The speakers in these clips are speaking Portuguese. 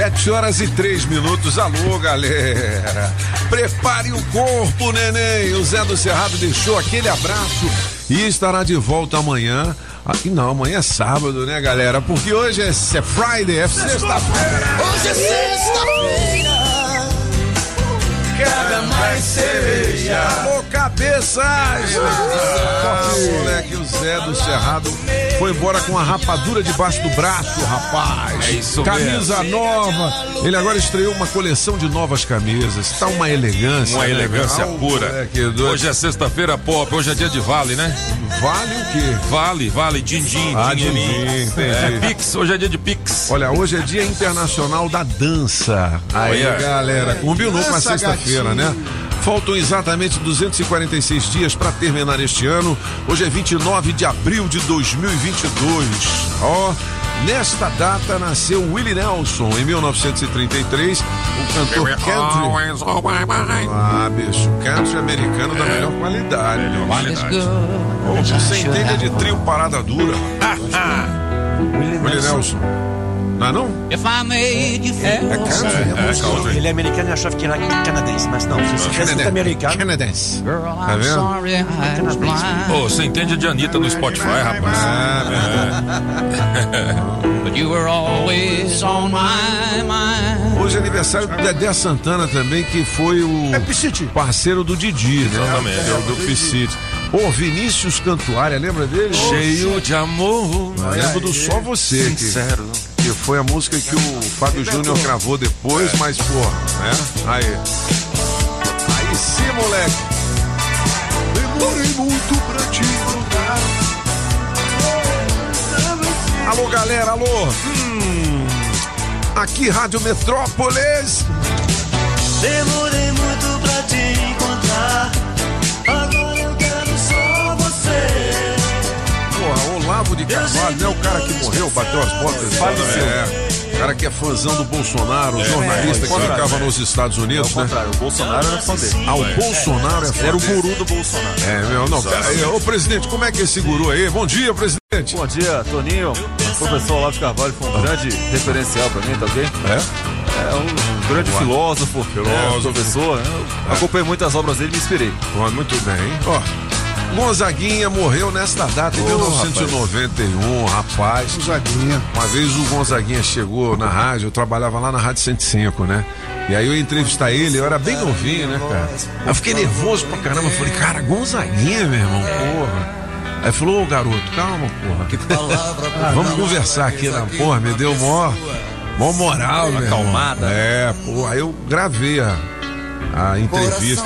Sete horas e três minutos. Alô, galera. Prepare o corpo, neném. O Zé do Cerrado deixou aquele abraço e estará de volta amanhã. Ah, não, amanhã é sábado, né, galera? Porque hoje é, é Friday, é sexta-feira. Hoje é sexta-feira. Quero mais cerveja. Ô, cabeças! Ah, moleque, o Zé do Cerrado foi embora com a rapadura debaixo do braço, rapaz. É isso Camisa nova. Ele agora estreou uma coleção de novas camisas. Tá uma elegância. Uma né, elegância? Ô, pura. moleque, doido. Hoje é sexta-feira pop, hoje é dia de vale, né? Vale o quê? Vale, vale, din-din, Ah, dinheirinho. din-din, entendi. É, Pix, hoje é dia de Pix. Olha, hoje é Dia Internacional da Dança. Aí, Olha. galera, combinou com a sexta-feira, né? Faltam exatamente 246 dias para terminar este ano. Hoje é 29 de abril de 2022. Ó, nesta data nasceu Willie Nelson em 1933, o cantor country. Ah, bicho, country americano da melhor qualidade. meu. Ô, centelha de trio parada dura. Willie Nelson. Não é não? If I made you É feel country. É, country. Ele é americano e achava que era canadense, mas não, se você é americano. Canadense. Tá I'm vendo? sorry I was blind. Ô, você entende de Anitta no Spotify, rapaz? Ah, verdade. But you were always on my mind. Hoje é aniversário do Dedé Santana também, que foi o parceiro do Didi, né? Exatamente. Do, do Piscite. Ô, Vinícius Cantuária, lembra dele? Cheio de amor. Eu lembro do Só Você, que, Sincero. que foi a música que o Fábio Júnior gravou depois, mas, pô, né? Aí. Aí sim, moleque. Demorei muito pra te encontrar. Alô, galera, alô. Hum, aqui, Rádio Metrópolis. Demorei muito pra Porra, Olavo de Carvalho, né? O cara que morreu, bateu as botas. É. O cara que é fãzão do Bolsonaro, o jornalista que contrário. ficava nos Estados Unidos, né? Contrário, o Bolsonaro era fã dele. Ah, o Bolsonaro é fã Era o guru do Bolsonaro. É, meu, não, cara. Ô, presidente, como é que é esse guru aí? Bom dia, presidente. Bom dia, Toninho. O professor Olavo de Carvalho foi um grande referencial pra mim, tá ok? É? É um grande filósofo, Filósofo. né, professor. Eu acompanhei muitas obras dele e me inspirei. Pô, muito bem. Ó, Gonzaguinha morreu nesta data, em 1991, rapaz. Gonzaguinha. Uma vez o Gonzaguinha chegou na rádio, eu trabalhava lá na Rádio 105, né? E aí eu ia entrevistar ele, eu era bem novinho, né, cara? Aí eu fiquei nervoso pra caramba, eu falei, cara, Gonzaguinha, meu irmão, porra. Aí falou, ô garoto, calma, porra. Vamos conversar aqui na porra, me deu mó, mó moral, irmão. acalmada. É, pô, aí eu gravei a, a entrevista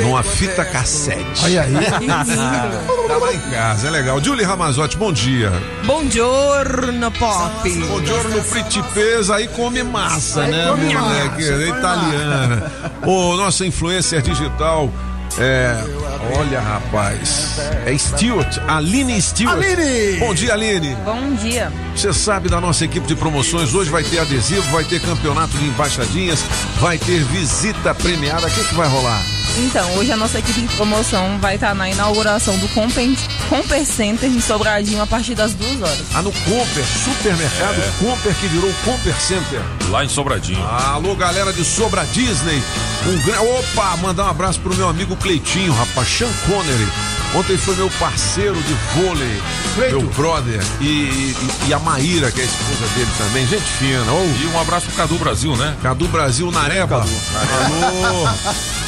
numa fita cassete. Olha aí. Tá lá em casa, é legal. Julie Ramazotti, bom dia. Buongiorno, Pop. Bom giorno, Principesa, aí come massa, né, moleque? É italiana. Ô, nossa influencer digital. É, olha, rapaz. É Stewart, Aline Stewart. Aline! Bom dia, Aline. Bom dia. Você sabe da nossa equipe de promoções. Hoje vai ter adesivo, vai ter campeonato de embaixadinhas, vai ter visita premiada. O que, que vai rolar? Então, hoje a nossa equipe de promoção vai estar na inauguração do Comper, Comper Center em Sobradinho a partir das duas horas. Ah, no Comper, supermercado Comper que virou Comper Center. Lá em Sobradinho. Alô, galera de Sobra Disney. Um gran... Opa, mandar um abraço pro meu amigo Cleitinho, rapaz, Sean Connery. Ontem foi meu parceiro de vôlei, meu brother. E, e- e a Maíra, que é a esposa dele também. Gente fina. Ô, E um abraço pro Cadu Brasil, né? Cadu Brasil Nareba. Alô. Bananana. Ó,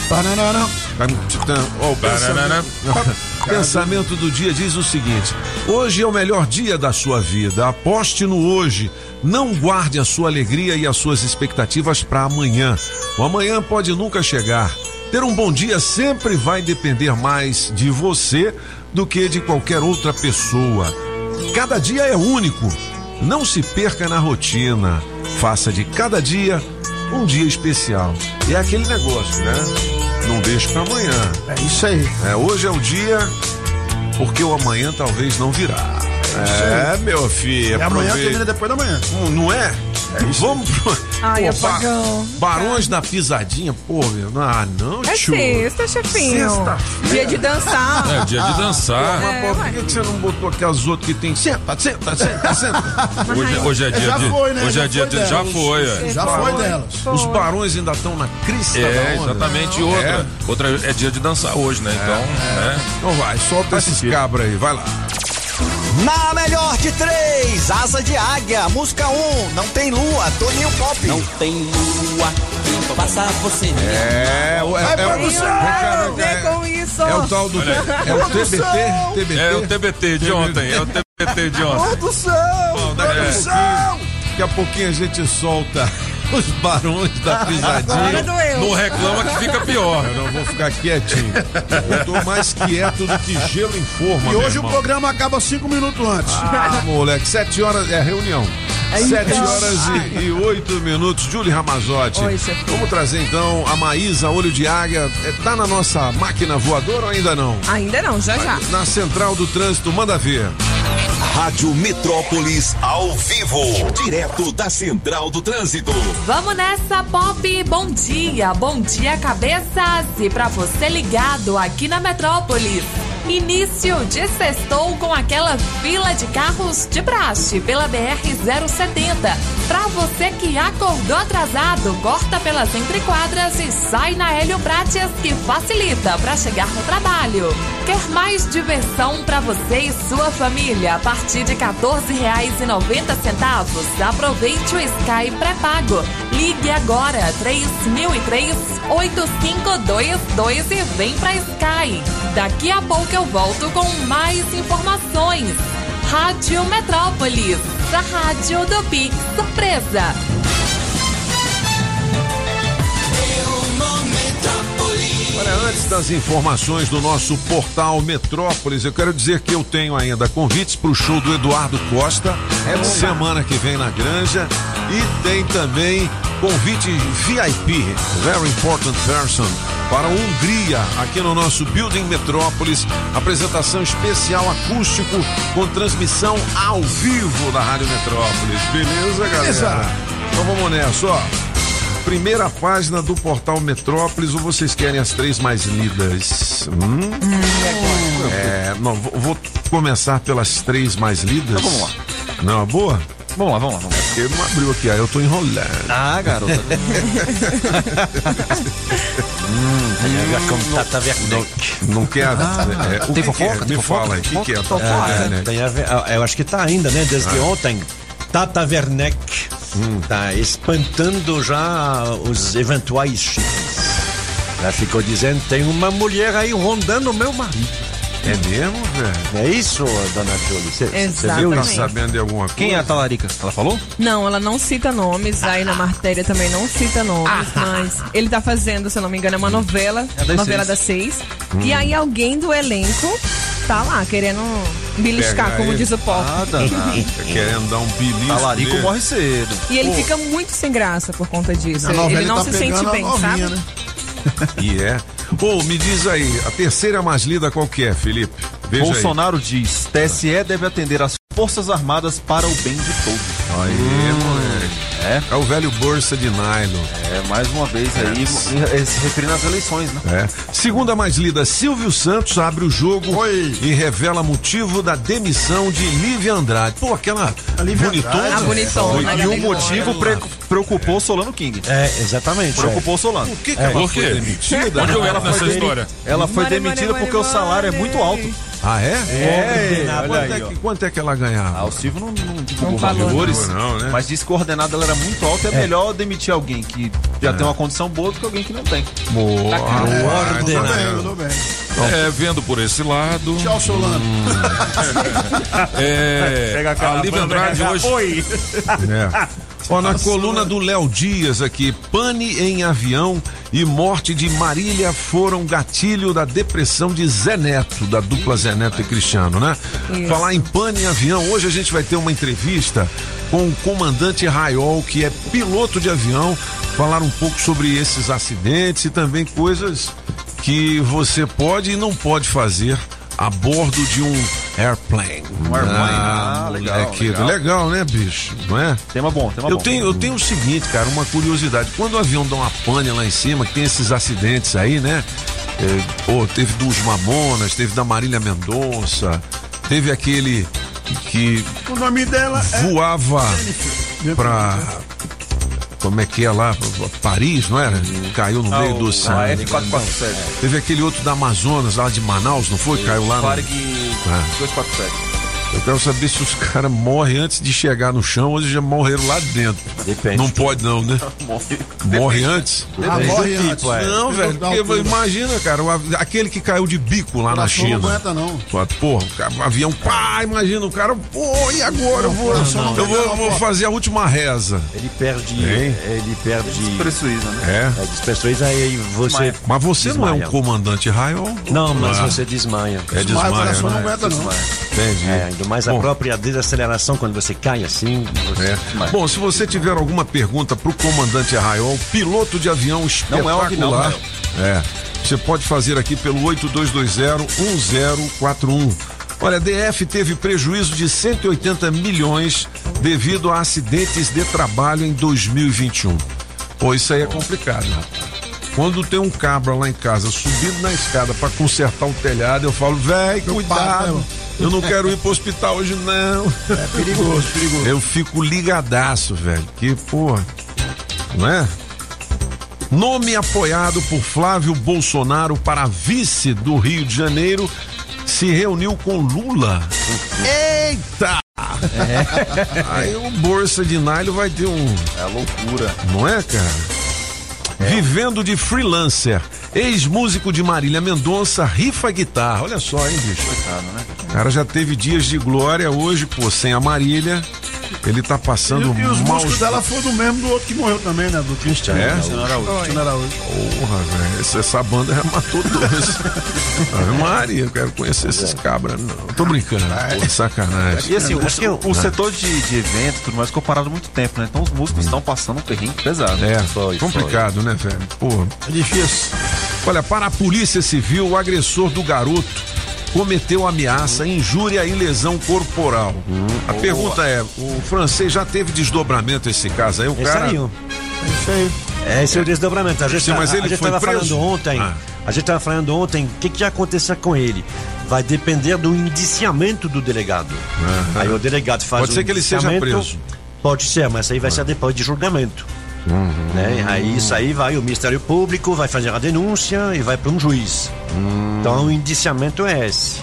pensamento, do dia diz o seguinte: hoje é o melhor dia da sua vida. Aposte no hoje. Não guarde a sua alegria e as suas expectativas para amanhã. O amanhã pode nunca chegar. Ter um bom dia sempre vai depender mais de você do que de qualquer outra pessoa. Cada dia é único. Não se perca na rotina. Faça de cada dia um dia especial. E é aquele negócio, né? Não deixe para amanhã. É isso aí. É, hoje é o dia, porque o amanhã talvez não virá. É, meu filho. E amanhã termina depois da manhã. Hum, Não é? Vamos pro. Ai, Pô, apagão. Barões da Pisadinha, pô, meu. Ah, não, É tio. sexta, chefinho. Sexta-feira. Dia de dançar. É dia de dançar. Mas, pô, por que, que você não botou aquelas outras que tem senta, senta, senta, senta? Hoje, hoje é dia Já de. foi, né? Hoje Já é dia foi de. Já foi, é. Já foi delas. Os barões ainda estão na crista É, da onda. exatamente outra. Outra é dia de dançar hoje, né? Então, né? Então vai, solta esses cabras aí, vai lá. Na melhor de três, Asa de Águia, música 1, um, Não Tem Lua, Toninho Pop. Não tem lua, quem passa você. É, o- é, Vai, é, produção! é, Vem é, com isso. é o tal do. É o TBT? TBT? É o TBT de ontem. É o TBT de ontem. Produção! Pouquinho, daqui a pouquinho a gente solta os barões da pisadinha. Não reclama que fica pior. Eu não vou ficar quietinho. Eu tô mais quieto do que gelo em forma. E hoje o irmão. programa acaba cinco minutos antes. Ah, moleque, sete horas é reunião. Sete então. horas e, e oito minutos. Julie Ramazotti. Oi. Vamos trazer então a Maísa Olho de Águia. É, tá na nossa máquina voadora ou ainda não? Ainda não, já já. Na central do trânsito, manda ver. Rádio Metrópolis ao vivo, direto da Central do Trânsito. Vamos nessa, Pop! Bom dia, bom dia, cabeças! E pra você ligado aqui na Metrópolis. Início de sextou com aquela fila de carros de praxe pela BR-070. Pra você que acordou atrasado, corta pelas entrequadras e sai na Hélio Prates que facilita para chegar no trabalho. Quer mais diversão para você e sua família a partir de R$ 14,90? Aproveite o Sky pré-pago. Ligue agora 3003 8522 e vem pra Sky. Daqui a pouco eu volto com mais informações. Rádio Metrópolis, a rádio do Pix Surpresa. Olha, antes das informações do nosso portal Metrópolis, eu quero dizer que eu tenho ainda convites para o show do Eduardo Costa, semana que vem na Granja, e tem também convite VIP, Very Important Person, para a Hungria, aqui no nosso Building Metrópolis, apresentação especial acústico com transmissão ao vivo da Rádio Metrópolis. Beleza, galera? Beleza. Então vamos nessa, ó. Primeira página do portal Metrópolis ou vocês querem as três mais lidas? Hum? É, não, vou, vou começar pelas três mais lidas. Então vamos lá. Não, a boa? Vamos lá, vamos lá, vamos lá. Porque não abriu aqui, aí eu tô enrolando. Ah, garota. Não quer. é, o Tem que que é? fofoca? Me fala aí, o que, que é? Tata É, Werneck? tem a ver- ah, eu acho que tá ainda, né? Desde ontem. Tata Werneck tá espantando já os eventuais chifres. Já ficou dizendo, tem uma mulher aí rondando o meu marido. É mesmo, velho? É isso, dona Julie? Você viu Exatamente. Tá isso? sabendo de alguma coisa? Quem é a talarica? Ela falou? Não, ela não cita nomes, aí na matéria também não cita nomes, mas ele tá fazendo, se eu não me engano, é uma novela, É das novela seis. das seis. E aí alguém do elenco tá lá querendo beliscar, como diz o pop. Ah, danado. Tá querendo dar um belisco Talarico morre cedo. E ele fica muito sem graça por conta disso. Ele não tá se sente bem, novinha, sabe? né? E é. Ô, me diz aí, a terceira mais lida qual que é, Felipe? Veja Bolsonaro diz: TSE deve atender às Forças Armadas para o bem de todos. aí. Aí, moleque. É? É o velho bolsa de nylon. É, mais uma vez aí, eh, se referindo às eleições, né? É. Segunda mais lida, Silvio Santos abre o jogo Oi. e revela motivo da demissão de Lívia Andrade. Pô, aquela bonitona. Andrade. A bonitona, E o motivo pre- preocupou Solano King. É, exatamente. Preocupou Solano. Por que, que ela Por foi quê? demitida? Onde eu era nessa história? Ela foi demitida porque o salário é muito alto. Ah, é? É, quanto, olha aí, é que, quanto é que ela ganhava? Ah, o Silvio não, não divulgou Não falou, valores, não. Né? mas disse que o ordenado dela era muito alto. É, melhor demitir alguém que já tem uma condição boa do que alguém que não tem. Boa, É, boa, mandou tá bem, vendo? mandou bem. É, vendo por esse lado. Tchau, Solano. É, Pega a a Lívia Andrade hoje. Oi. É. Ó, na coluna do Léo Dias aqui, pane em avião e morte de Marília foram gatilho da depressão de Zé Neto, da dupla Zé Neto e Cristiano, né? Isso. Falar em pane em avião, hoje a gente vai ter uma entrevista com o comandante Raiol, que é piloto de avião, falar um pouco sobre esses acidentes e também coisas que você pode e não pode fazer a bordo de um airplane. Um airplane. Ah, Ah, legal, legal. legal, né, bicho? Não é? Tema bom, tema Eu bom. tenho, eu tenho o seguinte, cara, uma curiosidade. Quando o avião dá uma pane lá em cima, que tem esses acidentes aí, né? É, pô, teve dos Mamonas, teve da Marília Mendonça, teve aquele que O nome dela é. voava pra. Como é que é lá? Paris, não era? Caiu no Ah, meio do a San- F447. Teve aquele outro da Amazonas, lá de Manaus, não foi? Caiu lá no. Varig É. 247. Eu quero saber se os caras morrem antes de chegar no chão ou se já morreram lá dentro. Depende. Não pode não, né? Morre. Morre antes? Ah, morre antes. tipo, é. Não, velho, porque imagina, cara, aquele que caiu de bico lá na Coração não China. aguenta, não. Pô, Porra, o avião, pá, imagina o cara, pô, e agora? Eu vou, não eu vou, vou fazer a última reza. Ele perde. Hein? Ele perde. Pressuíza, né? É. É, despressuriza aí você. Mas você não é um Desmaia. comandante raio? Não, mas Ah, você desmaia. É o desmaia, coração não né? aguenta, não. Entendi. É, mais a Bom. própria desaceleração quando você cai assim. Você... É. Bom, se você tiver alguma pergunta pro comandante Arraiol, piloto de avião Não espetacular, é o Aguinaldo, é, você pode fazer aqui pelo 8220-1041. Olha, a DF teve prejuízo de 180 milhões devido a acidentes de trabalho em 2021. Pô, isso aí é complicado, rapaz. Quando tem um cabra lá em casa subindo na escada pra consertar um telhado, eu falo, véi, cuidado. Eu não quero ir pro hospital hoje, não. É perigoso, perigoso. Eu fico ligadaço, velho. Que, pô, não é? Nome apoiado por Flávio Bolsonaro para vice do Rio de Janeiro se reuniu com Lula. Eita! Aí o Bolsa de Nylon vai ter um. É loucura. Não é, cara? Vivendo de freelancer. Ex-músico de Marília Mendonça rifa guitarra. Olha só, hein, bicho? né? O cara já teve dias de glória hoje, pô, sem a Marília. Ele tá passando E, e os maus músicos dela foram do mesmo do outro que morreu também, né? Do Cristiano. É? Cristiano Araújo. Cristiano Araújo. Porra, velho. Essa, essa banda já matou dois. Maria, eu quero conhecer esses cabras. Não, tô brincando. Pô, sacanagem. E assim, o, eu- o setor de, de eventos e tudo mais ficou parado há muito tempo, né? Então os músicos estão passando um perrengue pesado. É, Foi, complicado, né, velho? Pô. É difícil. Olha, para a Polícia Civil, o agressor do garoto cometeu ameaça, injúria e lesão corporal. a pergunta é: o francês já teve desdobramento esse caso aí? O Esse cara. aí. É isso aí. Esse é o desdobramento. A gente, Sim, mas a- ele a gente foi tava preso? falando ontem. Ah. A gente estava falando ontem o que, que ia acontecer com ele. Vai depender do indiciamento do delegado. Aí o delegado faz Pode ser que ele seja preso. Pode ser, mas aí vai ser depois de julgamento. Né? Aí isso aí vai o Ministério Público, vai fazer a denúncia e vai para um juiz. Então o indiciamento é esse.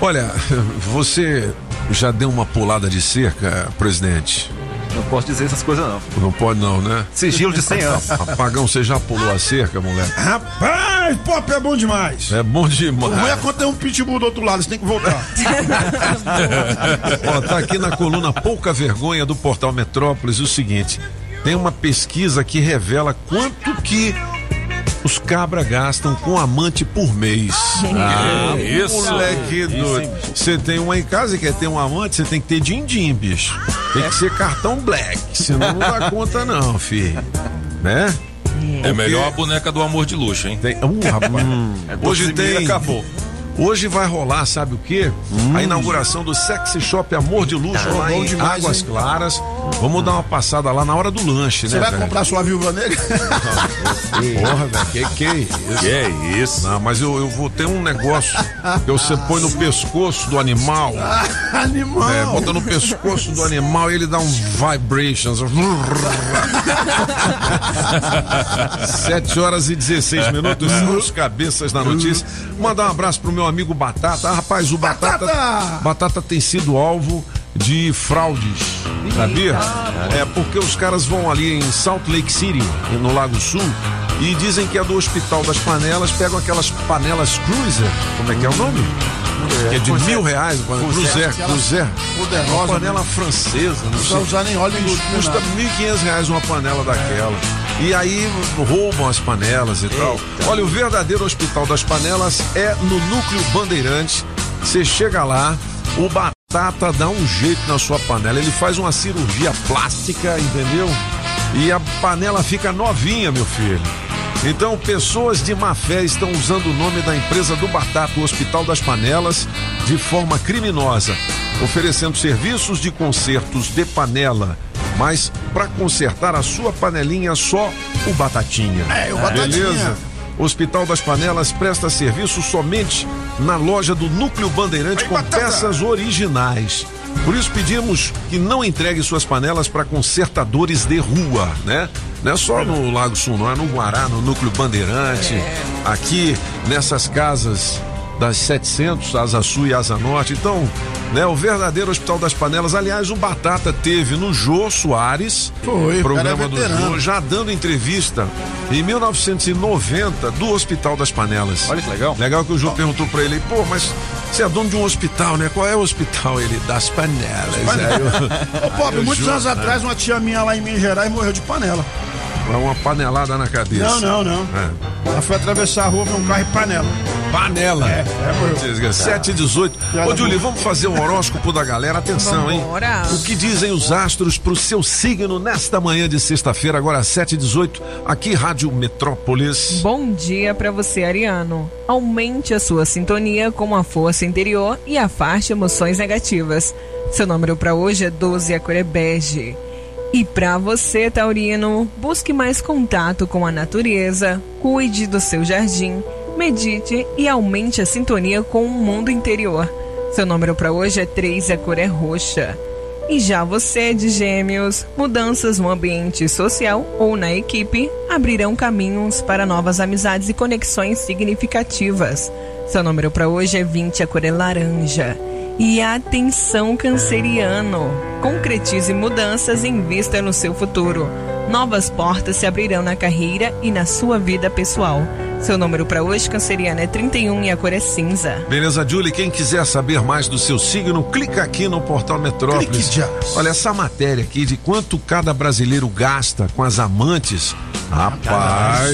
Olha, você já deu uma pulada de cerca, presidente? Não posso dizer essas coisas, não. Não pode não, né? Sigilo de 100 anos. Apagão, você já pulou a cerca, moleque? Rapaz, pop é bom demais. É bom O ruim é demais. quando tem um pitbull do outro lado, você tem que voltar. Ó, tá aqui na coluna Pouca Vergonha do portal Metrópolis o seguinte: tem uma pesquisa que revela quanto que os cabra gastam com amante por mês. Ah, isso. Moleque doido. Você tem uma em casa e quer ter um amante, você tem que ter din-din, bicho. Tem que ser cartão black, senão não dá conta não, filho. Né? É melhor a boneca do amor de luxo, hein? Tem, uh, rapaz. Hoje tem. acabou. Hoje vai rolar, sabe o quê? A inauguração do Sexy Shop Amor de Luxo lá bom em demais, Águas hein? Claras. Vamos dar uma passada lá na hora do lanche, Você né? vai velho? comprar sua viúva negra? Porra, velho, que que é isso? Que é isso? Não, mas eu, eu vou ter um negócio que você põe no pescoço do animal. Animal. É, bota no pescoço do animal e ele dá um vibrations. 7 horas e 16 minutos, os cabeças da notícia. Mandar um abraço pro meu amigo Batata. Ah, rapaz, o Batata. Batata! Batata tem sido alvo de fraudes, sabia? É porque os caras vão ali em Salt Lake City, no Lago Sul, e dizem que é do Hospital das Panelas, pegam aquelas panelas Cruiser, como é que é o nome? Que é de mil reais, Cruzer, Cruzer. Uma Poderosa. panela francesa, não sei. precisa usar nem óleo Custa nada. 1.500 reais uma panela daquela. E aí roubam as panelas e tal. Olha, o verdadeiro Hospital das Panelas é no Núcleo Bandeirante. Você chega lá, o Batata dá um jeito na sua panela. Ele faz uma cirurgia plástica, entendeu? E a panela fica novinha, meu filho. Então, pessoas de má fé estão usando o nome da empresa do Batata, o Hospital das Panelas, de forma criminosa, oferecendo serviços de consertos de panela. Mas para consertar a sua panelinha, só o Batatinha. É, o Batatinha. Beleza? O Hospital das Panelas presta serviço somente na loja do Núcleo Bandeirante com peças originais. Por isso pedimos que não entregue suas panelas para consertadores de rua, né? Não é só no Lago Sul, não é no Guará, no Núcleo Bandeirante, aqui nessas casas das 700, Asa Sul e Asa Norte. Então, né, o verdadeiro Hospital das Panelas. Aliás, o Batata teve no Jô Soares, Foi, o programa é do. Jô, já dando entrevista em 1990 do Hospital das Panelas. Olha que legal. Legal que o Jô perguntou pra ele, pô, mas você é dono de um hospital, né? Qual é o hospital? Ele, das panelas. Aí eu- Ô, Pop, muitos Jô, anos né, atrás, uma tia minha lá em Minas Gerais morreu de panela. É Uma panelada na cabeça. Não, não, não. É. Ela foi atravessar a rua, viu um carro e panela. Panela. É, é, morreu. 7 e 18. Ô, Julie, vamos fazer um horóscopo da galera. Atenção, hein? O que dizem os astros pro seu signo nesta manhã de sexta-feira, agora 7 e 18, aqui Rádio Metrópolis. Bom dia pra você, Ariano. Aumente a sua sintonia com a força interior e afaste emoções negativas. Seu número pra hoje é 12 e a cor é bege. E pra você, Taurino, busque mais contato com a natureza, cuide do seu jardim, medite e aumente a sintonia com o mundo interior. Seu número pra hoje é 3 e a cor é roxa. E já você de Gêmeos, mudanças no ambiente social ou na equipe abrirão caminhos para novas amizades e conexões significativas. Seu número para hoje é 20, a cor é laranja. E atenção, canceriano! Concretize mudanças e invista no seu futuro. Novas portas se abrirão na carreira e na sua vida pessoal. Seu número para hoje, canceriano, é 31 e a cor é cinza. Beleza, Julie? Quem quiser saber mais do seu signo, clica aqui no portal Metrópolis. Clique já. Olha essa matéria aqui de quanto cada brasileiro gasta com as amantes. Rapaz.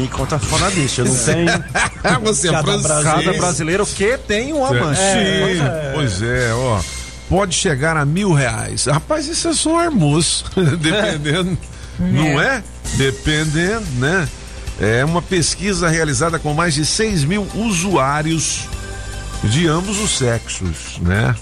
Me conta fora disso. Eu não tenho. Você é Cada Cada brasileiro que tem um amante. Sim, pois é, ó. Pode chegar a mil reais. Rapaz, isso é só um almoço. Dependendo. Não é? Dependendo, né? É uma pesquisa realizada com mais de 6 mil usuários de ambos os sexos, né?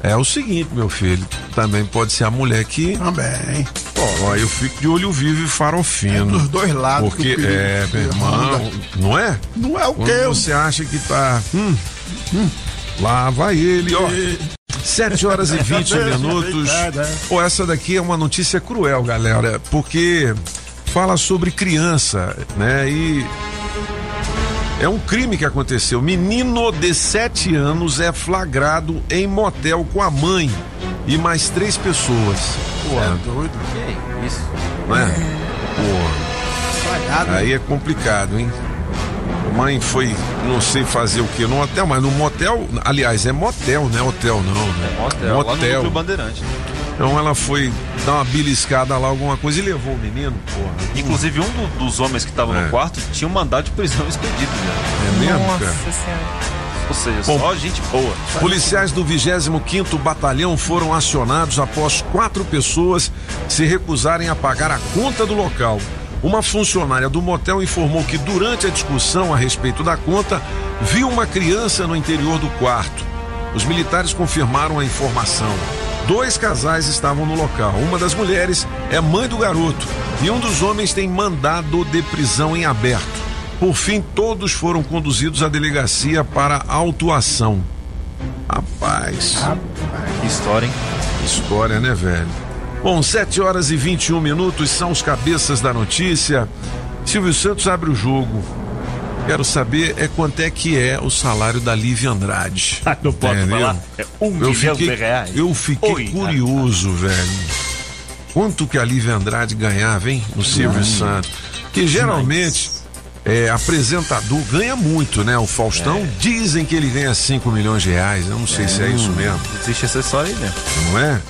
É o seguinte, meu filho, também pode ser a mulher que. Também. Ó, eu fico de olho vivo e farofino. É dos dois lados Porque, é, meu irmão, não é? Não é o Quando que? você acha que tá. Hum, hum, lá vai ele, ó. 7 horas e 20 minutos. Verdade, é. Pô, essa daqui é uma notícia cruel, galera, porque fala sobre criança, né? E é um crime que aconteceu. Menino de 7 anos é flagrado em motel com a mãe e mais três pessoas. Pô, É doido. Que isso? não é? Pô. Aí é complicado, hein? Mãe foi, não sei fazer o que no hotel, mas no motel, aliás, é motel, não é hotel não, né? Motel, lá no Bandeirante. Então ela foi dar uma beliscada lá, alguma coisa, e levou o menino, porra. Inclusive, um do- dos homens que estavam É. no quarto tinha um mandado de prisão expedido já. É mesmo, Nossa cara? senhora. Ou seja, Bom, só gente boa. Policiais do 25º Batalhão foram acionados após quatro pessoas se recusarem a pagar a conta do local. Uma funcionária do motel informou que durante a discussão a respeito da conta, viu uma criança no interior do quarto. Os militares confirmaram a informação. Dois casais estavam no local. Uma das mulheres é mãe do garoto e um dos homens tem mandado de prisão em aberto. Por fim, todos foram conduzidos à delegacia para autuação. Rapaz. Que história, hein? História, né, velho? Bom, 7 horas e 21 minutos são os cabeças da notícia. Silvio Santos abre o jogo. Quero saber é quanto é que é o salário da Lívia Andrade. Ah, não posso falar. É um eu milhão fiquei, de reais. Eu fiquei Oi, curioso, velho. Quanto que a Lívia Andrade ganhava, hein? No Silvio. Santos. Que geralmente é, apresentador ganha muito, né? O Faustão É. dizem que ele ganha 5 milhões de reais. Eu não sei se é isso mesmo. Existe acessório aí mesmo. Não é?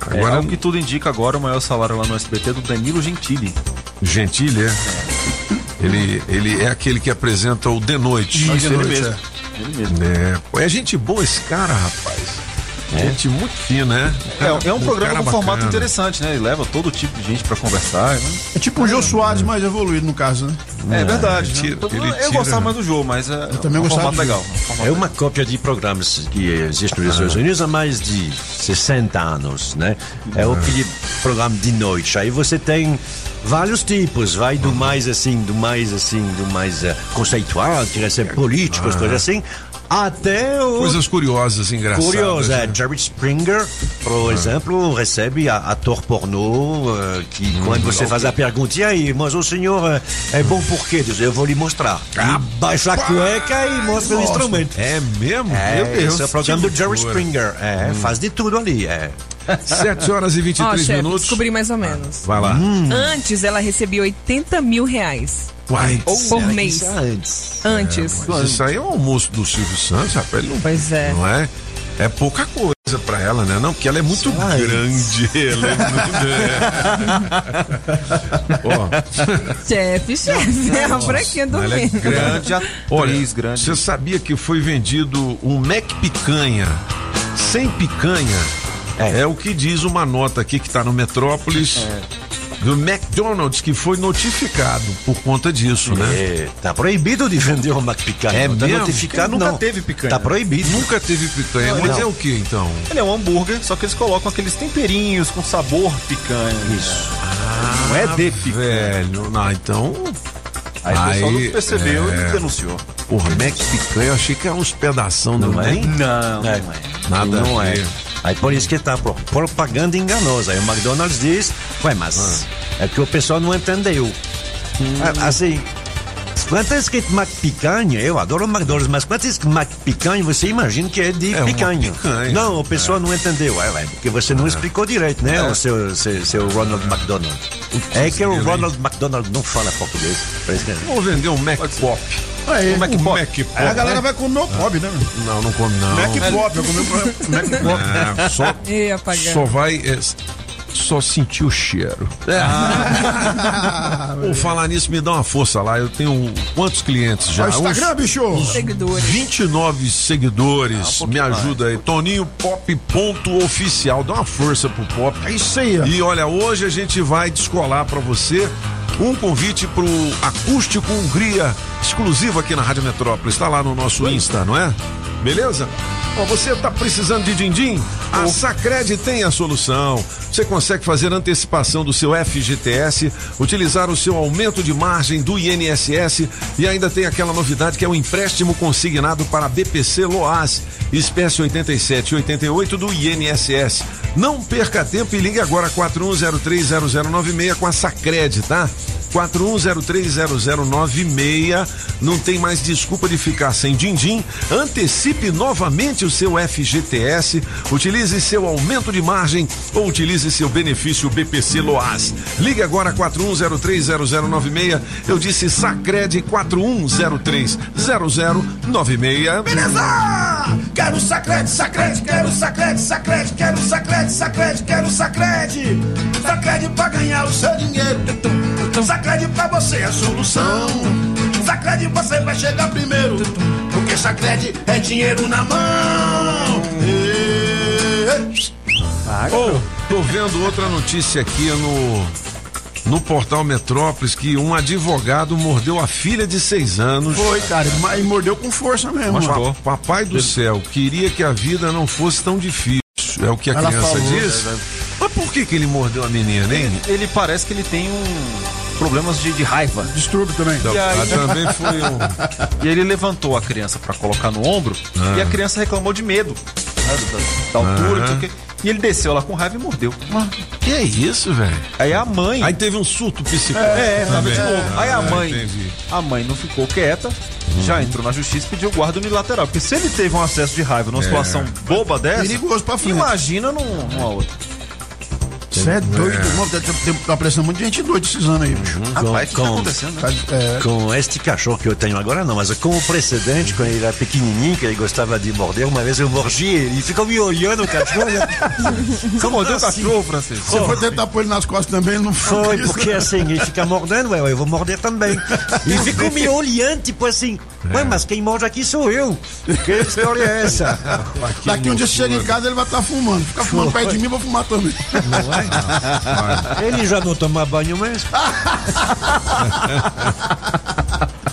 Agora, Agora, é, o que tudo indica agora, o maior salário lá no SBT é do Danilo Gentili. Gentile, é? Ele, ele é aquele que apresenta o De Noite. Isso, ele mesmo. Ele mesmo. É, pô, é gente boa esse cara, rapaz. Gente muito fina, né? É, é um programa com formato bacana. interessante, né? Ele leva todo tipo de gente pra conversar. Né? É tipo o Jô Soares mais evoluído no caso, né? É, verdade. ele né? tira- eu ele eu tira- gostava mais do jogo, mas é também um formato do legal. um formato É uma cópia de programas que existem nos Estados Unidos há mais de 60 anos, né? É o aquele programa de noite. Aí você tem vários tipos, vai do mais assim, do mais assim, do mais eh, conceitual, que recebe políticos, coisas assim, até o Coisas curiosas, engraçadas. Curioso, é. né? Jerry Springer, por exemplo, recebe a, ator pornô eh, que quando você faz a pergunta, e aí, mas o senhor eh, é bom por quê? Diz, eu vou lhe mostrar. E baixa a cueca e mostra o instrumento. É mesmo? É, Meu Deus. esse é o programa do Jerry. Springer. É, faz de tudo ali. É. 7 horas e Ó, 23 chefe, minutos. descobri mais ou menos. Vai lá. Antes ela recebia 80 mil reais Uai. por mês. Isso é antes. Antes. Mas isso aí é o almoço do Silvio Santos, rapaz. Não, Pois é. não é? É pouca coisa pra ela, né? Não, porque ela é muito aí. grande. Ela é muito... Chefe, chefe. É a branquinha do ela é. Grande atriz, Olha, grande. você sabia que foi vendido um Mac Picanha sem picanha? É. o que diz uma nota aqui que tá no Metrópolis do McDonald's que foi notificado por conta disso, né? É, tá proibido de vender o Mac Picanha. É Não tá mesmo? notificado, Nunca não. teve picanha. Tá proibido. Nunca teve picanha, mas Não. é o que então? Ele é um hambúrguer, só que eles colocam aqueles temperinhos com sabor picanha. Isso. não é de picanha. Velho, não, então. Aí o pessoal Aí, não percebeu é. e denunciou. Porra, Mac Picanha, eu achei que era uns pedação, não, Não é? Não, É. não é. Nada não é. Aí por isso que tá pro- propaganda enganosa. Aí o McDonald's diz, ué, mas é que o pessoal não entendeu. Ah, Assim, quando tá escrito Mac Picanha, eu adoro o McDonald's, mas quando tá escrito Mac Picanha, você imagina que é de É picanha. picanha. Não, o pessoal não entendeu. É, ué, porque você não explicou direito, né, É. o seu, seu, seu Ronald McDonald. É que o? Ronald McDonald não fala português. Por isso que- Vamos vender um Mac Pop. Um Mac o Pop. Aí a galera vai comer o pobre, né? Não, não come não. Mac Pop, vai comer o Mac Pop. É, só, Ih, só vai. é, só sentir o cheiro. Vou falar nisso, me dá uma força lá. Eu tenho quantos clientes já? Ó, o Instagram, bicho! Seguidores. 29 seguidores. me ajuda aí. Toninho Pop ponto oficial. Dá uma força pro Pop. É isso aí, ó. E olha, hoje a gente vai descolar pra você um convite pro Acústico Hungria, exclusivo aqui na Rádio Metrópolis. Está lá no nosso Insta, não é? Beleza? Ó, você tá precisando de din-din? A Sacred tem a solução. Você consegue fazer antecipação do seu FGTS, utilizar o seu aumento de margem do INSS e ainda tem aquela novidade que é o empréstimo consignado para a BPC Loas, espécie 87 e 88 do INSS. Não perca tempo e ligue agora 41030096 com a Sacred, tá? 41030096. Não tem mais desculpa de ficar sem din-din. Antecipe novamente o seu FGTS. Utilize seu aumento de margem ou utilize seu benefício BPC Loas. Ligue agora 41030096. Eu disse Sacred 41030096. Beleza! Quero sacrede, sacrede, quero sacrede, sacrede, quero sacrede, sacrede, quero sacrede. Sacrede pra ganhar o seu dinheiro. Sacrede pra você é a solução. Sacrede você vai chegar primeiro. Sacrede é dinheiro na mão. Ei, Oh, tô vendo outra notícia aqui no no portal Metrópolis que um advogado mordeu a filha de seis anos. Foi, cara, mas mordeu com força mesmo. Mas, mano. pa- papai do céu, queria que a vida não fosse tão difícil. É o que a Ela criança falou, diz. Mas por que, que ele mordeu a menina, hein? Ele parece que ele tem um problemas de, de raiva. Distúrbio também. E aí- Ah, também foi um. E ele levantou a criança pra colocar no ombro e a criança reclamou de medo. né, da, da altura, o quê. E ele desceu lá com raiva e mordeu. Que é isso, velho? Aí a mãe. Aí teve um surto psicótico. É, tava de também. novo. Aí a Ah, mãe. entendi. A mãe não ficou quieta. Já entrou na justiça e pediu guarda unilateral. Porque se ele teve um acesso de raiva numa É. situação boba dessa, Perigoso pra frente. imagina num- numa outra. Você é doido, irmão. Tá, tá, tá aparecendo muita gente doida esses anos aí, bicho. Rapaz, o que tá acontecendo, né? É. Com este cachorro que eu tenho agora, não, mas com o precedente, quando ele era pequenininho, que ele gostava de morder, uma vez eu mordi ele, ele ficou me olhando, o cachorro. Você mordeu o cachorro, Francisco? Você foi tentar pôr ele nas costas também, ele não Foi, porque assim, ele fica mordendo, ué, eu vou morder também. E ficou me olhando, tipo assim, ué, mas quem morde aqui sou eu. Que história é essa? Daqui um dia você chega em casa, ele vai estar fumando. Fica fumando perto de mim, eu vou fumar também. Não é? Ele já não toma banho mesmo.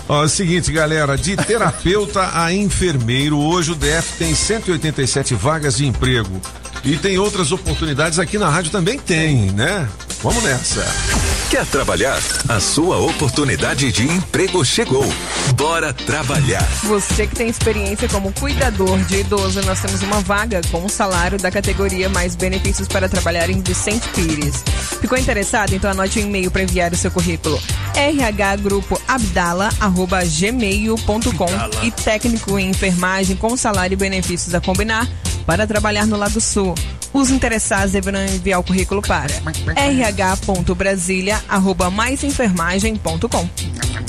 Ó, é o seguinte, galera, de terapeuta a enfermeiro, hoje o DF tem 187 vagas de emprego. E tem outras oportunidades aqui na rádio também tem, né? Vamos nessa. Quer trabalhar? A sua oportunidade de emprego chegou. Bora trabalhar. Você que tem experiência como cuidador de idoso, nós temos uma vaga com o salário da categoria mais benefícios para trabalhar em Vicente Pires. Ficou interessado? Então anote o e-mail para enviar o seu currículo. rhgrupoabdala.gmail.com e técnico em enfermagem com salário e benefícios a combinar para trabalhar no Lago Sul. Os interessados deverão enviar o currículo para rh.brasilia.maisenfermagem.com.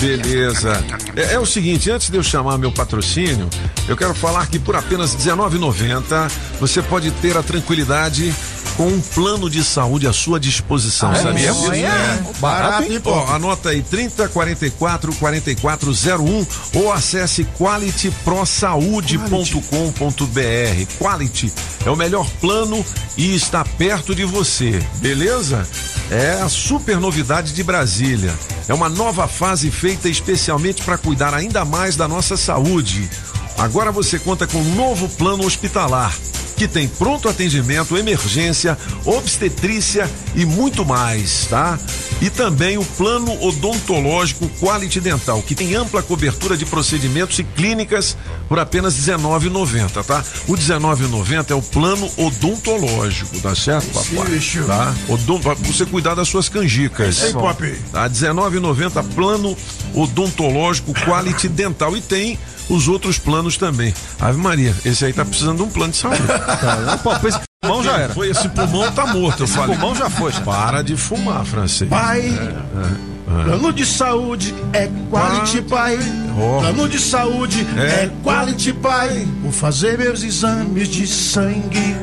Beleza. É, é o seguinte, antes de eu chamar meu patrocínio, eu quero falar que por apenas R$19,90 você pode ter a tranquilidade com um plano de saúde à sua disposição, Ah, é? sabia? Olha. É. Barato, hein? Ó, anota aí 30 44 4401 ou acesse qualityprosaude.com.br. Quality é o melhor plano e está perto de você, beleza? É a super novidade de Brasília. É uma nova fase feita especialmente para cuidar ainda mais da nossa saúde. Agora você conta com um novo plano hospitalar que tem pronto atendimento, emergência, obstetrícia e muito mais, tá? E também o plano odontológico Quality Dental, que tem ampla cobertura de procedimentos e clínicas por apenas R$19,90, tá? O R$19,90 é o plano odontológico, tá certo, papai? bicho. Tá? Odon... pra você cuidar das suas canjicas. Ei, Pop. Tá? R$19,90 plano odontológico Quality Dental. E tem os outros planos também. Ave Maria, esse aí tá precisando de um plano de saúde. Pô, esse pulmão já era. Foi esse pulmão tá morto, eu Esse falei. pulmão já foi, já. Para de fumar, francês. Pai, É. plano de saúde é quality, pai. Plano de saúde É. é quality, pai. Vou fazer meus exames de sangue.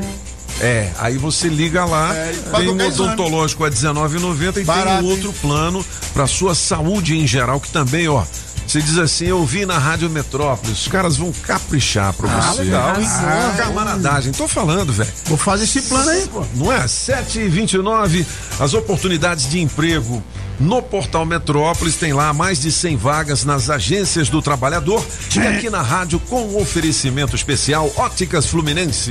É, aí você liga lá, É, tem um o exame. odontológico a R$19,90 e Barato, tem um outro plano para sua saúde em geral, que também, ó. Você diz assim, eu vi na Rádio Metrópolis, os caras vão caprichar pra Ah, você. legal, hein? Ah, camaradagem, tô falando, velho. Vou fazer esse plano aí, pô. Não é? 7 e 29 as oportunidades de emprego. No portal Metrópolis tem lá mais de 100 vagas nas agências do trabalhador e aqui na rádio com um oferecimento especial Óticas Fluminense.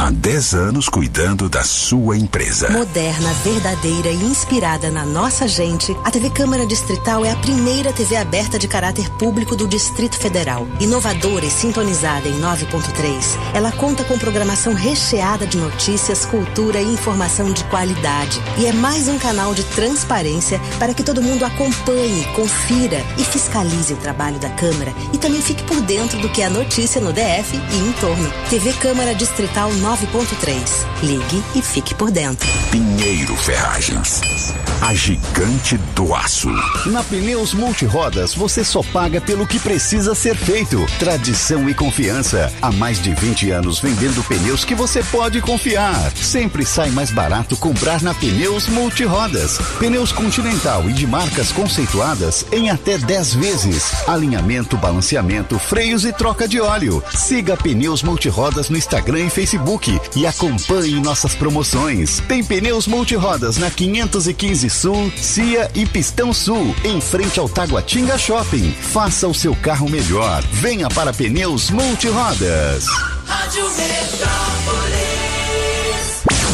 Há 10 anos cuidando da sua empresa. Moderna, verdadeira e inspirada na nossa gente, a TV Câmara Distrital é a primeira TV aberta de caráter público do Distrito Federal. Inovadora e sintonizada em 9.3, ela conta com programação recheada de notícias, cultura e informação de qualidade. E é mais um canal de transparência para que todo mundo acompanhe, confira e fiscalize o trabalho da Câmara e também fique por dentro do que é notícia no DF e em torno. TV Câmara Distrital 9.3. Ligue e fique por dentro. Pinheiro Ferragens. a gigante do aço. Na Pneus Multirodas você só paga pelo que precisa ser feito. Tradição e confiança. Há mais de 20 anos vendendo pneus que você pode confiar. Sempre sai mais barato comprar na Pneus Multirodas. Pneus Continental e de marcas conceituadas em até 10 vezes. Alinhamento, balanceamento, freios e troca de óleo. Siga Pneus Multirodas no Instagram e Facebook e acompanhe nossas promoções. Tem Pneus Multirodas na 515 Sul, Cia e Pistão Sul, em frente ao Taguatinga Shopping. Faça o seu carro melhor. Venha para Pneus Multirodas. Rádio Metrópolis.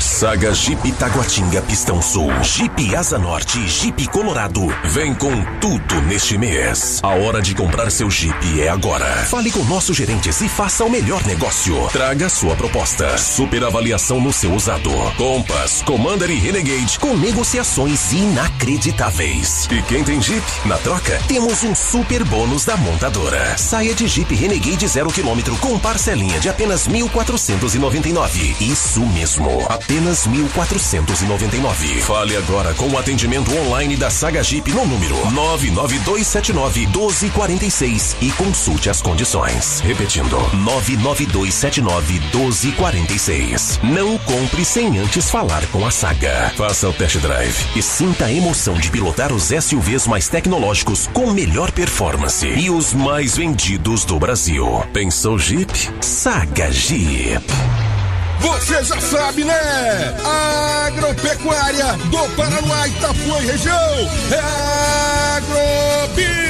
Saga Jeep Taguatinga Pistão Sul, Jeep Asa Norte Jeep Colorado. Vem com tudo neste mês. A hora de comprar seu Jeep é agora. Fale com nossos gerentes e faça o melhor negócio. Traga sua proposta. Super avaliação no seu usado. Compass, Commander e Renegade com negociações inacreditáveis. E quem tem Jeep? Na troca, temos um super bônus da montadora. Saia de Jeep Renegade 0 km com parcelinha de apenas 1.499. Isso mesmo apenas 1.499. Fale agora com o atendimento online da Saga Jeep no número 99279 1246 e consulte as condições. Repetindo, 99279 1246. Não compre sem antes falar com a Saga. Faça o test drive e sinta a emoção de pilotar os SUVs mais tecnológicos com melhor performance e os mais vendidos do Brasil. Pensou Jeep? Saga Jeep. Você já sabe, né? Agropecuária do Paraná, Itapuã e região. É Agrobinha.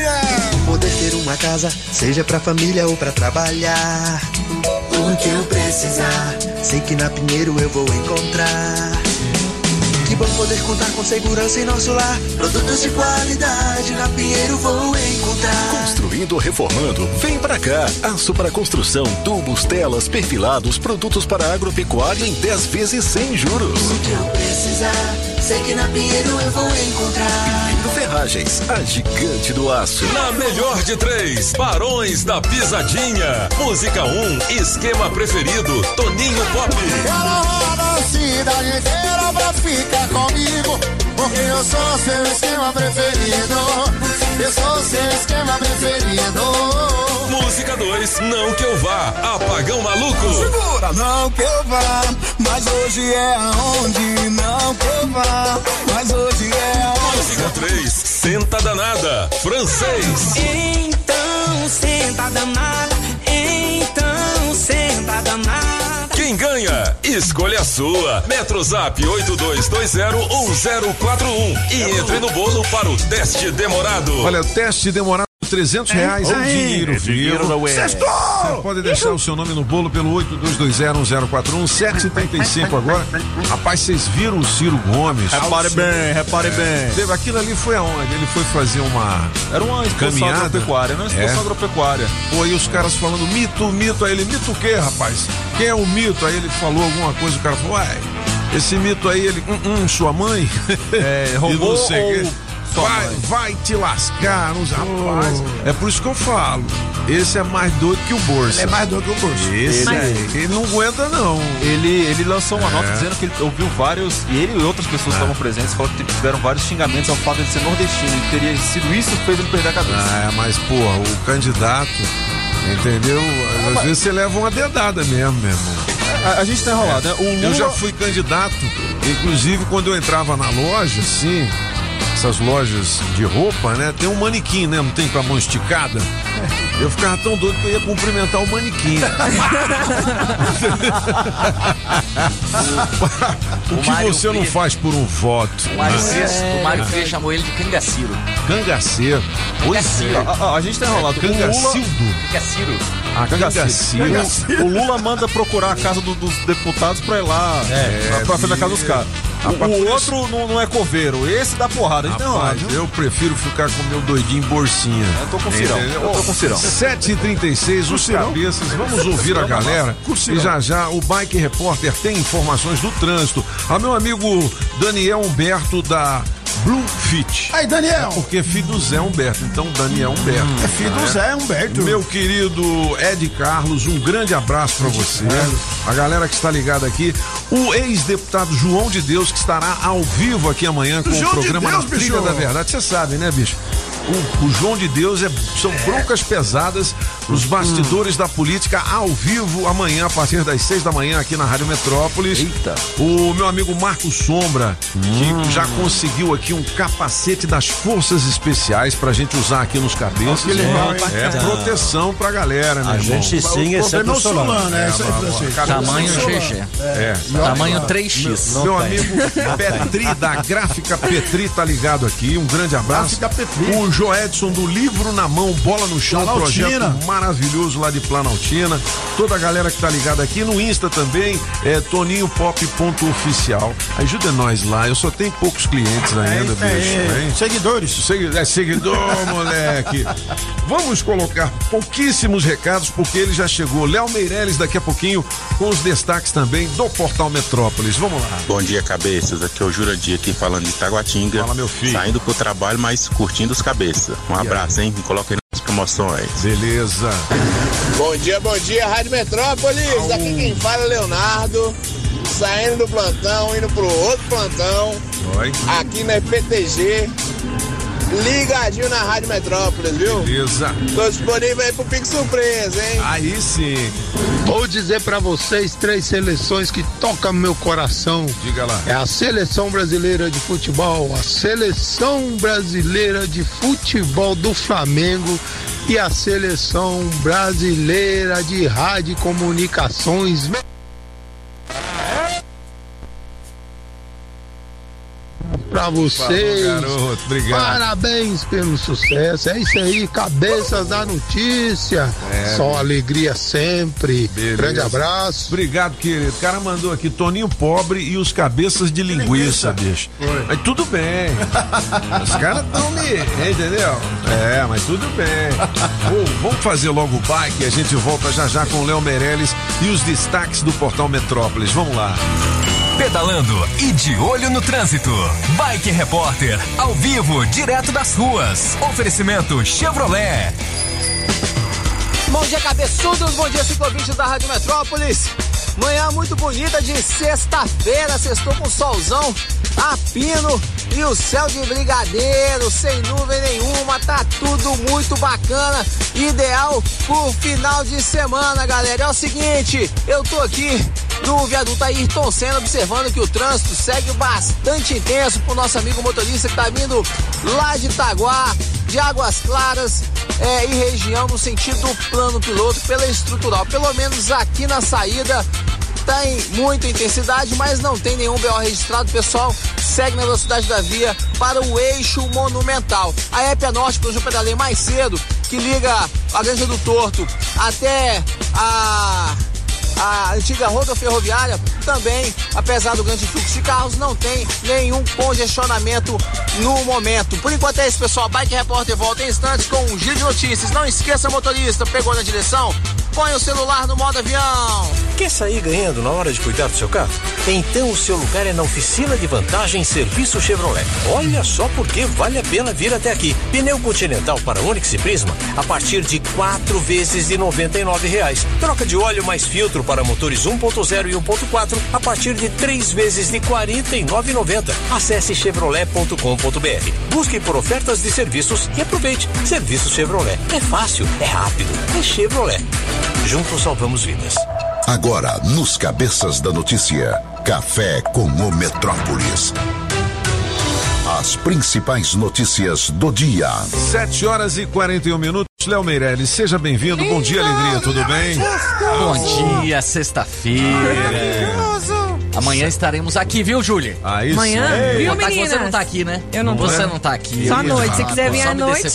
Agrobinha. Poder ter uma casa, seja pra família ou pra trabalhar. O que eu precisar, sei que na Pinheiro eu vou encontrar. Que bom poder contar com segurança em nosso lar. Produtos de qualidade na Pinheiro vou encontrar. Construindo ou reformando, vem pra cá. Aço para construção, tubos, telas, perfilados, produtos para agropecuária em 10 vezes sem juros. O que eu precisar, sei que na Pinheiro eu vou encontrar. Pinheiro Ferragens, a gigante do aço. Na melhor de três, Barões da Pisadinha. Música 1, um, esquema preferido, Toninho Pop. Ela roda a cidade inteira pra ficar comigo. Porque eu sou seu esquema preferido. Eu sou seu esquema preferido. Música 2, Não Que Eu Vá, Apagão Maluco. Segura, não que eu vá, mas hoje é aonde. Não que eu vá, mas hoje é aonde. Música 3, Senta Danada, francês. Então senta danada, então senta danada. Quem ganha? Escolha a sua. Metrozap 82201041 e entre no bolo para o teste demorado. Olha, o teste demorado 300 reais é, um dinheiro, dinheiro da Você pode deixar o seu nome no bolo pelo 82201041 735 agora. Rapaz, vocês viram o Ciro Gomes? Repare bem, repare bem. Teve aquilo ali foi aonde? Ele foi fazer uma Era uma caminhada agropecuária, não é exposição é. agropecuária. Pô, aí os caras falando mito, mito, aí ele, mito o quê, rapaz? Quem é o mito? Aí ele falou alguma coisa, o cara falou, uai, esse mito aí, ele, hum, hum sua mãe? É, roubou ou vai, vai te lascar, nos rapaz. É por isso que eu falo. Esse é mais doido que o. Ele é mais doido que o Borsa. Esse Mas- aí, ele não aguenta, não. Ele, ele lançou uma É. nota dizendo que ele ouviu vários, e ele e outras pessoas que estavam presentes falaram que tiveram vários xingamentos ao fato de ser nordestino. E teria sido isso que fez ele perder a cabeça. Ah, mas, porra, o candidato, entendeu? Às vezes você leva uma dedada mesmo, meu irmão. A, a gente tá enrolado, né? O Lula... Eu já fui candidato, inclusive quando eu entrava na loja, assim, essas lojas de roupa, né? Tem um manequim, né? Não tem com a mão esticada. Eu ficava tão doido que eu ia cumprimentar o manequim. o que Mário você não faz por um voto? O Mário né? Frias, o Mário Frias chamou ele de cangaciro. Cangaceiro. Pois é. A, a- a gente tá enrolado. O Lula... Cangacildo. Cangaciro. Ah, Cangaciro. Cangaciro. O Lula manda procurar a casa do- dos deputados pra ir lá, É, pra frente da casa dos caras. O, o outro não, não é coveiro, esse dá porrada. A. Rapaz, eu prefiro ficar com o meu doidinho bolsinha. Eu tô com cirão, eu tô com cirão. 7h36, os cabeças. Vamos ouvir a galera. E já já o Bike Repórter tem informações do trânsito. A meu amigo Daniel Humberto da Blue Fit. Aí, Daniel. É porque é filho do Zé Humberto, então Daniel Humberto. É filho do Zé Humberto. Meu querido Ed Carlos, um grande abraço pra você. A galera que está ligada aqui. O ex-deputado João de Deus, que estará ao vivo aqui amanhã com João o de programa Deus, Na Trilha bicho. da Verdade. Você sabe, né, bicho? O, o João de Deus é, são broncas pesadas nos bastidores da política ao vivo amanhã, a partir das seis da manhã, aqui na Rádio Metrópolis. Eita. O meu amigo Marco Sombra, que já conseguiu aqui um capacete das Forças Especiais pra gente usar aqui nos cabeças. que legal, hein? é proteção pra galera, né? A irmão? gente sim, problema é o Solano. Solano, é isso aí, Francisco. Tamanho. GG. É. Tamanho 3x. Meu amigo Petri, da Gráfica Petri, tá ligado aqui. Um grande abraço. Gráfica Petri. O Joedson do Livro na Mão, Bola no Chão, Planaltina. projeto maravilhoso lá de Planaltina. Toda a galera que tá ligada aqui no Insta também, é toninhopop.oficial. Ajuda nós lá, eu só tenho poucos clientes ainda, bicho. É, hein? Seguidores. Segui- É seguidor, moleque. Vamos colocar pouquíssimos recados, porque ele já chegou. Léo Meirelles daqui a pouquinho com os destaques também do Portal Metrópolis. Vamos lá. Bom dia, cabeças. Aqui é o Jurandir aqui falando de Taguatinga. Fala, meu filho. Saindo pro trabalho, mas curtindo os cabeças. Um abraço, hein? Me coloquem nas promoções. Beleza. Bom dia, bom dia, Rádio Metrópolis. Aqui quem fala é Leonardo. Saindo do plantão, indo pro outro plantão. Oi. Aqui na PTG. Ligadinho na Rádio Metrópolis, viu? Beleza. Tô disponível aí pro Pique Surpresa, hein? Aí sim. Vou dizer pra vocês três seleções que tocam meu coração. Diga lá. É a seleção brasileira de futebol, a seleção brasileira de futebol do Flamengo e a seleção brasileira de rádio e comunicações. Pra vocês. Falou, garoto. Obrigado. Parabéns pelo sucesso. É isso aí, cabeças da notícia. É, Só bicho. alegria sempre. Beleza. Grande abraço. Obrigado, querido. O cara mandou aqui Toninho Pobre e os cabeças de linguiça, bicho. Mas tudo bem. Os caras estão me. Entendeu? É, mas tudo bem. Ô, vamos fazer logo o bike e a gente volta já já com o Léo Meirelles e os destaques do Portal Metrópolis. Vamos lá. Pedalando e de olho no trânsito. Bike Repórter, ao vivo, direto das ruas. Oferecimento Chevrolet. Bom dia, cabeçudos. Bom dia, ciclovintes da Rádio Metrópolis. Manhã muito bonita de sexta-feira. Sextou com solzão a pino e o céu de brigadeiro, sem nuvem nenhuma. Tá tudo muito bacana. Ideal pro final de semana, galera. É o seguinte, eu tô aqui no viaduto Ayrton Senna observando que o trânsito segue bastante intenso pro nosso amigo motorista que tá vindo lá de Itaguá, de Águas Claras é, e região no sentido plano piloto pela estrutural. Pelo menos aqui na saída tem muita intensidade, mas não tem nenhum BO registrado. Pessoal, segue na velocidade da via para o eixo monumental. A Épia Norte, que eu pedalei mais cedo, que liga a Granja do Torto até a a antiga roda ferroviária também, apesar do grande fluxo de carros, não tem nenhum congestionamento no momento. Por enquanto é isso, pessoal. Bike Repórter volta em instantes com um giro de notícias. Não esqueça, motorista, pegou na direção? Põe o celular no modo avião. Quer sair ganhando na hora de cuidar do seu carro? Então o seu lugar é na oficina de vantagem Serviço Chevrolet. Olha só porque vale a pena vir até aqui. Pneu Continental para Onix e Prisma a partir de quatro vezes de 99 reais. Troca de óleo mais filtro para motores 1.0 e 1.4 a partir de três vezes de R$ 49,90. Acesse chevrolet.com.br. Busque por ofertas de serviços e aproveite. Serviço Chevrolet. É fácil, é rápido, é Chevrolet. Juntos salvamos vidas. Agora, nos Cabeças da Notícia, Café com o Metrópolis. As principais notícias do dia. 7 horas e 41 minutos. Léo Meirelles, seja bem-vindo. Bom dia, alegria, tudo bem? Bom dia, sexta-feira. Amanhã estaremos aqui, viu, Júlia? Aí Amanhã, sim. viu, Contar que meninas? você não tá aqui, né? Eu não tô. Você não tá aqui. Só à noite. Se quiser vir à noite.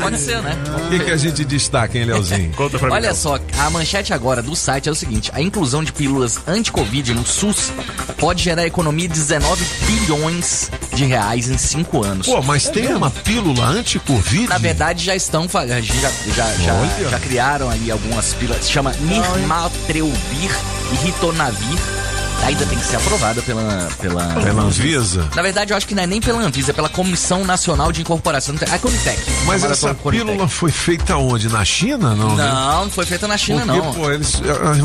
Pode ser, né? O que, que a gente destaca, hein, Leozinho? Conta pra Olha só, a manchete agora do site é o seguinte: a inclusão de pílulas anti-Covid no SUS pode gerar economia de 19 bilhões de reais em cinco anos. Pô, mas tem uma pílula anti-Covid? Na verdade, já estão já, já, já, já, criaram aí algumas pílulas. Se chama Nirmatrelvir Ritonavir. Ainda tem que ser aprovada pela, pela. Pela Anvisa? Na verdade, eu acho que não é nem pela Anvisa, é pela Comissão Nacional de Incorporação. A Conitec. Mas essa Conitec. pílula foi feita onde? Na China, não? né? Não, não foi feita na China, Porque, não. pô, eles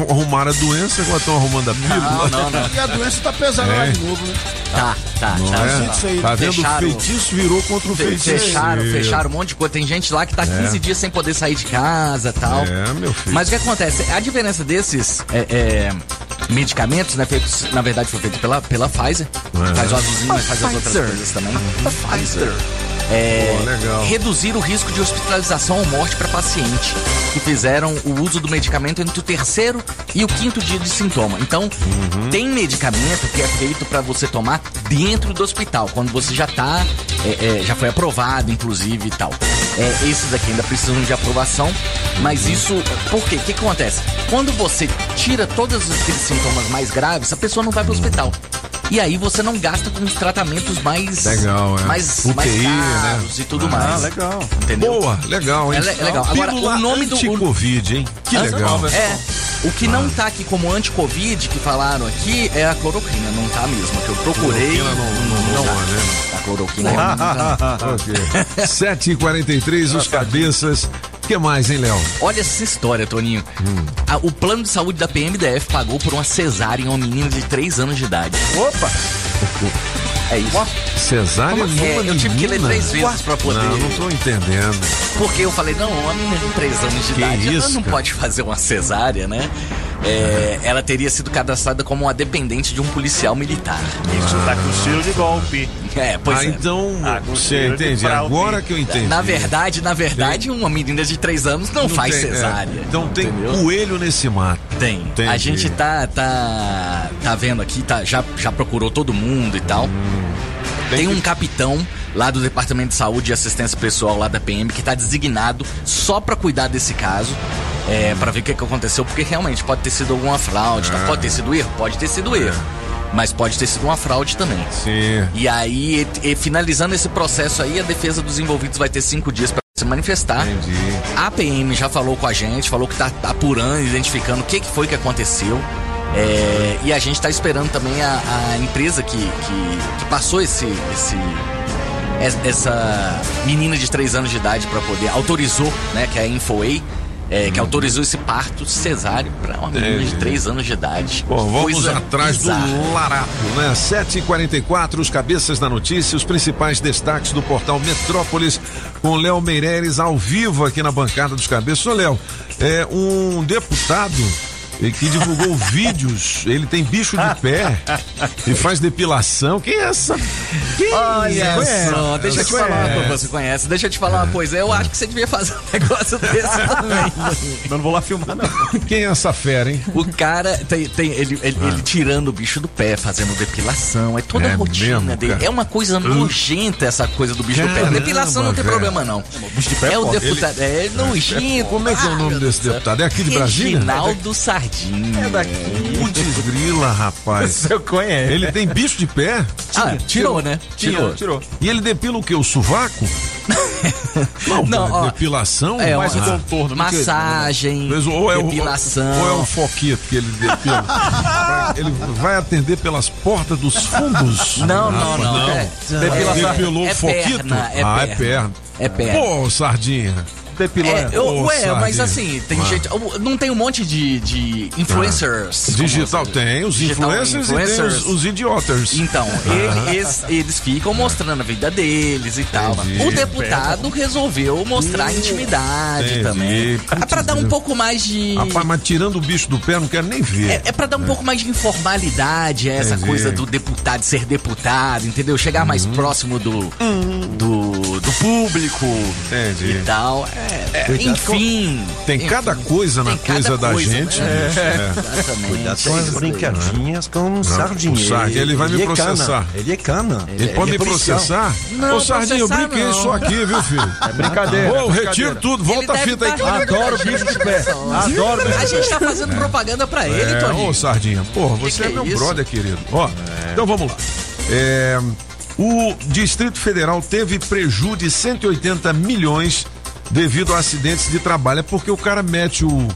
arrumaram a doença, agora estão arrumando a pílula. Não, não, não. E a doença tá pesando lá É. de novo, né? Tá, tá, Não tá. é? Tá vendo? O Fecharam- feitiço virou contra o Fe- feitiço. Fecharam, fecharam um monte de coisa. Tem gente lá que tá 15 É. dias sem poder sair de casa e tal. É, meu filho. Mas o que acontece? A diferença desses é, é, medicamentos, né? Feitos, na verdade, foi feito pela, pela Pfizer. É. Faz azulzinho, mas faz as outras coisas também. Pfizer. É, reduzir o risco de hospitalização ou morte para paciente que fizeram o uso do medicamento entre o terceiro e o quinto dia de sintoma. Então, Uhum. tem medicamento que é feito para você tomar dentro do hospital, quando você já tá, é, é, já foi aprovado, inclusive e tal. É, esses daqui ainda precisam de aprovação, mas Uhum. isso, por quê? O que, acontece? Quando você tira todos aqueles sintomas mais graves, a pessoa não vai pro hospital. E aí você não gasta com os tratamentos mais Legal, é. mais, UTI, mais né? caros e tudo Ah, mais. legal. Entendeu? Boa, legal, hein? É, é legal. Agora, Pílula o nome do anti-Covid, hein? Que legal. É. O que não tá aqui como anti-Covid, que falaram aqui, é a cloroquina. Não tá mesmo. Que eu procurei. Cloroquina não- não tá. rola, né? A cloroquina ok. 7h43, os cabeças. O que mais, hein, Léo? Olha essa história, Toninho. Hum. A- o plano de saúde da PMDF pagou por uma cesárea em uma menina de 3 anos de idade. Opa! É isso. Cesárea é, eu tive que ler três vezes pra poder. Não, não tô entendendo. Porque eu falei, não, uma menina de 3 anos de Que idade, ela isso, não cara? pode fazer uma cesárea, né? É, ela teria sido cadastrada como uma dependente de um policial militar. Isso tá com cheiro de golpe. É, pois ah, é. então, Ah, você entende? Agora que eu entendi. Na verdade, na verdade, uma menina de 3 anos não, faz tem- é. cesárea. Então tem entendeu? coelho nesse mato. Tem. Entendi. A gente tá, tá, tá vendo aqui, tá, já, já procurou todo mundo e tal. tem um capitão lá do Departamento de Saúde e Assistência Pessoal lá da PM que tá designado só pra cuidar desse caso. É, para ver o que, que aconteceu, porque realmente pode ter sido alguma fraude, tá? É. pode ter sido erro, pode ter sido erro, mas pode ter sido uma fraude também. Sim. E aí, e- e finalizando esse processo aí, a defesa dos envolvidos vai ter cinco dias para se manifestar. Entendi. A PM já falou com a gente, falou que tá apurando, identificando o que, que foi que aconteceu. É, e a gente tá esperando também a, a empresa que, que, que passou esse, esse, es- essa menina de 3 anos de idade para poder, autorizou, né, que é a Infoay, é, que autorizou esse parto cesáreo para uma menina de Entendi. 3 anos de idade. Bom, vamos Coisa atrás bizarra. do Larapo, né? 7h44, os cabeças da notícia, os principais destaques do portal Metrópolis, com Léo Meireles ao vivo aqui na bancada dos cabeças. Ô, Léo, é um deputado eh, que divulgou vídeos, ele tem bicho de pé e faz depilação. Quem é essa? Quem Olha Conhece? só, deixa eu te falar uma coisa, você conhece, deixa eu te falar uma coisa, eu acho que você devia fazer um negócio desse também. Eu não vou lá filmar, não. Quem é essa fera, hein? O cara tem, tem ele, ele, ele tirando o bicho do pé, fazendo depilação, é toda É a rotina mesmo, dele. cara? É uma coisa nojenta essa coisa do bicho do pé. Caramba, Depilação não tem velho. problema, não. bicho de pé é o forte. deputado. É nojento. Como é que é o nome Ah, desse deputado? É aqui de Brasília? Reginaldo Sardinha. É daqui. Putz grila, rapaz. Eu conheço. Ele tem bicho de pé? Ah, tirou, né? Tirou. tirou. E ele depila o quê? O sovaco? Não, Não, cara, ó, depilação? É, Mais um contorno. massagem, Mas ou é o- depilação. Ou é um foquito que ele depila? Ele vai atender pelas portas dos fundos? Não, não, Rapaz, não. É, Depilou é, o foquito? perna, é ah, é perna. perna. É perna. Pô, Sardinha. Pilanha. É, eu- Ô, ué, mas assim, tem Ah. gente. Não tem um monte de, de influencers. Ah. Digital como- tem, os digital influencers, e tem os, os idiotas. Então, Ah. eles, eles ficam mostrando a vida deles e tal. Entendi. O deputado resolveu mostrar a intimidade Entendi. também. É pra dar um pouco mais de. Rapaz, mas tirando o bicho do pé, não quero nem ver. É, é pra dar um pouco mais de informalidade, é essa Entendi. coisa do deputado ser deputado, entendeu? Chegar mais Uhum. próximo do, do, do público Entendi. e tal. É, é, enfim. Tem enfim. cada coisa na coisa da coisa, gente. né? bicho, é. Exatamente. Cuidado com as brincadinhas com o Sardinha. o Sardinha, ele vai me é processar. cana, Ele é cana. Ele pode me policial. processar? Não, Ô, Sardinha, eu brinquei não. isso aqui, viu, filho? É brincadeira. Ô, é retiro tudo, volta a Ele fita aí. tá- Adoro bicho de pé. Adoro bicho A gente tá fazendo propaganda pra ele, É, Toninho. ô, Sardinha, porra, você é é meu brother, querido. Ó, então vamos lá. É, o Distrito Federal teve prejuízo de 180 milhões devido a acidentes de trabalho. É porque o cara mete o,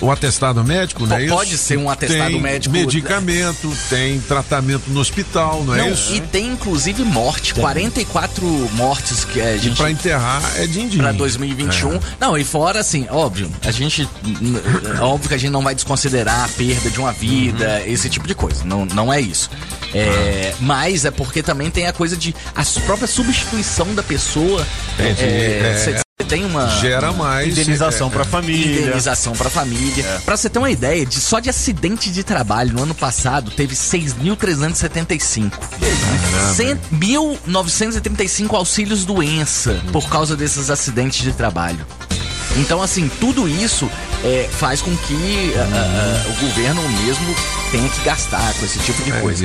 o atestado médico, né? Pode ser um atestado tem médico- medicamento, tem tratamento no hospital, não é Não, isso? e tem inclusive morte, 44 mortes que a gente Pra enterrar é din-din. Pra 2021. É. Não, e fora assim, óbvio, a gente. n- Óbvio que a gente não vai desconsiderar a perda de uma vida, Uhum. esse tipo de coisa. Não, não é isso. É, Mas é porque também tem a coisa de. A própria substituição da pessoa. Entendi. É, É. Tem uma. Gera mais. Indenização é, pra família. Indenização pra família. Pra você ter uma ideia, de, só de acidente de trabalho no ano passado teve 6.375. Cem- 1.935 auxílios doença por causa desses acidentes de trabalho. Então, assim, tudo isso é, faz com que ah, ah, ah, o governo mesmo tenha que gastar com esse tipo de coisa.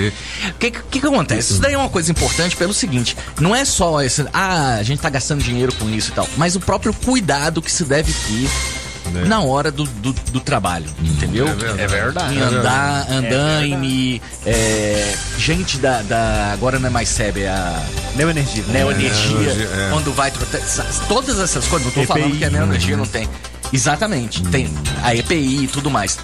O que, que, que acontece? Isso daí é uma coisa importante pelo seguinte: não é só esse, ah, a gente tá gastando dinheiro com isso e tal, mas o próprio cuidado que se deve ter. Na hora do, do, do trabalho, entendeu? É verdade. Em É andar, verdade. andaime, é, gente da, da. Agora não é mais SEB, é a. Neoenergia. Neoenergia, Neoenergia, é. quando vai trocar. Todas essas coisas, não tô EPI. falando que a neoenergia não tem. Exatamente, tem a EPI e tudo mais.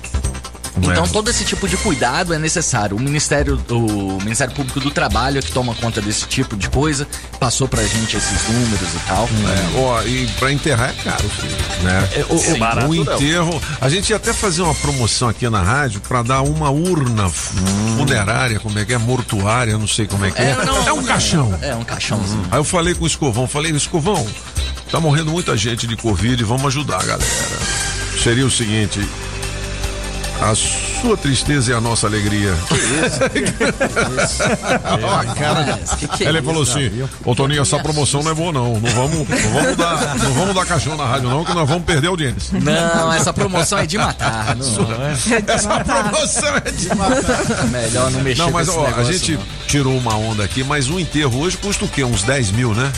Então É. todo esse tipo de cuidado é necessário. O Ministério, o Ministério Público do Trabalho é que toma conta desse tipo de coisa, passou pra gente esses números e tal. É, ó, e pra enterrar é caro, filho, né? É, o- Sim, barato o não. enterro. A gente ia até fazer uma promoção aqui na rádio pra dar uma urna funerária, como é que é? Mortuária, não sei como é que é. É, não, é um caixão. É um caixãozinho. Aí eu falei com o Escovão, falei, Escovão, tá morrendo muita gente de Covid, vamos ajudar a galera. Seria o seguinte. A sua tristeza é a nossa alegria. A cara. Que que é Ele isso, falou assim? Ô Toninho, essa promoção não é boa, não. Não vamos, não vamos, dar, não vamos dar caixão na rádio, não, que nós vamos perder a audiência. Não, essa promoção é de matar. Não, Essa promoção é de matar. Melhor não mexer Não, mas com esse ó, a negócio, gente não. tirou uma onda aqui, mas um enterro hoje custa o quê? Uns 10 mil, né?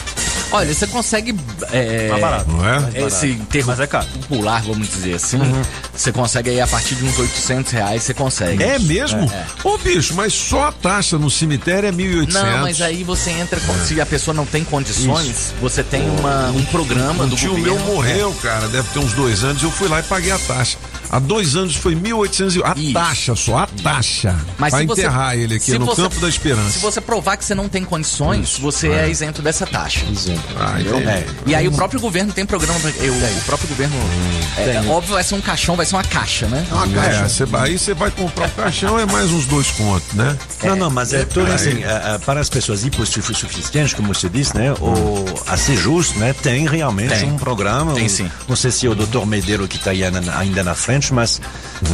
Olha, você consegue. É, Mais barato. Não é? Mais barato. Esse enterro Mas é caro. popular, vamos dizer assim. Uhum. Você consegue aí a partir de uns 800 reais, você consegue. É mesmo? É, é. Ô, bicho, mas só a taxa no cemitério é 1.800. Não, mas aí você entra. com- Se a pessoa não tem condições, você tem uma, um programa Um do tio governo. meu morreu, cara, deve ter uns dois anos. Eu fui lá e paguei a taxa. Há dois anos foi 1.800 e... A Isso. taxa só, a taxa. Mas pra se você- enterrar ele aqui no você- Campo da Esperança. Se você provar que você não tem condições, você é. isento dessa taxa. Ah, Entendeu? então- É. E aí o próprio governo tem programa. pra- eu- o próprio governo. é, é, óbvio, vai ser um caixão, vai ser uma caixa, né? É, cê- aí você vai comprar um caixão, é mais uns dois contos, né? Não, não, mas é tudo Aí- assim, ah, ah, para as pessoas hipossuficientes, como você disse, né, ou a ser justo, né, tem realmente Tem. um programa. Tem um- sim. Não sei se é o doutor Medeiro que está ainda na frente, mas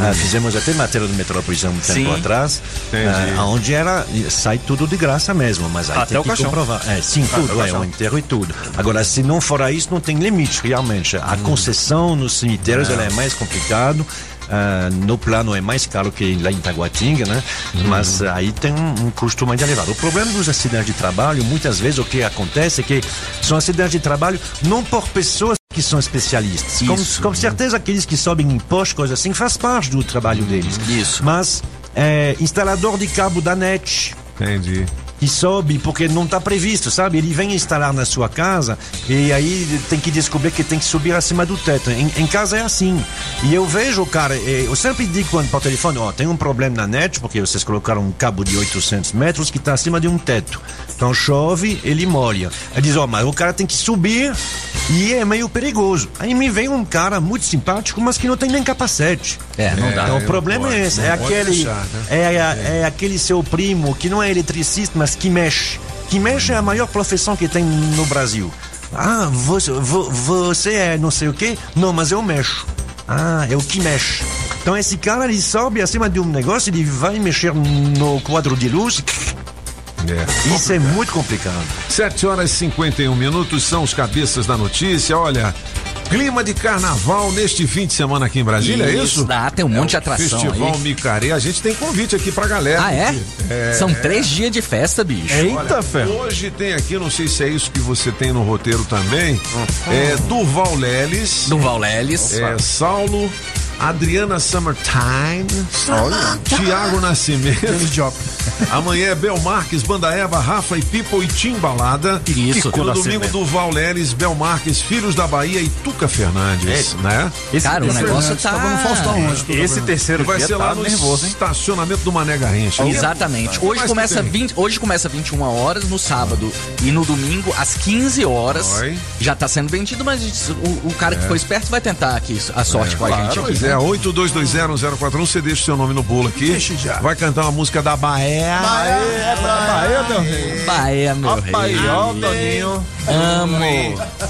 ah, fizemos até matéria do Metrópolis há um tempo Sim. atrás, Entendi. ah, onde era, sai tudo de graça mesmo, mas aí Até tem o que caixão. comprovar. É, sim, Até tudo, o é, o enterro e tudo. Agora, se não for isso, não tem limite, realmente. A concessão nos cemitérios, ela é mais complicado. Ah, no plano é mais caro que lá em Taguatinga, né? Mas ah, aí tem um, um custo mais elevado. O problema dos acidentes de trabalho, muitas vezes o que acontece é que são acidentes de trabalho não por pessoas que são especialistas. Com, Isso. com certeza aqueles que sobem impostos, coisas assim, faz parte do trabalho deles. Isso. Mas é, instalador de cabo da net, Entendi. Que sobe porque não está previsto, sabe? Ele vem instalar na sua casa e aí tem que descobrir que tem que subir acima do teto. Em, em casa é assim. E eu vejo, cara, eh, eu sempre digo quando por telefone, ó, tem um problema na net porque vocês colocaram um cabo de 800 metros que está acima de um teto. Então chove, ele molha. Aí diz, ó, mas o cara tem que subir E é meio perigoso. Aí me vem um cara muito simpático, mas que não tem nem capacete. É, não dá. Então, o problema pode, é esse. É aquele, deixar, né? é, é, é aquele seu primo que não é eletricista, mas que mexe. Que mexe é a maior profissão que tem no Brasil. Ah, você, vo- você é não sei o quê? Não, mas eu mexo. Ah, é o que mexe. Então esse cara ele sobe acima de um negócio, ele vai mexer no quadro de luz. Isso é muito complicado. 7 horas e 51 minutos são os cabeças da notícia. Olha, clima de carnaval neste fim de semana aqui em Brasília, é isso? Dá, tem um monte de atração Festival aí. Micaré. A gente tem convite aqui pra galera. Ah, é? É, São é. três dias de festa, bicho. Olha, Hoje tem aqui, não sei se é isso que você tem no roteiro também, é Durval Leles. Durval Leles. É, Saulo, Adriana Summertime. Olha. Tiago Nascimento. Amanhã é Bel Marques, Banda Eva, Rafa e People e Timbalada. Isso. No domingo, Durval Leles, Bel Marques, Filhos da Bahia e Tuca Fernandes, né? Cara, o negócio tá... Esse terceiro vai ser tá lá no nervoso, estacionamento do Mané Garrincha. Exatamente. Que Hoje começa, que tem? 20, hoje começa 21 horas no sábado e no domingo às 15 horas. Oi. Já tá sendo vendido, mas o, o cara que É. foi esperto vai tentar aqui a sorte É, com a claro, gente. Pois aqui, é, né? 82201041, você deixa o seu nome no bolo aqui. Deixa já. Vai cantar uma música da Bahia. Bahia, meu rei. Bahia, meu Ó, rei. Bahia, Toninho. Amo.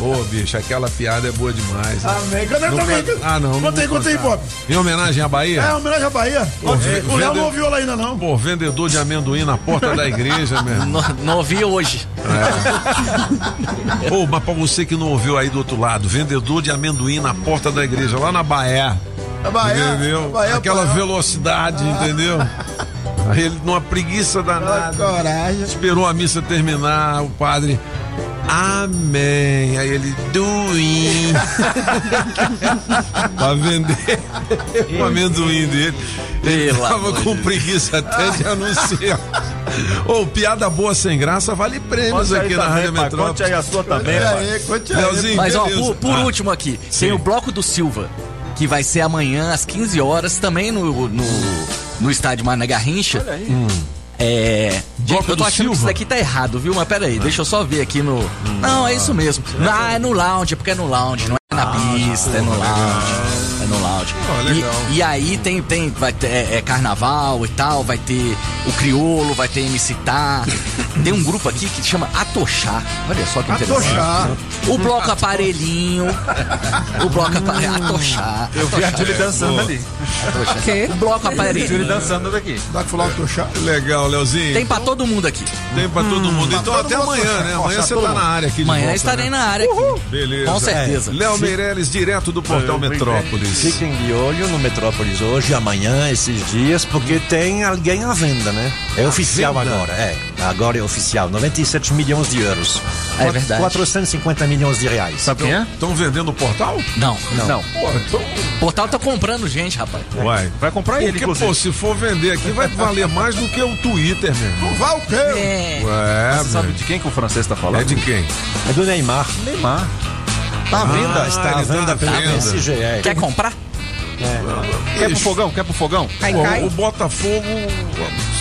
Ô, bicho, aquela piada é boa demais. né? Amém. Cadê também? Ah, não. não Conta aí, conta aí. Pop. Em homenagem à Bahia? É, homenagem à Bahia. Pô, o vende- Léo não ouviu lá ainda, não. Pô, vendedor de amendoim na porta da igreja. Não, não ouvi hoje. É. Pô, mas pra você que não ouviu aí do outro lado, vendedor de amendoim na porta da igreja, lá na Bahia. A Bahia. Entendeu? Bahia, Aquela Bahia. velocidade, entendeu? Aí ele, numa preguiça danada, Coragem. esperou a missa terminar, o padre. Amém. Aí ele, doim. pra vender o amendoim dele. Ele Pelo tava com preguiça até de anunciar. Ô, piada boa sem graça vale prêmios aí aqui na também, Rádio Metrópole. conte aí a sua também, Conte aí, conte aí. Leozinho, Mas, ó, beleza. por, por Ah, último aqui, sim. tem o Bloco do Silva, que vai ser amanhã às 15 horas, também no, no, no estádio Mané Garrincha. É. Bloco eu tô do achando que isso Silva? daqui tá errado, viu? Mas pera aí, deixa eu só ver aqui no. Não, é isso mesmo. Ah, é no lounge, é porque é no lounge, não é na pista, é no lounge. É no lounge. Ah, legal. E, e aí tem, tem vai ter é, é carnaval e tal, vai ter o Criolo, vai ter MC Tá. Tem um grupo aqui que chama Atochá. Olha só que interessante. Atochá. O bloco aparelhinho. O bloco aparelhinho. Atochá. Eu vi a Julie dançando ali. O bloco Julie aparelhinho. dançando daqui. Dá que falar chato. Legal, Leozinho. Tem pra todo mundo aqui. Tem pra todo mundo. Então todo até mundo. amanhã, né? Amanhã você tá na área aqui de Amanhã volta, estarei né? na área aqui. Beleza. Com certeza. Léo Meirelles, direto do Portal Metrópolis. Fiquem de olho no Metrópolis hoje, amanhã, esses dias, porque tem alguém à venda, né? É oficial venda? agora, é. Agora é oficial. 97 milhões de euros. É verdade. 450 milhões de reais. Sabe quem é? Estão vendendo o portal? Não. Não. Porra, então. O portal tá comprando gente, rapaz. Uai. Vai comprar ele, Porque, inclusive. pô, se for vender aqui, vai valer mais do que o Twitter, meu irmão. Não vai o quê? É. Ué, Você sabe de quem que o francês tá falando? É de quem? É do Neymar. Neymar. Tá à venda, Ah, está à tá venda pela. É. Quer comprar? Quer pro fogão? Quer pro fogão? Cai, cai. o Botafogo.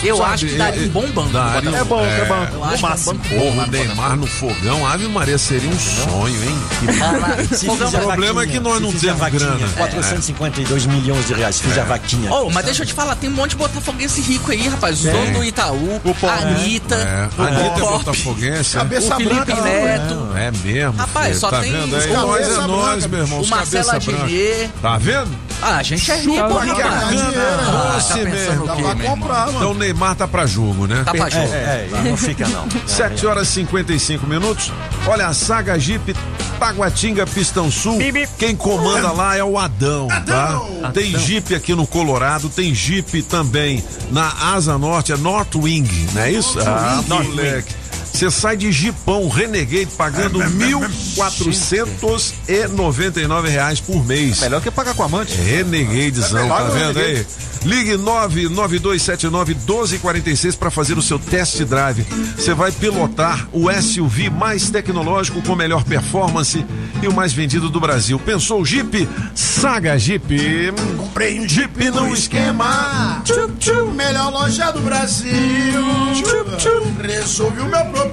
Eu sabe, acho que daria é- um bom banco. daria- É bom, é bom. Eu acho que é um máximo. banco Porra, o Neymar no fogão, Ave Maria, seria um sonho, hein? Fizer O problema é que nós não temos vaquinha, grana. 452 milhões de reais, se fizer vaquinha. Oh, mas deixa eu te falar, tem um monte de botafoguense rico aí, rapaz. Os donos do Itaú, a Anitta, É, o a Anitta é botafoguense. é? Cabeça o Felipe branca, Neto. É mesmo. Rapaz, filho, só tá tem vendo os aí? Nós é nós, meu irmão. o os Marcelo branca. Adnet. Tá vendo? Ah, a gente é rico, Chupa, rapaz. Ricardo. Ah, tá Você pensando mesmo. o Dá quê, meu irmão? comprar, Então mano. o Neymar tá pra jogo, né? Tá pra jogo. É, é, não fica não. 7 horas e 55 minutos. Olha, a saga Jeep Taguatinga Pistão Sul. Quem comanda lá é o Adão, tá? Tem Jeep aqui no Colorado, tem Jeep também na Asa Norte, é Northwing, não é isso? Ah, moleque. Você sai de Jeepão Renegade pagando 1.499 reais por mês. Melhor que pagar com amante. Renegadezão, tá Paga o vendo aí? Ligue 99279-1246 para fazer o seu test drive. Você vai pilotar o SUV mais tecnológico com melhor performance e o mais vendido do Brasil. Pensou o Jeep? Saga Jeep. Comprei um Jeep no esquema. Tchup, tchup, melhor loja do Brasil. Tchup, tchup, resolvi o meu problema.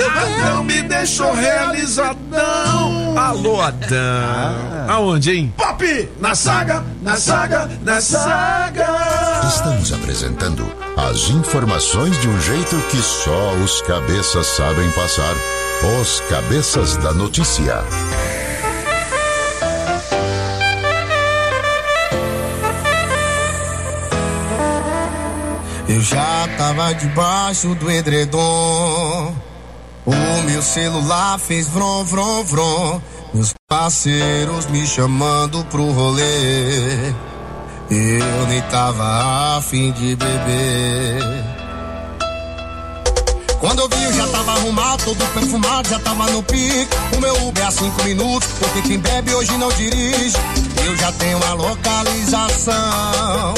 Adão me deixou realizadão. Alô, Adão. Aonde, hein? Pop! Na saga, na saga, na saga! Estamos apresentando as informações de um jeito que só os cabeças sabem passar. Os cabeças da notícia. Eu já tava debaixo do edredom. O meu celular fez vrom, vrom, vrom. Meus parceiros me chamando pro rolê. Eu nem tava afim de beber. Quando eu vi, eu já tava arrumado, todo perfumado, já tava no pique. O meu Uber a cinco minutos, porque quem bebe hoje não dirige. Eu já tenho a localização.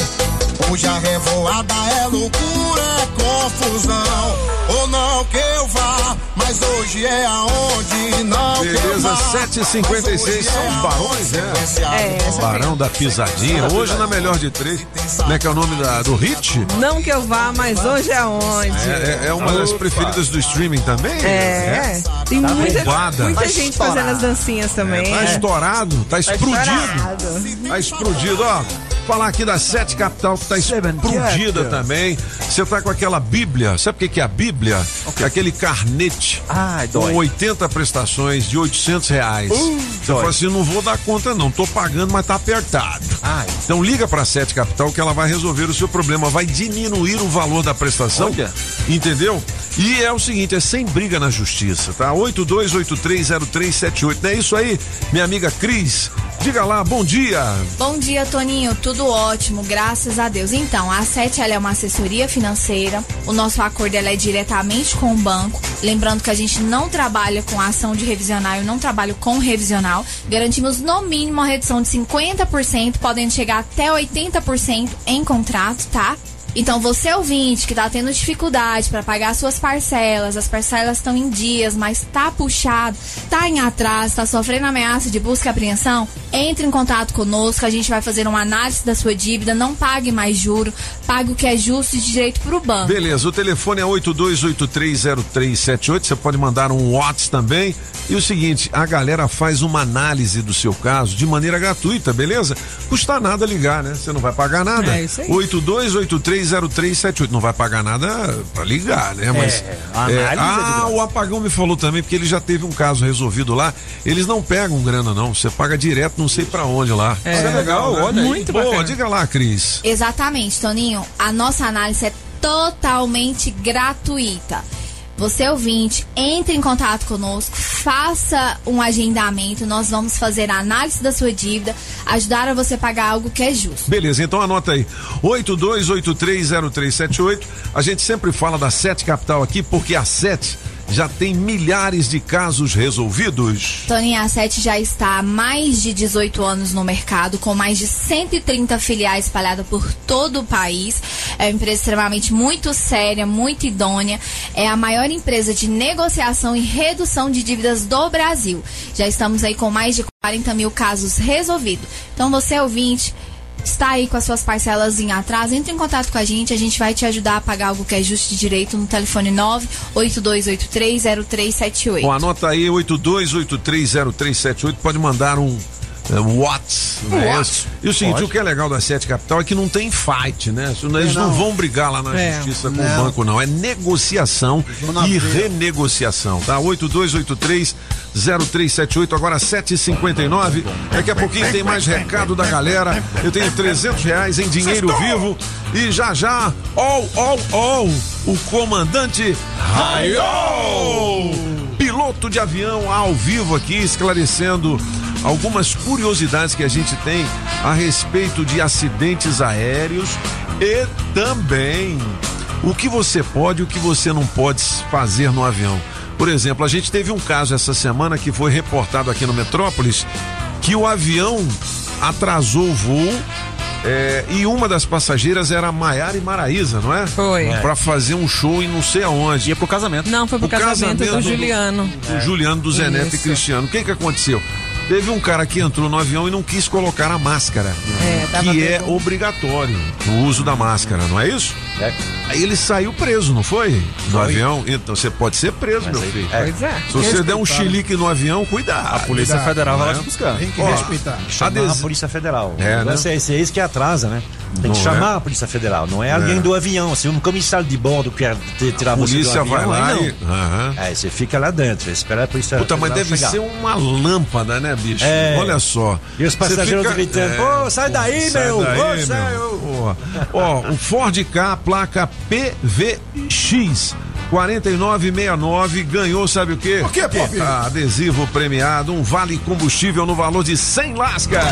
Hoje a revoada é loucura, é confusão. Ou não que eu vá, mas hoje é aonde não Beleza, vá. 7h56 são barões, né? É, Barão da Pisadinha. Hoje na melhor de três. Como é que é o nome da, do hit? Não que eu vá, mas hoje é onde? É, é- é uma das preferidas do streaming também? É, tem Tá muita, bombada. muita Tá gente estourado. fazendo as dancinhas também. Tá É. estourado, tá explodido. estourado. Tá explodido, ó. Falar aqui da Sete Capital tá explodida também. Você tá com aquela Bíblia. Sabe o que que é a Bíblia? É aquele carnete com dói. 80 prestações de 800 reais. Uh, Você fala assim, não vou dar conta não, tô pagando, mas tá apertado. Então liga pra Sete Capital que ela vai resolver o seu problema, vai diminuir o valor da prestação. Entendeu? E é o seguinte, é sem briga na justiça, tá? 82830378. Não é isso aí, minha amiga Cris? Diga lá, bom dia. Bom dia, Toninho. Tudo ótimo, graças a Deus. Então, a Sete ela é uma assessoria financeira. O nosso acordo ela é diretamente com o banco. Lembrando que a gente não trabalha com ação de revisional, eu não trabalho com revisional. Garantimos no mínimo uma redução de 50%, podendo chegar até 80% em contrato, tá? Então, você ouvinte que tá tendo dificuldade para pagar suas parcelas, as parcelas estão em dias, mas tá puxado, tá em atraso, tá sofrendo ameaça de busca e apreensão, entre em contato conosco, a gente vai fazer uma análise da sua dívida, não pague mais juro, pague o que é justo e de direito pro banco. Beleza, o telefone é 82830378. Você pode mandar um WhatsApp também. E o seguinte, a galera faz uma análise do seu caso de maneira gratuita, beleza? Custa nada ligar, né? Você não vai pagar nada. É isso aí. 82830378. Não vai pagar nada pra ligar, né? Mas É, análise é de ah, o apagão me falou também porque ele já teve um caso resolvido lá. Eles não pegam grana não, você paga direto, não sei pra onde lá. É. Isso é legal, olha. aí. Muito Boa, bacana. diga lá, Cris. Exatamente, Toninho. A nossa análise é totalmente gratuita. Você ouvinte, entre em contato conosco, faça um agendamento, nós vamos fazer a análise da sua dívida, ajudar a você pagar algo que é justo. Beleza, então anota aí. 82830378. A gente sempre fala da Sete Capital aqui porque a Sete já tem milhares de casos resolvidos. Toninho a 7 já está há mais de 18 anos no mercado, com mais de 130 filiais espalhadas por todo o país. É uma empresa extremamente muito séria, muito idônea. É a maior empresa de negociação e redução de dívidas do Brasil. Já estamos aí com mais de 40 mil casos resolvidos. Então você ouvinte. Está aí com as suas parcelas em atraso, entre em contato com a gente, a gente vai te ajudar a pagar algo que é justo de direito no telefone 982830378. Bom, anota aí 82830378. Pode mandar um. Um né? Whats. E o seguinte, Pode. o que é legal da Sete Capital é que não tem fight, né? Eles não, não. vão brigar lá na É. justiça com Não. o banco, não. É negociação Zona e renegociação, tá? 8283-0378, agora 7h59. Daqui a pouquinho tem mais recado da galera. Eu tenho 300 reais em dinheiro vivo. E já já, all, all, all, o comandante Raio! Piloto de avião ao vivo aqui, esclarecendo algumas curiosidades que a gente tem a respeito de acidentes aéreos e também o que você pode e o que você não pode fazer no avião. Por exemplo, a gente teve um caso essa semana que foi reportado aqui no Metrópolis que o avião atrasou o voo é, e uma das passageiras era Maiara e Maraísa, não é? Foi. Pra fazer um show em não sei aonde. Ia pro casamento. Não, foi pro O casamento, casamento do Juliano. do Juliano, do Zé Neto e. Cristiano. O que que aconteceu? Teve um cara que entrou no avião e não quis colocar a máscara. É, que é obrigatório o uso da máscara, não é isso? É. Aí ele saiu preso, não foi? No Foi. avião. Então você pode ser preso, meu aí- filho. é. Pois é. Se você der um chilique no avião, cuidado. A Polícia Cuidado, Federal vai lá né? te buscar. Tem que Ó, respeitar. Chamar Ades- a Polícia Federal. É, Não né? é esse, é que atrasa, né? Tem que Não chamar é? a Polícia Federal. Não é alguém do avião. Se um comissário de bordo quer te- tirar A você do polícia avião, vai lá aí não. e. Aí você fica lá dentro, espera a Polícia Puta, mas deve chegar. ser uma lâmpada, né, bicho? É. Olha só. E os Você passageiros fica- gritando, É, "Ô, sai daí, sai meu! daí, Ô, meu!" sai, Ó, o Ford K, placa PVX. 4969 ganhou, sabe o quê? O quê, Pop? Ah, adesivo premiado, um vale combustível no valor de 100 lascas.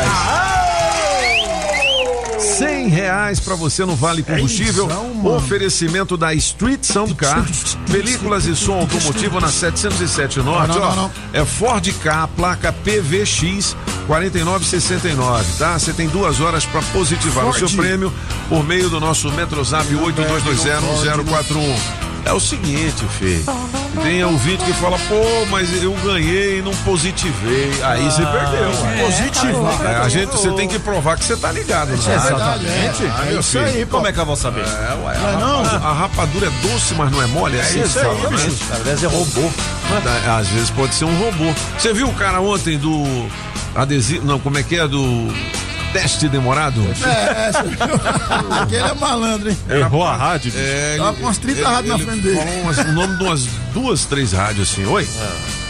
100 reais pra você no Vale Combustível. Eizão, mano. Oferecimento da Street Sound Car. Películas e som automotivo na 707 Norte. Não, não, não, não. É Ford K, placa PVX 4969, tá? Você tem duas horas pra positivar o Ford. seu prêmio por meio do nosso Metrozap 82201041. É o seguinte, Fê. Tem ouvinte que fala, pô, mas eu ganhei e não positivei. Aí você perdeu. ué. Positivar. É, a gente, você tem que provar que você tá ligado, né? Exatamente. Ah, É meu isso filho. aí. Como é que eu vou saber? É, ué, Não é não? A, a rapadura é doce, mas não é mole, é assim que isso aí, fala, bicho. Às vezes é robô. Tá, Às vezes pode ser um robô. Você viu o cara ontem do adesivo, não, como é que é do teste demorado? É? Aquele é malandro, hein? Errou a rádio. É, Tava com umas 30 rádios na frente dele. Falou umas- o nome de umas duas, três rádios assim. Oi?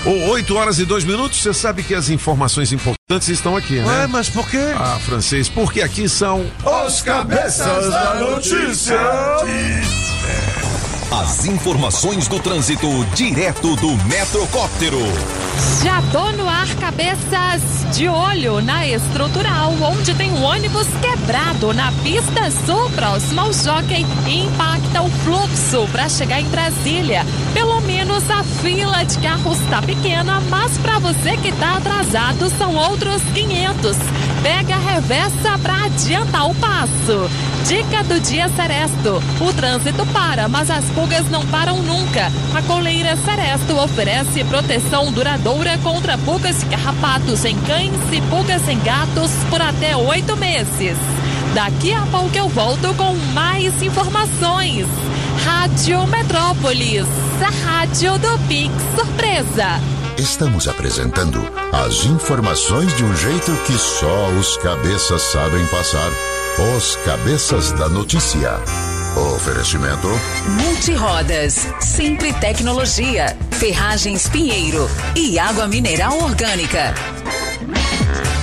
Ou 8 horas e dois minutos, você sabe que as informações importantes estão aqui, né? Ué, mas por quê? Ah, francês, porque aqui são Os cabeças da notícia. As informações do trânsito direto do Metrocóptero. Já tô no ar, cabeças de olho na estrutural, onde tem um ônibus quebrado na pista sul, próximo ao Jockey, e impacta o fluxo para chegar em Brasília. Pelo menos a fila de carros tá pequena, mas para você que tá atrasado são outros 500. Pega a reversa para adiantar o passo. Dica do dia Seresto. O trânsito para, mas as pulgas não param nunca. A coleira Seresto oferece proteção duradoura contra pulgas e carrapatos em cães e pulgas em gatos por até oito meses. Daqui a pouco eu volto com mais informações. Rádio Metrópolis, a rádio do Pix Surpresa. Estamos apresentando as informações de um jeito que só os cabeças sabem passar. Os cabeças da notícia. Oferecimento. Multirodas, Sempre Tecnologia, Ferragens Pinheiro e Água Mineral Orgânica.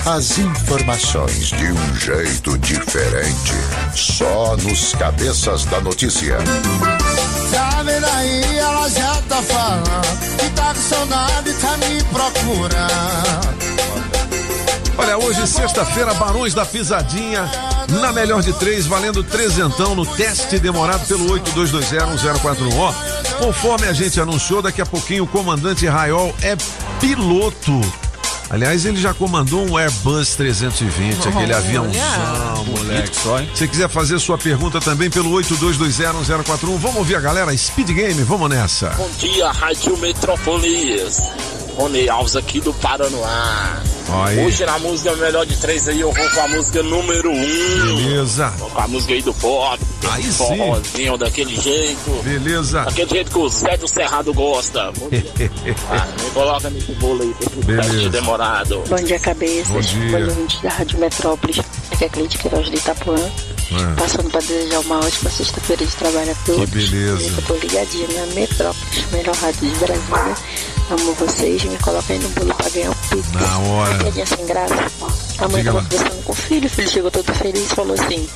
As informações de um jeito diferente. Só nos cabeças da notícia. Sabe daí, ela já tá falando que tá com saudade, tá me procurando. Olha, hoje, sexta-feira, Barões da Pisadinha, na melhor de três, valendo trezentão no teste demorado pelo 82201041. Ó, conforme a gente anunciou, daqui a pouquinho o comandante Raiol é piloto. Aliás, ele já comandou um Airbus 320, aquele Olha. aviãozão, moleque. só, hein? Se quiser fazer sua pergunta também pelo 82201041, vamos ouvir a galera, Speed Game, vamos nessa. Bom dia, Rádio Metrópolis. Rony Alves aqui do Paranoá. Aí. Hoje na música Melhor de Três aí eu vou com a música número um. Beleza. Vou com a música aí do pop. Aí sim. forrozinho daquele jeito. Beleza. Daquele jeito que o Zé do Cerrado gosta. Bom dia. Ah, me coloca nesse bolo aí, Beleza. teste demorado. Bom dia, cabeças. Bom dia. Bom dia, da Rádio Metrópolis. Aqui é a Cleide Queiroz de Itapuã. É. Passando para desejar uma ótima sexta-feira de trabalho a todos. Que beleza. Eu tô ligadinha na Metrópolis, melhor rádio de Brasília. Amo vocês. Me coloca aí no bolo para ganhar um pix. Na hora. Piadinha sem graça. A mãe Diga tava lá. conversando com o filho. O filho chegou todo feliz e falou assim: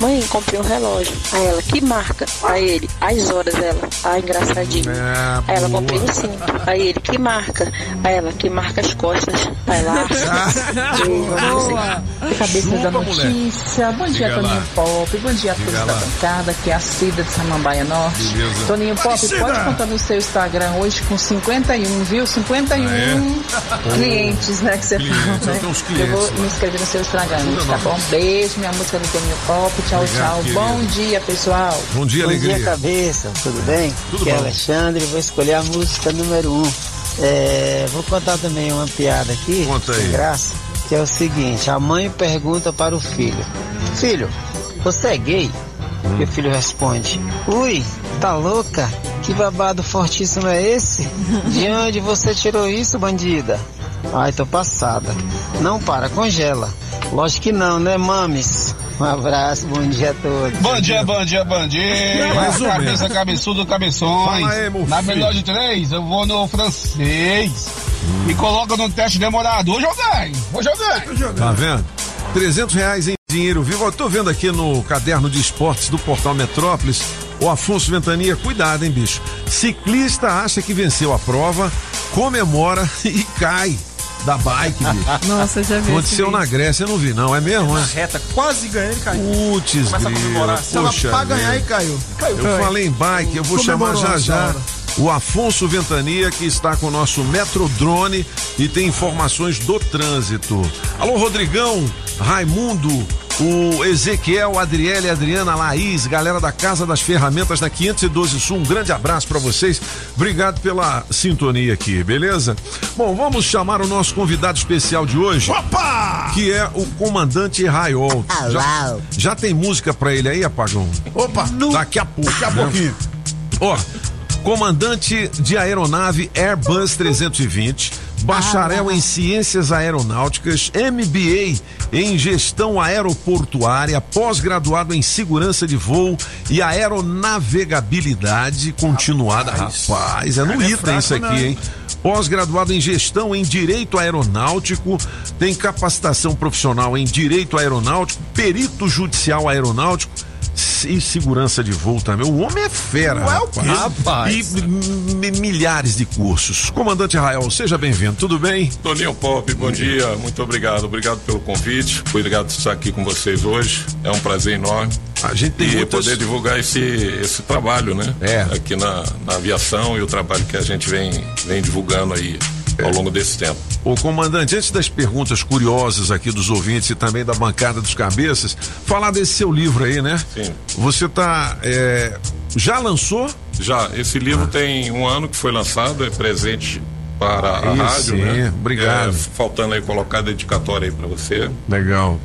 Mãe, comprei um relógio. Aí ela, que marca? Aí ele, as horas ela. Ah, engraçadinho. É, Aí ela, boa. comprei um cinto. Aí ele, que marca? Aí ela, que marca as costas. Aí lá. Boa. Cabeça Chupa, da notícia. Bom dia, Diga lá. Toninho Pop. Bom dia a todos da lá. bancada, que é a Cida de Samambaia Norte. Beleza. Toninho Pop, Cida. pode contar no seu Instagram hoje com 51, viu? 51 Ah, é? clientes, né? Que você Clientes, falou, né? Eu clientes vou lá. me inscrever no seu Instagram, tá bom? Beijo, minha música do Toninho Pop. Tchau, Obrigado, tchau. querido. Bom dia, pessoal. Bom dia, Bom alegria. dia, cabeça, tudo bem? Tudo Aqui é bom. Alexandre, vou escolher a música número 1. Um. É, vou contar também uma piada aqui. Conta aí. graça. Que é o seguinte: a mãe pergunta para o filho: Filho, você é gay? E o filho responde: Ui, tá louca? Que babado fortíssimo é esse? De onde você tirou isso, bandida? Ai, tô passada. Não para, congela. Lógico que não, né, mames? Um abraço, bom dia a todos. Bom dia, bom dia, bom dia. Mais Cabeça, cabeçudo, cabeções. Aí, Na filho. melhor de três, eu vou no francês. E coloca no teste demorado. Hoje eu ganho. Hoje eu ganho. Tá vendo? 300 reais em dinheiro vivo. Eu tô vendo aqui no caderno de esportes do portal Metrópolis. O Afonso Ventania, cuidado, hein, bicho. Ciclista acha que venceu a prova, comemora e cai da bike, bicho. Nossa, já vi. Aconteceu na Grécia, eu não vi, não. É mesmo, é? Reta, quase ganhou, ele caiu. Putz, Começa a comemorar. poxa pra ganhar e caiu. Caiu. Eu falei em bike, eu vou chamar Comemorou já essa já hora. O Afonso Ventania, que está com o nosso Metrodrone e tem informações do trânsito. Alô, Rodrigão, Raimundo, o Ezequiel, Adriele, Adriana, Laís, galera da Casa das Ferramentas da 512 Sul, um grande abraço para vocês. Obrigado pela sintonia aqui, beleza? Bom, vamos chamar o nosso convidado especial de hoje. Opa! Que é o comandante Raiol. Já, já tem música pra ele aí, Apagão? Opa! Daqui a pouco. Daqui a né? pouquinho. Ó, comandante de aeronave Airbus 320, bacharel em ciências aeronáuticas, MBA em gestão aeroportuária, pós-graduado em segurança de voo e aeronavegabilidade continuada. Rapaz, é no é item isso aqui, não. hein? Pós-graduado em gestão em direito aeronáutico, tem capacitação profissional em direito aeronáutico, perito judicial aeronáutico e segurança de voo também. O homem é fera, Não é o quê? rapaz. E m- m- milhares de cursos. Comandante Rael, seja bem-vindo. Tudo bem? Toninho Pop, bom dia, muito obrigado, obrigado pelo convite, obrigado por estar aqui com vocês hoje, é um prazer enorme. A gente tem e muitas- poder divulgar esse, esse trabalho, né? É. Aqui na, na aviação e o trabalho que a gente vem, vem divulgando aí ao longo desse tempo. Ô comandante, antes das perguntas curiosas aqui dos ouvintes e também da bancada dos cabeças, falar desse seu livro aí, né? Sim. Você tá. é, já lançou? Já, esse livro tem um ano que foi lançado, é presente para a Isso, rádio, sim, né? obrigado. É, faltando aí colocar a dedicatória aí para você. Legal.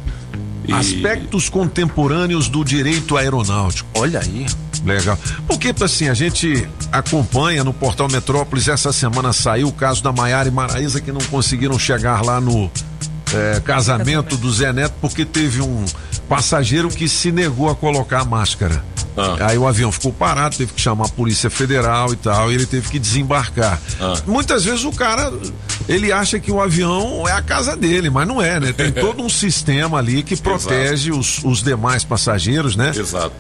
E- Aspectos contemporâneos do direito aeronáutico. Olha aí. Legal. Porque, assim, a gente acompanha no portal Metrópolis, essa semana saiu o caso da Maiara e Maraísa que não conseguiram chegar lá no eh, casamento do Zé Neto porque teve um passageiro que se negou a colocar a máscara. Ah. Aí o avião ficou parado, teve que chamar a Polícia Federal e tal, e ele teve que desembarcar. Ah. Muitas vezes o cara, ele acha que o avião é a casa dele, mas não é, né? Tem todo um sistema ali que protege os, os demais passageiros, né? Exato.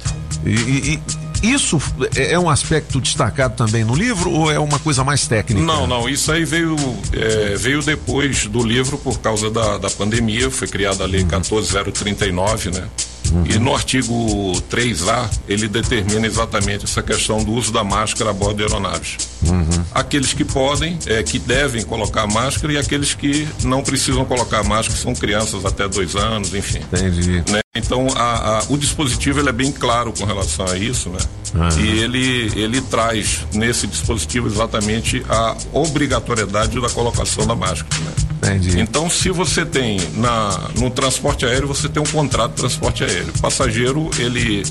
E, e- e isso é é um aspecto destacado também no livro ou é uma coisa mais técnica? Não, não, isso aí veio, é, veio depois do livro por causa da, da pandemia, foi criada a lei 14039, né? E no artigo 3A, ele determina exatamente essa questão do uso da máscara a bordo de aeronaves. Aqueles que podem, é, que devem colocar máscara e aqueles que não precisam colocar máscara, são crianças até dois anos, enfim. Entendi. Né? Então, a- a- o dispositivo ele é bem claro com relação a isso, né? Aham. E ele, ele traz nesse dispositivo exatamente a obrigatoriedade da colocação da máscara, né? Entendi. Então, se você tem na, no transporte aéreo, você tem um contrato de transporte aéreo. O passageiro, ele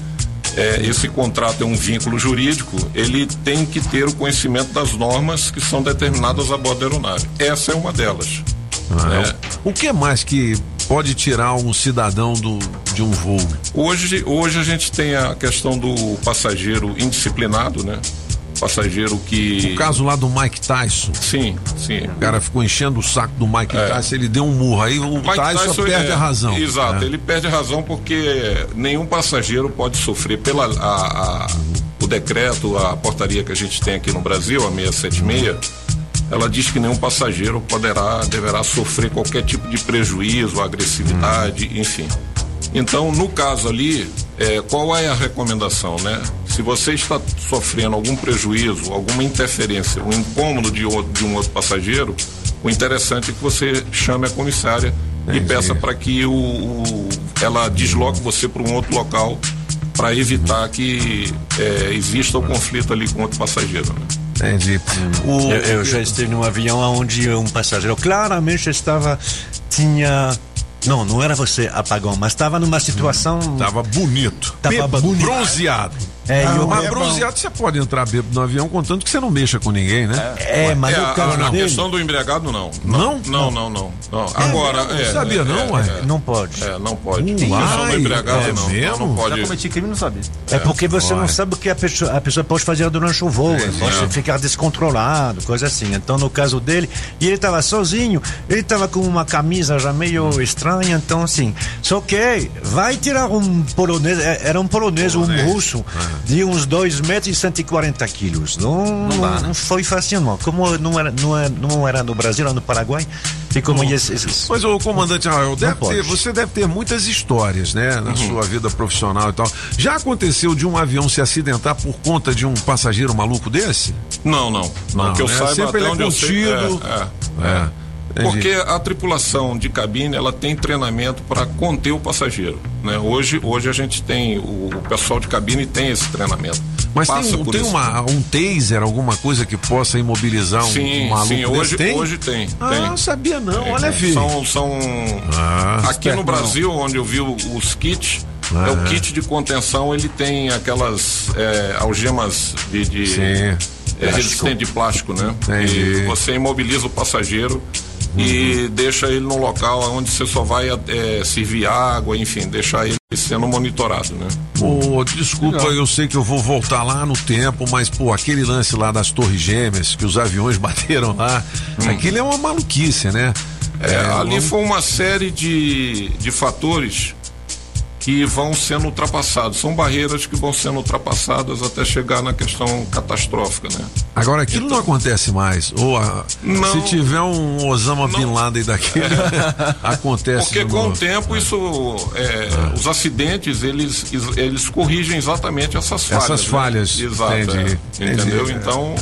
é, esse contrato é um vínculo jurídico, ele tem que ter o conhecimento das normas que são determinadas a bordo da aeronave. Essa é uma delas. Ah, né? O que mais que pode tirar um cidadão do, de um voo? Hoje, hoje a gente tem a questão do passageiro indisciplinado, né? Passageiro que. O caso lá do Mike Tyson. Sim, sim. O cara ficou enchendo o saco do Mike É. Tyson, ele deu um murro. Aí o Mike Tyson, perde é- a razão. Exato, né? ele perde a razão porque nenhum passageiro pode sofrer pela a- a- o decreto, a portaria que a gente tem aqui no Brasil, a 676, ela diz que nenhum passageiro poderá, deverá sofrer qualquer tipo de prejuízo, agressividade, enfim. Então, no caso ali, é, qual é a recomendação, né? Se você está sofrendo algum prejuízo, alguma interferência, um incômodo de, outro, de um outro passageiro, o interessante é que você chame a comissária e peça para que o, o- ela desloque você para um outro local para evitar que é, exista o conflito ali com outro passageiro. Né? Entendi. O- Eu, eu já estive num avião onde um passageiro claramente estava. tinha. Não, não era você apagão, mas estava numa situação. Tava bonito. Tava bonito. bronzeado. É, o- mas é bom. bronzeado você pode entrar bêbado no avião, contanto que você não mexa com ninguém, né? É, mas é, no a, caso a dele- questão do embriagado, não. Não? Não, não, não. não. Agora, não é. sabia é, não, é, ué. é. Não pode. É, não pode. Uai, questão do embriagado, é não. mesmo? Não, não pode. Já cometi crime não sabia. É porque você não Olha. sabe o que a pessoa, a pessoa pode fazer durante o voo. É, pode é. ficar descontrolado, coisa assim. Então, no caso dele, e ele estava sozinho, ele estava com uma camisa já meio estranha, então assim. Só que vai tirar um polonês, é, era um polonês, um Polonês. russo, de uns 2 metros e 140 quilos. Não, não, dá, né? não foi fácil, não. Como não era, não era, não era no Brasil, era no Paraguai, e como esse, esse- Mas o comandante Rael, deve ter, você deve ter muitas histórias, né, na Uhum. sua vida profissional e tal. Já aconteceu de um avião se acidentar por conta de um passageiro maluco desse? Não, não. Não, que eu né? saiba Sempre até ele é onde eu sei. contido. É, é. É. Entendi. Porque a tripulação de cabine ela tem treinamento para conter o passageiro. Né? Hoje, hoje a gente tem, o, o pessoal de cabine tem esse treinamento. Mas tem, Passa um- tem isso. uma, um taser, alguma coisa que possa imobilizar um, Sim, um maluco sim, hoje tem? hoje tem. Ah, tem. não sabia não, Tem, olha, tem. filho. São, são Ah, aqui no Brasil, onde eu vi os kits, Ah. é o kit de contenção, ele tem aquelas é, algemas de, de é, Plástico. resistente de plástico, né? Entendi. E você imobiliza o passageiro. E deixa ele num local onde você só vai é, servir água, enfim, deixar ele sendo monitorado, né? Ô, desculpa, eu sei que eu vou voltar lá no tempo, mas, pô, aquele lance lá das Torres Gêmeas, que os aviões bateram lá, aquilo é uma maluquice, né? É, ali vamos- foi uma série de, de fatores que vão sendo ultrapassados. São barreiras que vão sendo ultrapassadas até chegar na questão catastrófica, né? Agora, aquilo não acontece mais. Ou a- Não. se tiver um Osama Bin Laden daquele, acontece. Porque com novo. o tempo isso, é, os acidentes eles, eles corrigem exatamente essas falhas. Essas né? falhas, Exato. entendi, é. Entendeu? entendi. Então,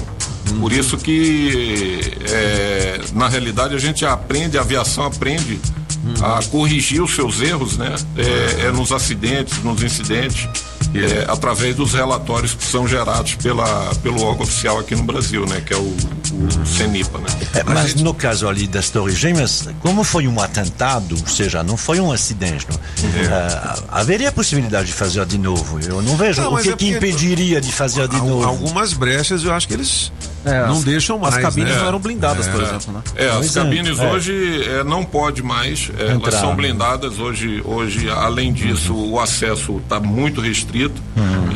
por isso que é, na realidade a gente aprende, a aviação aprende a corrigir os seus erros, né? É, é nos acidentes, nos incidentes. é, através dos relatórios que são gerados pela, pelo órgão oficial aqui no Brasil, né? Que é o, o CENIPA, né? É, mas no caso ali das Torres Gêmeas, como foi um atentado, ou seja, não foi um acidente, não? Ah, haveria possibilidade de fazer de novo? Eu não vejo Não, o que, é que impediria de fazer de novo. Algumas brechas eu acho que eles É, não as- deixam mais. as cabines né? não eram blindadas, por É. exemplo, né? É, as Pois é, cabines é. hoje é, não pode mais, é, elas são blindadas hoje, hoje além disso o acesso está muito restrito.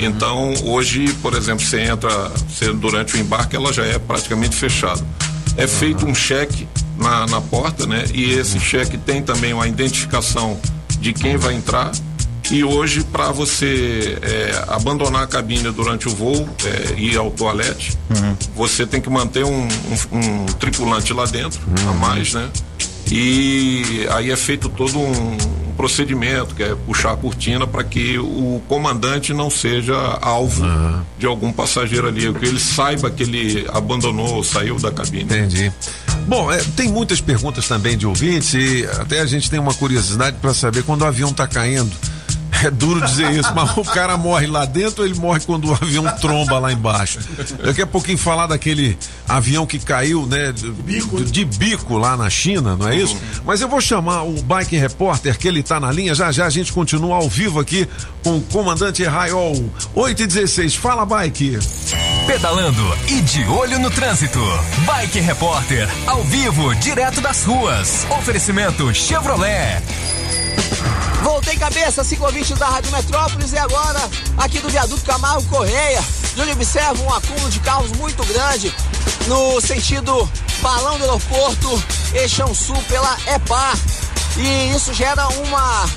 Então hoje, por exemplo, você entra você, durante o embarque, ela já é praticamente fechada. É feito um cheque na, na porta, né? E esse cheque tem também uma identificação de quem vai entrar. E hoje, para você é, abandonar a cabine durante o voo é, e ir ao toalete, você tem que manter um, um- um tripulante lá dentro, a mais, né? E aí é feito todo um procedimento, que é puxar a cortina para que o comandante não seja alvo de algum passageiro ali, que ele saiba que ele abandonou, saiu da cabine. Entendi. Bom, é, tem muitas perguntas também de ouvintes e até a gente tem uma curiosidade para saber quando o avião tá caindo. É duro dizer isso, mas o cara morre lá dentro ou ele morre quando o avião tromba lá embaixo? Daqui a pouquinho falar daquele avião que caiu, né? De bico, de bico lá na China, não é isso? Mas eu vou chamar o Bike Repórter, que ele tá na linha. Já já a gente continua ao vivo aqui com o comandante Raiol. 8 e 16. Fala, Bike. Pedalando e de olho no trânsito. Bike Repórter, ao vivo, direto das ruas. Oferecimento Chevrolet. Voltei cabeça, ciclovinte da Rádio Metrópolis e agora aqui do viaduto Camargo Correia, onde observo um acúmulo de carros muito grande no sentido Balão do Aeroporto, Eixão Sul pela EPAR. E isso gera uma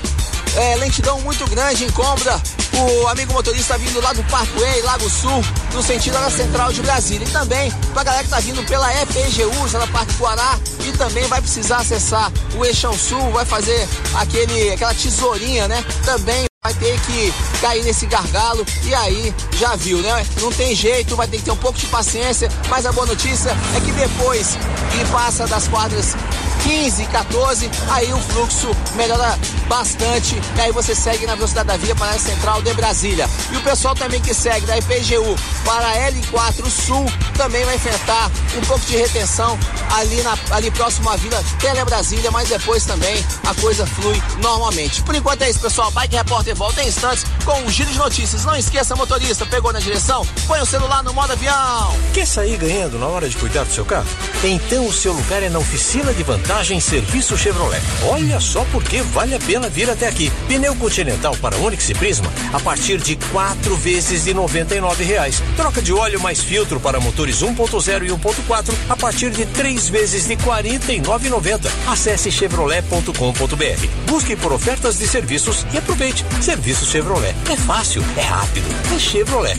é, lentidão muito grande, encombra o amigo motorista vindo lá do Parkway, Lago Sul, no sentido da Central de Brasília. E também pra galera que tá vindo pela EPGU, já na Parque Guará, e também vai precisar acessar o Eixão Sul, vai fazer aquele, aquela tesourinha, né? Também vai ter que cair nesse gargalo e aí já viu, né? Não tem jeito, vai ter que ter um pouco de paciência, mas a boa notícia é que depois que passa das quadras 15, 14, aí o fluxo melhora bastante. E aí você segue na velocidade da via para a central de Brasília. E o pessoal também que segue da IPGU para a L4 Sul também vai enfrentar um pouco de retenção ali, na, ali próximo à Vila Tele Brasília, mas depois também a coisa flui normalmente. Por enquanto é isso, pessoal. Bike Repórter volta em instantes com um giro de notícias. Não esqueça, motorista, pegou na direção? Põe o celular no modo avião. Quer sair ganhando na hora de cuidar do seu carro? Então o seu lugar é na oficina de vantagem Serviço Chevrolet. Olha só porque vale a pena vir até aqui. Pneu Continental para Onix e Prisma a partir de quatro vezes de 99 reais. Troca de óleo mais filtro para motores 1.0 e 1.4 a partir de três vezes de R$ 49,90. Acesse chevrolet.com.br. Busque por ofertas de serviços e aproveite. Serviço Chevrolet. É fácil, é rápido, é Chevrolet.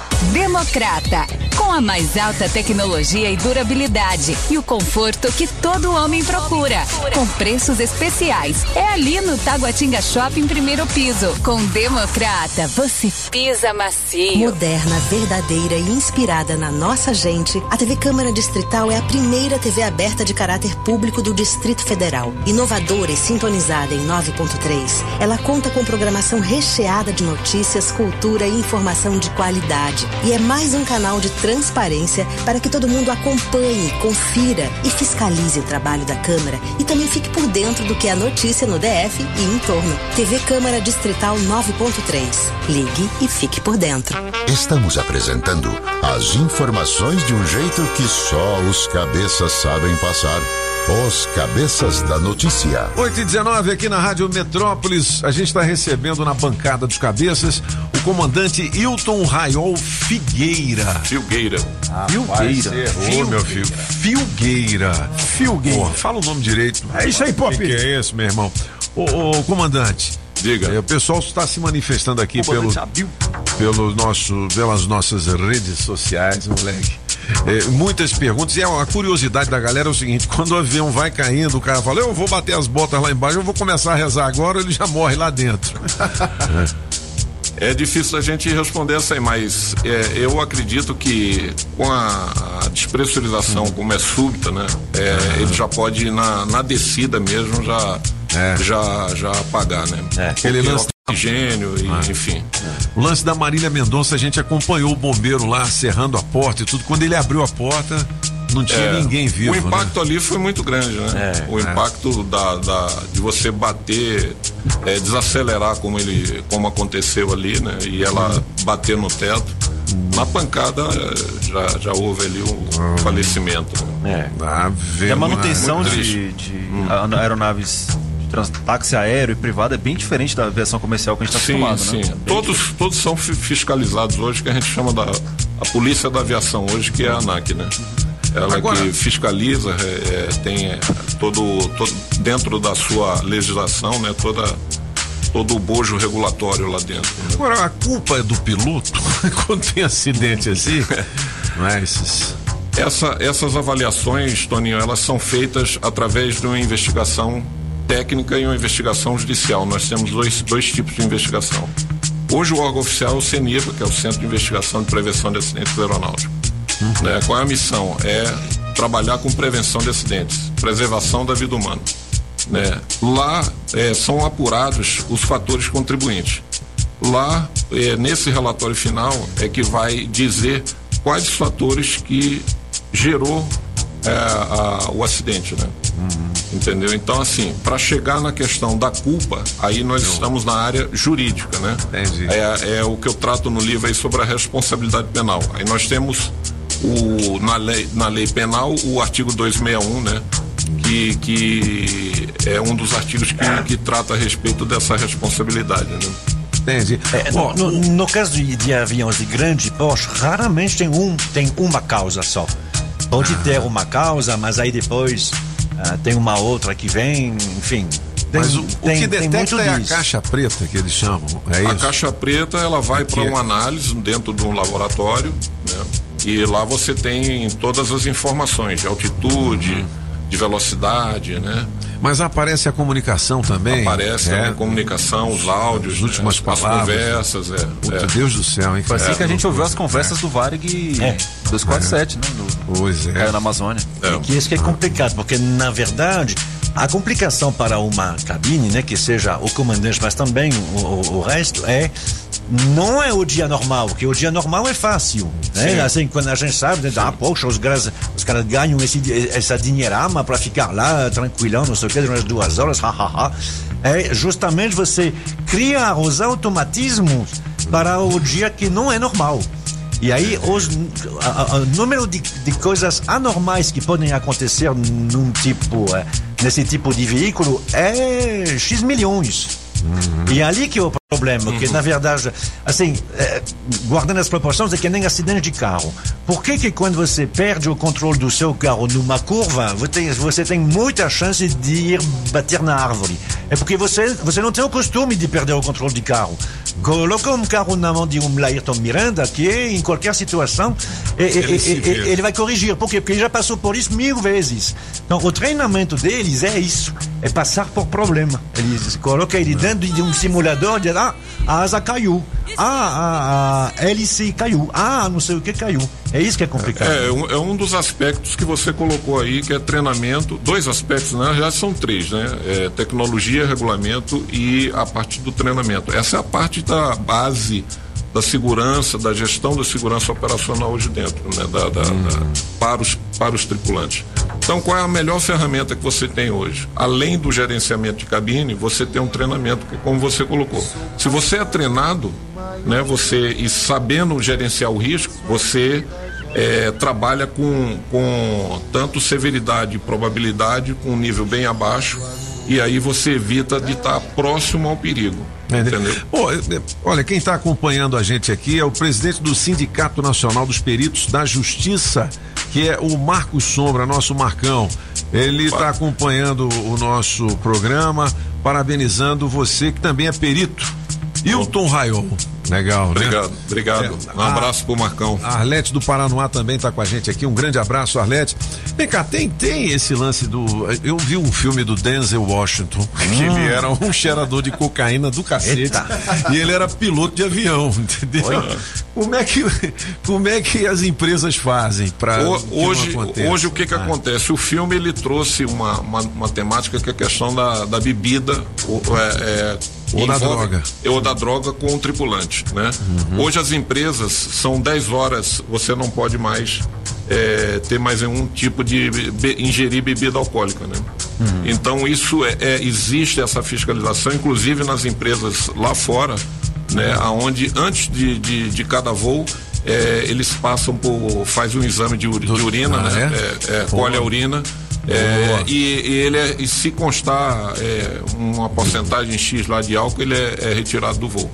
Democrata, com a mais alta tecnologia e durabilidade e o conforto que todo homem procura, com preços especiais. É ali no Taguatinga Shopping primeiro piso. Com Democrata, você pisa macio. Moderna, verdadeira e inspirada na nossa gente, a TV Câmara Distrital é a primeira TV aberta de caráter público do Distrito Federal. Inovadora e sintonizada em 9.3, ela conta com programação recheada de notícias, cultura e informação de qualidade. E é mais um canal de transparência para que todo mundo acompanhe, confira e fiscalize o trabalho da Câmara e também fique por dentro do que é notícia no DF e em torno. TV Câmara Distrital 9.3. Ligue e fique por dentro. Estamos apresentando as informações de um jeito que só os cabeças sabem passar. Os Cabeças da Notícia. 8 e 19 aqui na Rádio Metrópolis. A gente está recebendo na bancada dos cabeças o comandante Hilton Raiol Figueira. Filgueira. Filgueira. Ô, meu filho. Filgueira. Filgueira. fala o nome direito. É isso aí, Pop. O que, que é esse, meu irmão? Ô, ô, comandante. Diga. É, o pessoal está se manifestando aqui pelo, pelo nosso, pelas nossas redes sociais, moleque. É, muitas perguntas e a curiosidade da galera é o seguinte: quando o avião vai caindo, o cara fala, eu vou bater as botas lá embaixo, eu vou começar a rezar agora, ele já morre lá dentro. É difícil a gente responder essa aí, mas é, eu acredito que com a, a despressurização, como é súbita, né? É, ele já pode ir na, na descida mesmo já, já, já apagar, né? Aquele lance- oxigênio e enfim. O lance da Marília Mendonça, a gente acompanhou o bombeiro lá serrando a porta e tudo. Quando ele abriu a porta, não tinha É, ninguém vivo. O impacto ali foi muito grande, né? É, o é. impacto da, da- de você bater, é, desacelerar como ele, como aconteceu ali, né? E ela bater no teto. Na pancada é, já, já houve ali um falecimento. É. Ah, E a manutenção de, de a- aeronaves táxi aéreo e privado é bem diferente da aviação comercial que a gente está Sim, acostumado, sim. né? Todos, todos são fi- fiscalizados hoje, que a gente chama da a polícia da aviação hoje, que é a ANAC, né? Ela Agora- que fiscaliza, é, é, tem é, todo, todo dentro da sua legislação, né? Toda todo o bojo regulatório lá dentro. né? Agora, a culpa é do piloto quando tem acidente assim? Não é esses. Essa- essas avaliações, Toninho, elas são feitas através de uma investigação técnica e uma investigação judicial. Nós temos dois, dois tipos de investigação. Hoje o órgão oficial é o CENIPA, que é o Centro de Investigação e Prevenção de Acidentes Aeronáuticos. Né? Qual é a missão? É trabalhar com prevenção de acidentes, preservação da vida humana. Né? Lá é, são apurados os fatores contribuintes. Lá, é, nesse relatório final, é que vai dizer quais os fatores que gerou é, a- o acidente, né? Entendeu? Então, assim, para chegar na questão da culpa, aí nós estamos na área jurídica, né? É, é o que eu trato no livro aí sobre a responsabilidade penal. Aí nós temos o, na, lei, na lei penal o artigo 261, né? Que, que é um dos artigos que, que trata a respeito dessa responsabilidade, né? Entendi. É, no, no- no caso de, de aviões de grande porte, raramente tem um tem uma causa só. Pode ter uma causa, mas aí depois ah, tem uma outra que vem, enfim. Tem, Mas o, o tem- que tem detecta muito é a disso. caixa preta que eles chamam. É a isso? caixa preta ela vai para uma análise dentro de um laboratório, né? E lá você tem todas as informações de altitude, de velocidade, né? Mas aparece a comunicação também. Aparece é. a comunicação, os áudios, As últimas né? palavras. as conversas, é. Puta, é. Deus do céu, hein? Foi assim É, que a gente ouviu as É. conversas do Varig 247, né? Do, pois é. Na Amazônia. Que isso que é complicado, porque na verdade a complicação para uma cabine, né, que seja o comandante, mas também o, o- o resto é não é o dia normal, porque o dia normal é fácil, né? Sim. Assim, quando a gente sabe, né, ah, poxa, os caras, os caras ganham esse, essa dinheirama para ficar lá tranquilão, não sei que, durante duas horas, hahaha. É justamente você criar os automatismos para o dia que não é normal. E aí, os, o número de, de coisas anormais que podem acontecer num tipo, eh, nesse tipo de veículo é X milhões. E é ali que é o problema, porque na verdade, assim, eh, guardando as proporções, é que nem acidente de carro. Por que que quando você perde o controle do seu carro numa curva, você tem, você tem muita chance de ir bater na árvore? É porque você, você não tem o costume de perder o controle de carro. Coloca um carro na mão de um Laírton Miranda, que em qualquer situação, e- Ele vira. ele vai corrigir. Por quê? Porque ele já passou por isso mil vezes. Então, o treinamento deles é isso: é passar por problema. Eles colocam ele dentro de um simulador e dizem: a asa caiu, ah, a, a hélice caiu, ah, não sei o que caiu. É isso que é complicado. É, um- é um dos aspectos que você colocou aí, que é treinamento. Dois aspectos, né? Já são três, né? É, tecnologia, regulamento e a parte do treinamento. Essa é a parte da base da segurança, da gestão da segurança operacional hoje dentro, né? Da, da- da- para, os, para os tripulantes. Então, qual é a melhor ferramenta que você tem hoje? Além do gerenciamento de cabine, você tem um treinamento, que, como você colocou. Se você é treinado, né? Você e sabendo gerenciar o risco, você é, trabalha com, com tanto severidade e probabilidade, com um nível bem abaixo, e aí você evita de estar próximo ao perigo. Entendeu? Pô, é, é, olha, quem está acompanhando a gente aqui é o presidente do Sindicato Nacional dos Peritos da Justiça, que é o Marcos Sombra, nosso Marcão. Ele está acompanhando o nosso programa, parabenizando você que também é perito. Hilton Raiol. Legal, né? Obrigado, obrigado. É, um abraço pro Marcão. A Arlete do Paranoá também está com a gente aqui. Um grande abraço, Arlete. Vem cá, tem, tem esse lance do. Eu vi um filme do Denzel Washington, que ele era um cheirador de cocaína do cacete. E ele era piloto de avião, entendeu? Como é, que, como é que as empresas fazem para. Ho- Hoje, hoje o que que Ah. acontece? O filme ele trouxe uma, uma, uma temática que é a questão da, da bebida o- é, é, Ou da droga. Ou da droga com o tripulante, né? Uhum. Hoje as empresas são 10 horas, você não pode mais é, ter mais nenhum tipo de be- ingerir bebida alcoólica, né? Uhum. Então isso é, é- existe essa fiscalização, inclusive nas empresas lá fora, né? Aonde antes de, de, de cada voo é, eles passam por faz um exame de, de urina, Ah, né? é? É, é, colhe a urina. É, e, e ele é, e se constar é, uma porcentagem X lá de álcool, ele é, é retirado do voo.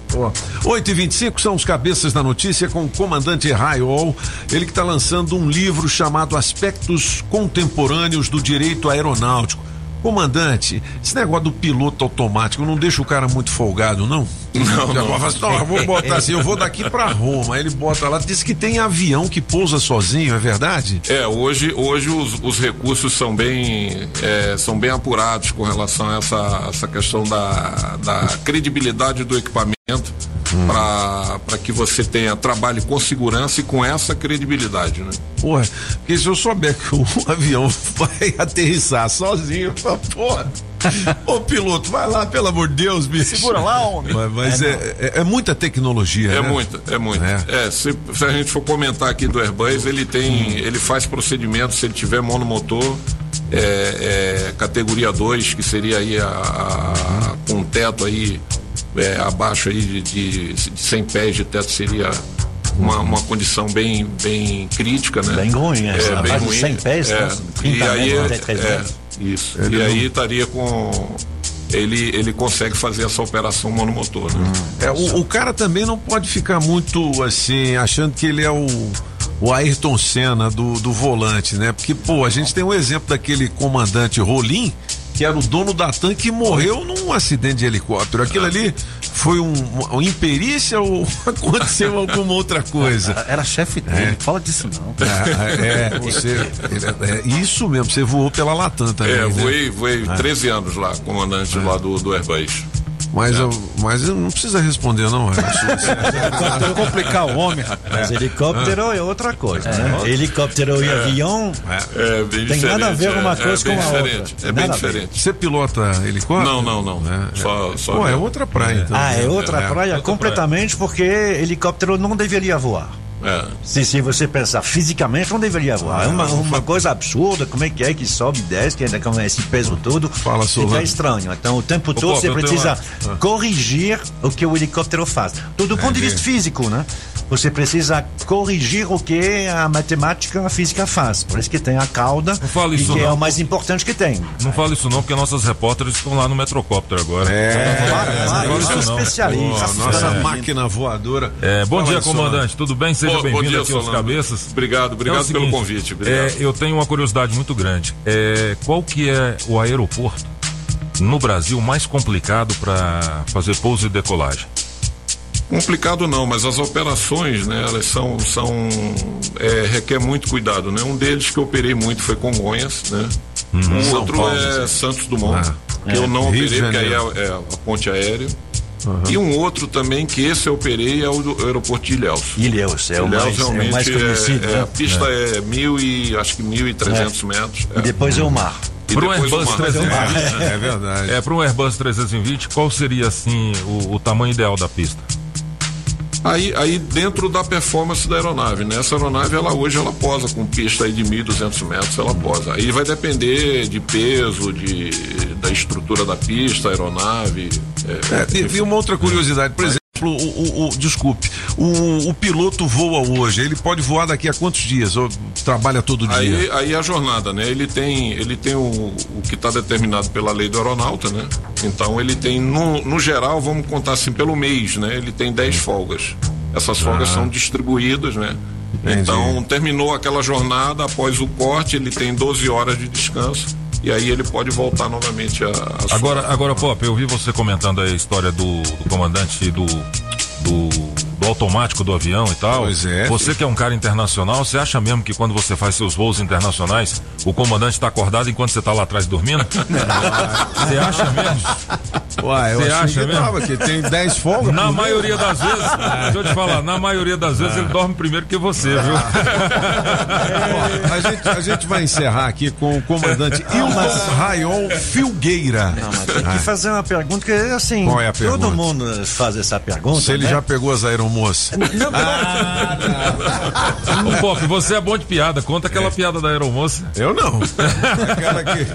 8 e 25 são os cabeças da notícia com o comandante Raiol, ele que está lançando um livro chamado Aspectos Contemporâneos do Direito Aeronáutico. Comandante, esse negócio do piloto automático não deixa o cara muito folgado, não? Não, não. fala assim, "Não, eu vou botar assim, eu vou daqui pra Roma. Ele bota lá, diz que tem avião que pousa sozinho, é verdade? É, hoje, hoje os, os recursos são bem, é, são bem apurados com relação a essa, essa questão da, da credibilidade do equipamento para que você tenha trabalhe com segurança e com essa credibilidade, né? Porra, porque se eu souber que o avião vai aterrissar sozinho, eu falo, porra. Ô piloto, vai lá, pelo amor de Deus, bicho. Segura lá, homem. Mas, mas é, é, é muita tecnologia, É né? muita, é muita. É. É, se, se a gente for comentar aqui do Airbus, ele tem, ele faz procedimentos, se ele tiver monomotor, é, é, categoria 2, que seria aí a, a- com teto aí é, abaixo aí de, de, de 100 pés de teto seria uma, uma condição bem, bem crítica, né? Bem ruim, é, é, bem abaixo de ruim. 100 pés, é, nossa, e 30 aí é, até 3 é, isso. Ele e aí não- estaria com ele, ele consegue fazer essa operação monomotor, né? É, o, o cara também não pode ficar muito assim, achando que ele é o, o Ayrton Senna do, do volante, né? Porque, pô, a gente tem um exemplo daquele comandante Rolim que era o dono da TAM que morreu num acidente de helicóptero. Aquilo ali foi um, uma imperícia ou aconteceu alguma outra coisa? Era chefe dele, fala disso não. É, é, você, é, isso mesmo, você voou pela Latam também. É, né? voei, voei É. 13 anos lá, comandante lá do, do Airbus. Mas, eu, mas eu não precisa responder, não. Helicóptero complicar o homem, Mas helicóptero é, outra coisa, né? É. Helicóptero e É. avião É, bem tem nada a ver uma é, coisa é com a outra. É bem diferente. Você pilota helicóptero? Não, não, não. Só, só Pô, é outra praia, então. Ah, é outra É. praia completamente porque helicóptero não deveria voar. É. Se, se você pensar fisicamente, não deveria voar. É uma, uma coisa absurda. Como é que é que sobe e desce, que ainda com esse peso todo? Fala, Fica Solano. estranho. Então, o tempo todo você eu tenho precisa uma- Ah. corrigir o que o helicóptero faz. Do, do ponto de Entendi. vista físico, né? Você precisa corrigir o que a matemática, a física faz. Por isso que tem a cauda, fala e isso que é não. o mais importante que tem. Não fala isso não, porque nossas repórteres estão lá no Metrocóptero agora. É, Não fala eu isso sou não. especialista. Pô, nossa É. máquina voadora. É, bom Fala dia, comandante. Tudo bem? Seja bem-vindo aqui aos Solano. cabeças. Obrigado, obrigado É o pelo seguinte, convite. Obrigado. é, eu tenho uma curiosidade muito grande. É, qual que é o aeroporto no Brasil mais complicado para fazer pouso e decolagem? Complicado não, mas as operações, né, elas são, são é, requer muito cuidado, né? Um deles que eu operei muito foi Congonhas, né? Uhum. O São outro Paulo, é. Santos Dumont, Ah, que é. eu não Rio operei, porque aí é, é a ponte aérea. E um outro também que esse eu operei é o do aeroporto de Ilhéus. Ilhéus, é o Ilhéus mais, é o realmente mais conhecido. é- é, né? a pista é, mil e acho que 1.300 metros. E depois é o mar. E Para um Airbus mar. 320. É verdade. É, para um Airbus 320, qual seria assim o, o tamanho ideal da pista? Aí, aí dentro da performance da aeronave, né? Essa aeronave, ela hoje ela posa com pista aí de 1.200 metros, ela posa. Aí vai depender de peso, de, da estrutura da pista, aeronave. É, É, e, e uma outra curiosidade, por exemplo, o, o- o- desculpe, o, o piloto voa hoje, ele pode voar daqui a quantos dias? Ou trabalha todo dia? Aí, a jornada, né? Ele tem, ele tem o, o que está determinado pela lei do aeronauta, né? Então ele tem, no, no geral, vamos contar assim, pelo mês, né? Ele tem 10 folgas. Essas folgas Ah. são distribuídas, né? Entendi. Então terminou aquela jornada, após o corte, ele tem 12 horas de descanso. E aí ele pode voltar novamente a. a sua- Agora, agora, Pop, eu vi você comentando a história do, do comandante do, do, automático do avião e tal. Pois é. Você que é um cara internacional, você acha mesmo que quando você faz seus voos internacionais, o comandante está acordado enquanto você está lá atrás dormindo? Você acha mesmo? Uai, eu Você achei acha que mesmo? tava, que tem 10 folgas. Na maioria das vezes, deixa eu te falar, na maioria das vezes ele dorme primeiro que você, viu? Ó, a, gente, a gente vai encerrar aqui com o comandante Hilton Rayon Filgueira. Não, mas tem que fazer uma pergunta que, assim, Qual é a todo pergunta? mundo faz essa pergunta. Se ele né? já pegou as aeromoças. Ô, Pop, você é bom de piada, conta aquela piada da aeromoça. Eu não. Aquela que,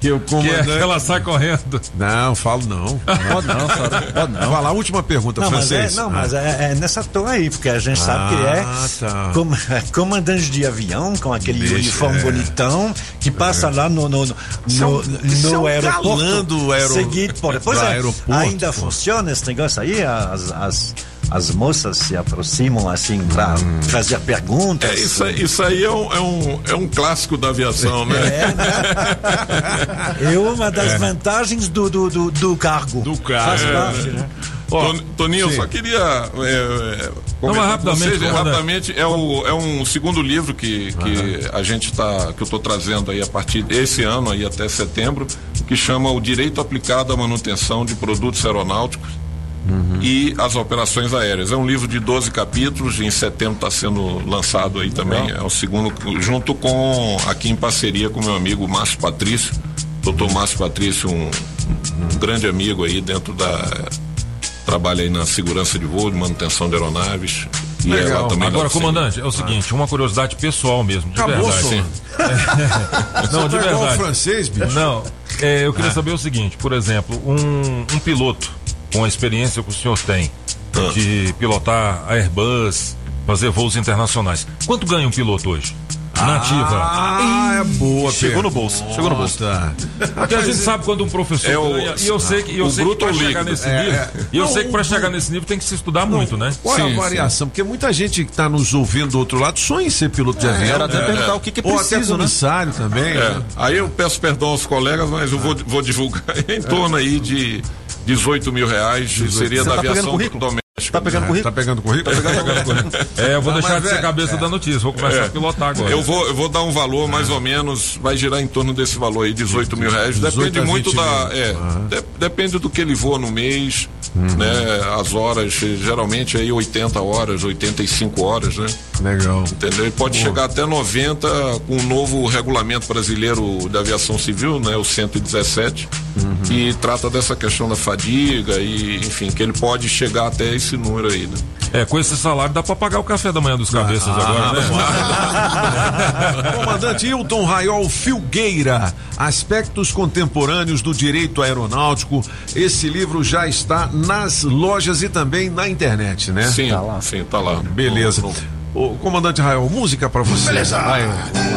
que o Que comandante. é, ela sai correndo. Não, falo não. Pode não, Sara, pode não. Vai lá, última pergunta, Não, mas, é, francês. não, mas é, é nessa toa aí, porque a gente sabe que é Ah, tá. com- comandante de avião, com aquele Deixa, uniforme é. que que passa lá no, no, no, Isso é no- é aeroporto. galã do aero- seguinte, por- pois é, aeroporto, ainda pô. funciona esse negócio aí? As, as, as moças se aproximam assim para Hum. fazer perguntas? É, isso, aí- isso aí é um, é, um, é um clássico da aviação, né? É uma das É. vantagens do, do, do, do cargo. Do Faz É. parte, né? Ton- Toninho, eu sim. só queria. É, é, Não, rapidamente, vocês, rapidamente é, o, é um segundo livro que, que a gente tá. que eu estou trazendo aí a partir desse ano aí até setembro, que chama O Direito Aplicado à Manutenção de Produtos Aeronáuticos. E as operações aéreas. É um livro de 12 capítulos, em setembro está sendo lançado aí também. É o segundo, junto com, aqui em parceria com meu amigo Márcio Patrício, doutor Márcio Patrício, um, um grande amigo aí dentro da. Trabalha aí na segurança de voo, de manutenção de aeronaves. Também Agora, da- comandante, é o seguinte, uma curiosidade pessoal mesmo, de Acabou, verdade. Não, de tá verdade. francês, bicho? Não, é, eu queria saber o seguinte, por exemplo, um, um piloto com a experiência que o senhor tem de pilotar Airbus, fazer voos internacionais, quanto ganha um piloto hoje? Nativa. Ah, é boa, Chegou Pedro. no bolso, chegou no bolso. Porque a gente sabe quando um professor É o- ganha, e eu sei que, eu sei que bruto pra ou chegar líquido? nesse É, nível, é. e eu Não, sei que pra o- chegar nesse nível tem que se estudar muito, né? Qual é Sim, a variação? Porque muita gente que está nos ouvindo do outro lado sonha em ser piloto de avião. era até né? perguntar o que que é Ou até preciso, né? também. É, né? aí eu peço perdão aos colegas, mas eu vou, vou divulgar em torno aí de 18 mil reais, seria Você da tá pegando aviação currículo? doméstica. Tá pegando É, currículo? Tá pegando currículo? É, eu vou Não, deixar de ser é- cabeça da notícia, vou começar É. a pilotar agora. Eu vou, eu vou dar um valor mais ou menos, vai girar em torno desse valor aí, 18 mil reais. 18 Depende muito 20 da. É, de- depende do que ele voa no mês, né? As horas, geralmente aí 80 horas, 85 horas, né? Legal. Entendeu? Ele pode chegar até 90 com o novo regulamento brasileiro da aviação civil, né? O 117, que trata dessa questão da fadiga e, enfim, que ele pode chegar até esse número aí, né? É, com esse salário dá pra pagar o café da manhã dos cabeças agora, né? Comandante Hilton Raiol Filgueira, Aspectos Contemporâneos do Direito Aeronáutico. Esse livro já está nas lojas e também na internet, né? Sim, sim, tá lá. Beleza. Ô, comandante Raiol, música pra você. Beleza.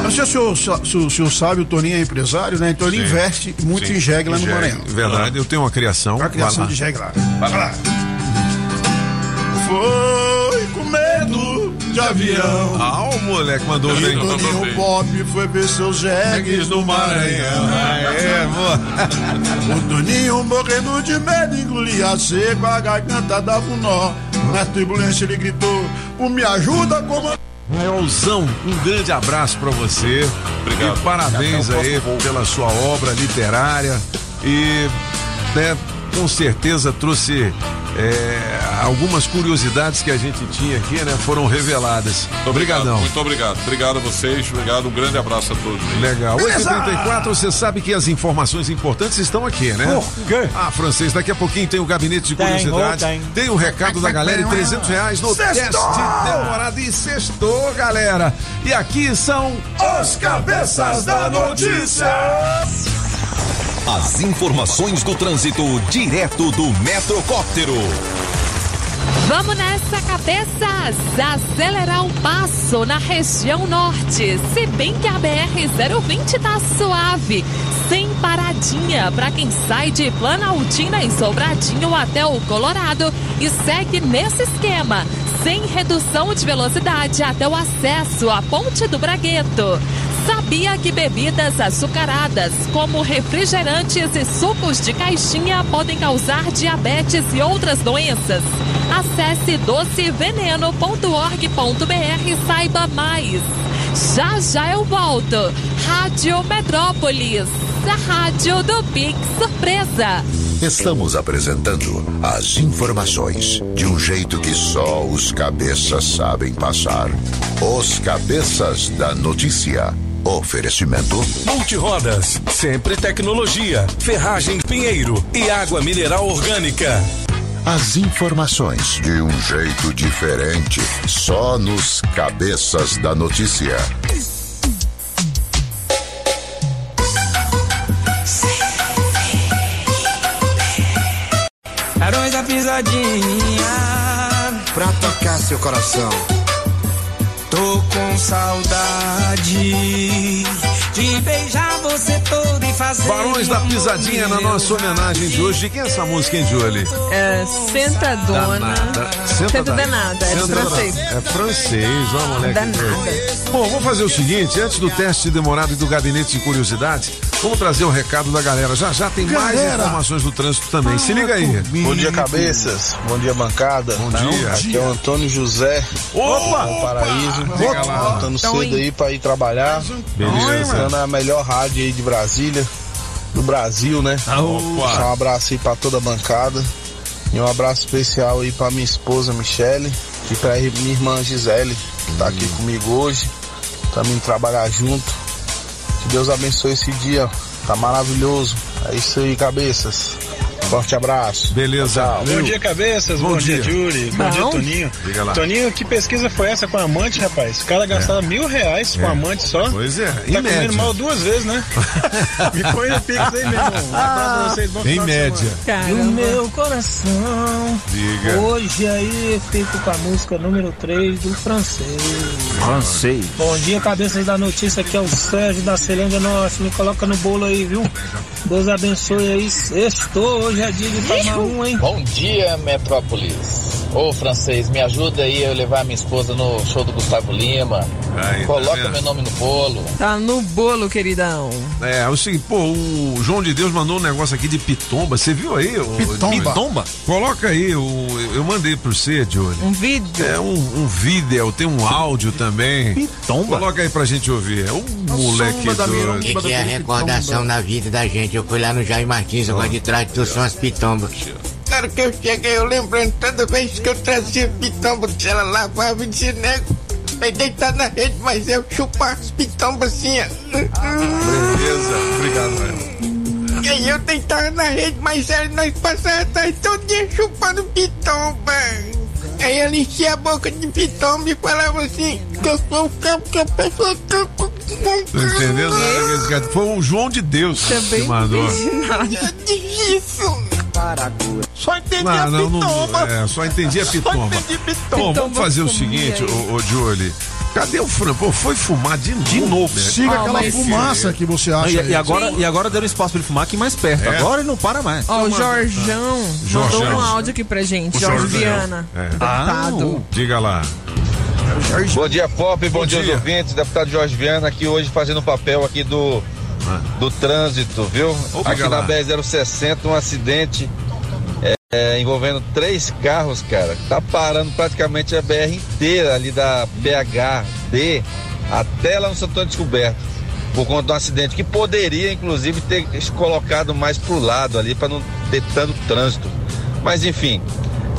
Não sei se o, se, o- se o sabe, o Toninho é empresário, né? Então ele Sim. investe muito Sim. em jegue lá no Maranhão. Verdade, eu tenho uma criação. A criação lá. de jegue lá. Vai lá. Foi com medo de avião. Ah, o moleque mandou E bem. Toninho Pop foi ver seus jegues no Maranhão. É, boa. O Toninho morrendo de medo, engolia seco, a garganta dava um nó. Na turbulência ele gritou, o me ajuda, comandante. Raelzão, um grande abraço pra você. Obrigado. E parabéns aí voo. pela sua obra literária. E, né, com certeza trouxe é, algumas curiosidades que a gente tinha aqui, né? Foram reveladas. Obrigadão. Muito obrigado. Obrigado a vocês. Obrigado. Um grande abraço a todos. aí. Legal. Beleza! 8h34, você sabe que as informações importantes estão aqui, né? Por quê? Ah, francês, daqui a pouquinho tem o gabinete de Tem, curiosidades. tem. Tem o recado da galera e 300 reais no Sextou! teste de demorada. E sextou, galera. E aqui são Os cabeças da notícia. As informações do trânsito direto do Metrocóptero. Vamos nessa, cabeças! Acelerar o passo na região norte. Se bem que a BR-020 tá suave. Sem paradinha para quem sai de Planaltina em Sobradinho até o Colorado e segue nesse esquema. Sem redução de velocidade até o acesso à Ponte do Bragueto. Sabia que bebidas açucaradas, como refrigerantes e sucos de caixinha, podem causar diabetes e outras doenças? Acesse doceveneno.org.br e saiba mais. Já já eu volto. Rádio Metrópolis, a rádio do Big Surpresa. Estamos apresentando as informações de um jeito que só os cabeças sabem passar. Os cabeças da notícia. Oferecimento. Multirodas, sempre tecnologia, ferragem Pinheiro e água mineral orgânica. As informações de um jeito diferente, só nos cabeças da notícia. Barões da pisadinha. Pra tocar seu coração. Com saudade de beijar você todo e fazer. Barões da Pisadinha na nossa homenagem de hoje. De quem é essa música, hein, Julie? É, senta dona. Danada. Senta danada. danada, é Senta francês. danada. É francês, ó, moleque. Danada. Bom, vamos fazer o seguinte: antes do teste demorado e do gabinete de curiosidades, vamos trazer o recado da galera. Já já tem mais Galera. informações do trânsito também. Se liga aí. Bom dia, cabeças. Bom dia, bancada. Bom dia. Aqui é o Antônio José. Opa! do Paraíso. Lá. Voltando Então, cedo aí pra ir trabalhar. Beleza. Escutando a melhor rádio aí de Brasília. Do Brasil, né? Deixar um abraço aí pra toda a bancada. E um abraço especial aí pra minha esposa Michele. E pra minha irmã Gisele, que tá aqui comigo hoje. Também trabalhar junto. Que Deus abençoe esse dia. Tá maravilhoso. É isso aí, cabeças. Forte abraço. Beleza. Bom dia, cabeças. Bom, Bom dia, dia. Júlio. Bom, dia, Toninho. Diga lá. Toninho, que pesquisa foi essa com amante, rapaz? O cara gastava mil reais com É. amante só. Pois é, Tá em comendo média. mal duas vezes, né? Me põe no pix aí, meu irmão. Um abraço pra vocês. Bom Em média. No meu coração. Diga. Hoje aí fico com a música número 3 do francês. Francês. Bom dia, cabeças da notícia. Aqui é o Sérgio da Celândia Norte. Me coloca no bolo aí, viu? Deus abençoe aí. Sextou. Hoje de hein? Bom dia, Metrópolis. Ô, francês, me ajuda aí eu levar minha esposa no show do Gustavo Lima. Aí, tá Coloca vendo? meu nome no bolo. Tá no bolo, queridão. É, o seguinte, pô, o João de Deus mandou um negócio aqui de pitomba. Você viu aí? ô, Pitomba? Pitomba? Coloca aí, o, eu mandei pro você, Johnny. Um vídeo? É um, um vídeo, tem um áudio também. Pitomba? Coloca aí pra gente ouvir. É um moleque doido. O que, que é a recordação da vida da gente? Eu fui lá no Jair Martins, agora de trás tu são as pitombas. Claro que eu cheguei, eu lembrando toda vez que eu trazia pitomba do celular pra me dizer, nego, vai deitar na rede, mas eu chupar as pitombas assim, ó. Beleza, obrigado, velho. E aí eu deitava na rede, mas aí nós passávamos a tarde todo dia chupando pitomba. Aí ela enchia a boca de pitomba e falava assim, que eu sou o campo que a pessoa que eu Tô entendendo? nada que esse cara- Foi o João de Deus que mandou. Isso! Só entendi Não, a não, pitomba. não, é, só entendi a pitomba. Bom, vamos fazer o seguinte, ô, ô Jolie. Cadê o Fran? Pô, foi fumar de novo. De novo. Siga aquela fumaça que você acha. E, aí. e agora, e agora deram espaço pra ele fumar aqui mais perto. É. Agora ele não para mais. Ó, o Jorjão mandou Jorjão. um áudio aqui pra gente. O Jorge. Viana. É. Deputado. Diga lá. Bom dia, Pop, bom, Bom dia, dia. ouvintes. Deputado Jorge Viana aqui hoje fazendo o papel aqui do, do trânsito, viu? Aqui na BR-060, um acidente é, é, envolvendo três carros, cara. Tá parando praticamente a BR inteira ali da PHD até lá no Santo Descoberto. Por conta de um acidente que poderia, inclusive, ter colocado mais pro lado ali para não ter tanto trânsito. Mas enfim,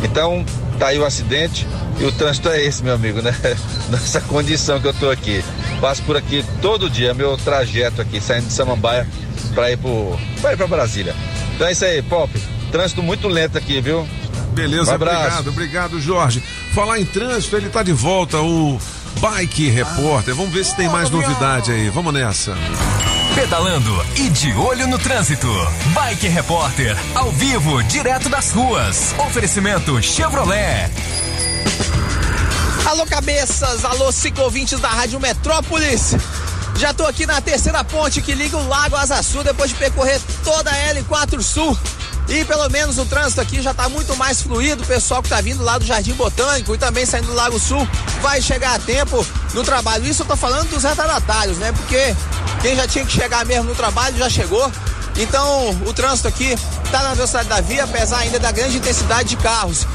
então tá aí o acidente e o trânsito é esse, meu amigo, né? Nessa condição que eu tô aqui. Passo por aqui todo dia, meu trajeto aqui, saindo de Samambaia para ir pro. pra ir pra Brasília. Então é isso aí, Pop. Trânsito muito lento aqui, viu? Beleza, Um abraço. obrigado, obrigado, Jorge. Falar em trânsito, ele tá de volta, o Bike Repórter. Vamos ver se tem mais novidade aí. Vamos nessa. Pedalando e de olho no trânsito. Bike Repórter, ao vivo, direto das ruas. Oferecimento Chevrolet. Alô, cabeças! Alô, ciclovintes da Rádio Metrópolis! Já tô aqui na terceira ponte que liga o Lago Asa Sul depois de percorrer toda a L4 Sul. E pelo menos o trânsito aqui já tá muito mais fluido. O pessoal que tá vindo lá do Jardim Botânico e também saindo do Lago Sul vai chegar a tempo no trabalho. Isso eu tô falando dos retardatários, né? Porque quem já tinha que chegar mesmo no trabalho já chegou. Então o trânsito aqui tá na velocidade da via, apesar ainda da grande intensidade de carros.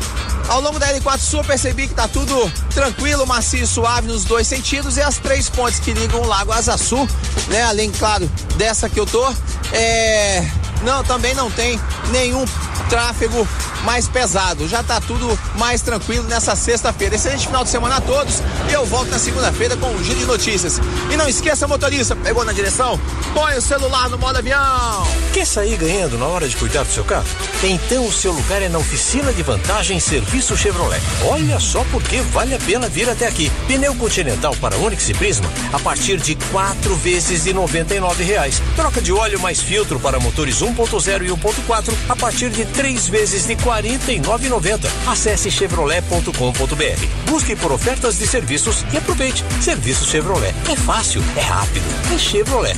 Ao longo da L4 Sul eu percebi que tá tudo tranquilo, macio e suave nos dois sentidos e as três pontes que ligam o Lago Asa Sul, né? Além, claro, dessa que eu tô, é... Não, também não tem nenhum tráfego mais pesado. Já tá tudo mais tranquilo nessa sexta-feira. Excelente final de semana a todos e eu volto na segunda-feira com um giro de notícias. E não esqueça, motorista, pegou na direção? Põe o celular no modo avião. Quer sair ganhando na hora de cuidar do seu carro? Então o seu lugar é na oficina de vantagem Serviço Chevrolet. Olha só porque vale a pena vir até aqui. Pneu Continental para Onix e Prisma a partir de quatro vezes de 99 reais. Troca de óleo mais filtro para motores 1.0 e 1.4 a partir de três vezes de R$ 49,90. Acesse chevrolet.com.br. Busque por ofertas de serviços e aproveite. Serviço Chevrolet. É fácil, é rápido, é Chevrolet.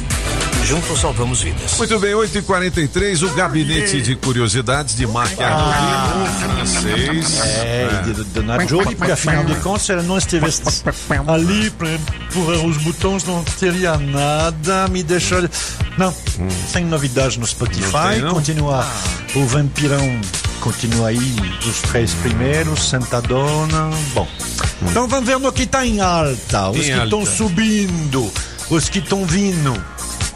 Juntos salvamos vidas. Muito bem, 8h43, o gabinete de curiosidades de Marc Arnolino, francês. É, de Dona Jolie, porque afinal de contas, se ela não estivesse ali para empurrar os botões, não teria nada, me deixou. Não, sem novidade no Não Spotify, tem, não? continua o vampirão, continua aí os três primeiros, sentadona. Bom, então vamos ver no que está em alta, os Em que estão subindo, os que estão vindo.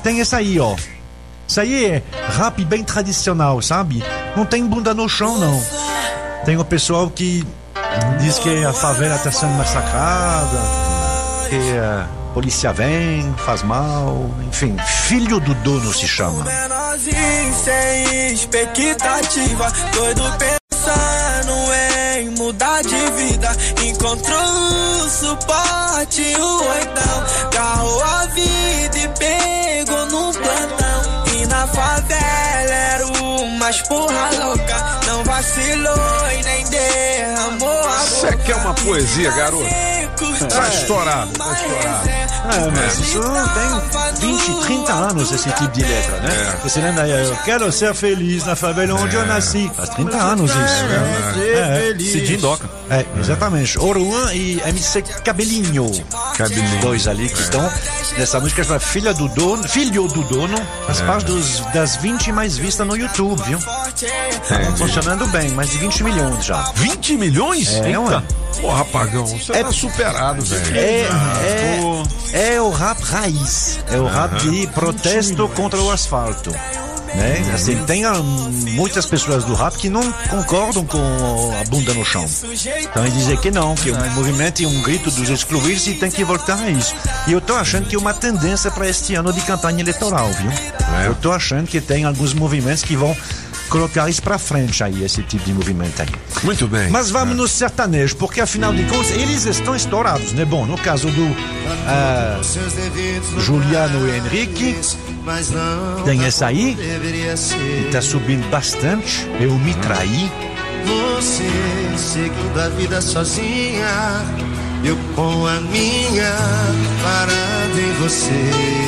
Tem essa aí, ó. Isso aí é rap bem tradicional, sabe? Não tem bunda no chão, não. Tem o pessoal que diz que a favela está sendo massacrada, que a polícia vem, faz mal, enfim, filho do dono se chama. sem expectativa. Doido pensando em mudar de vida. Encontrou o suporte, o oitão. Carro a vida e pegou no plantão. E na favela era uma porra louca. Não vacilou e nem derramou a Você quer uma poesia, garoto? Tá estourado, tá estourado. Ah, mas isso tem 20, 30 anos esse tipo de letra, né? Você lembra aí, eu quero ser feliz na favela onde eu nasci. Faz 30 anos isso. né? É, Cidinho Doca. É, exatamente. Oruan e MC Cabelinho. Cabelinho. Dois ali que estão nessa música chamada Filha do Dono, Filho do Dono, faz É. parte dos, das 20 mais vistas no YouTube, viu? É, Funcionando bem, mais de 20 milhões já. 20 milhões? É, Eita. ué. Porra, Pagão, você tá superado, velho. É, é, é o rap raiz. É o rap de protesto contra o asfalto. Né? Assim, tem ah, muitas pessoas do rap que não concordam com a bunda no chão. Então ele dizer que não, que o movimento é um grito dos excluídos e tem que voltar a isso. E eu tô achando que é uma tendência para este ano de campanha eleitoral, viu? Eu tô achando que tem alguns movimentos que vão colocar isso para frente aí, esse tipo de movimento aí. Muito bem. Mas vamos no sertanejo, porque afinal de contas eles estão estourados, né? Bom, no caso do ah, Juliano e Henrique, tem essa aí, que tá subindo bastante. Eu me traí. Você seguindo a vida sozinha, eu com a minha parada em você.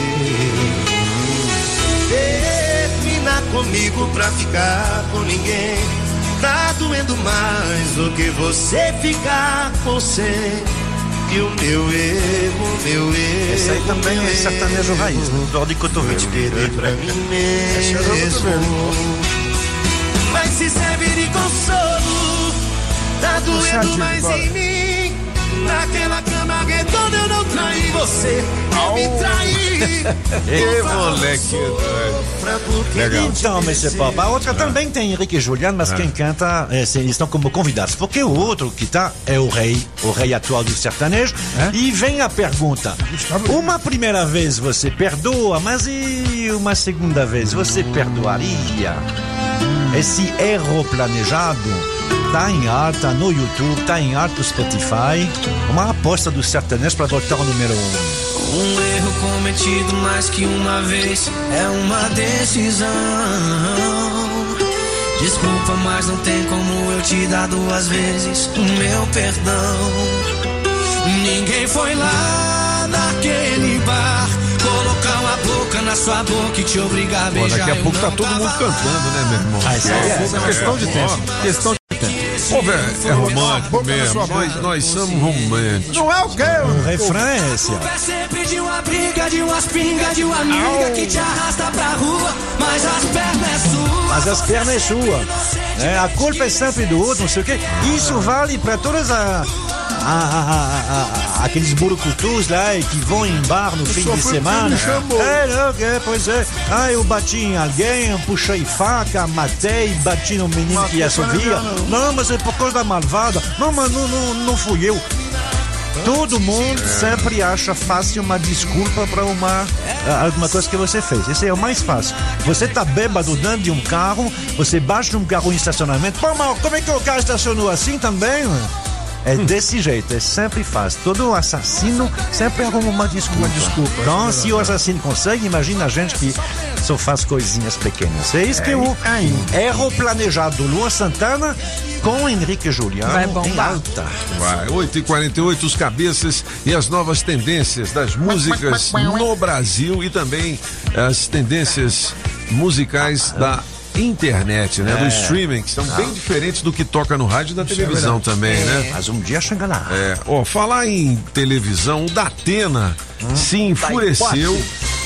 Termina comigo pra ficar com ninguém. Tá doendo mais do que você ficar com você. E o meu erro, meu erro. Esse aí também é sertanejo raiz, né? Dor de cotovete. Perder pra mim mesmo. Mas se serve de consolo, tá doendo mais em mim. Naquela cama redonda eu não traí você, eu me traí. Ê, moleque. Legal. Então, Mr. Pop, a outra também tem Henrique e Juliano, mas quem canta, é, eles estão como convidados. Porque o outro que tá é o rei, o rei atual do sertanejo. E vem a pergunta: uma primeira vez você perdoa, mas e uma segunda vez você perdoaria? Esse erro planejado tá em alta no YouTube, tá em alta no Spotify. Uma aposta do sertanejo para voltar ao número um. Um erro cometido mais que uma vez é uma decisão. Desculpa, mas não tem como eu te dar duas vezes o meu perdão. Ninguém foi lá naquele bar colocar uma boca na sua boca e te obrigar a Pô, beijar. daqui a pouco tá todo mundo cantando, né, meu irmão? Ah, isso aí é- É, questão de é, tempo. Questão de tempo. Pô, velho, é romântico mesmo. sua Nós, nós somos românticos. Não é o quê? O refrão é esse, ó. É sempre de uma briga, de umas pingas, de uma amiga que te arrasta pra rua, mas as pernas é sua. Mas as pernas é sua. É, a culpa é sempre do outro, não sei o quê. Isso vale para todas a, a- a- a- a- aqueles burucutus lá que vão em bar no fim de semana. É, não, é, pois é. Ah, eu bati em alguém, puxei faca, matei, bati no menino que assovia. Não, mas é por causa da malvada. Não, mas não, não, não fui eu. Todo mundo sempre acha fácil uma desculpa para uma ah, alguma coisa que você fez. Esse é o mais fácil. Você tá bêbado dentro de um carro, você baixa um carro em estacionamento. Pô, mas como é que o carro estacionou assim também? É desse jeito, é sempre fácil. Todo assassino sempre arruma uma desculpa. Uma desculpa. Então, se o assassino consegue, imagina a gente que só faz coisinhas pequenas. É isso que o erro planejado do Luan Santana com Henrique Juliano Vai em bombar. alta. Vai, 8h48, os cabeças e as novas tendências das músicas no Brasil e também as tendências musicais da internet, né? Do É. streaming, que são bem diferentes do que toca no rádio e na televisão também, né? Mas um dia chega lá. É, ó, falar em televisão, o Datena se enfureceu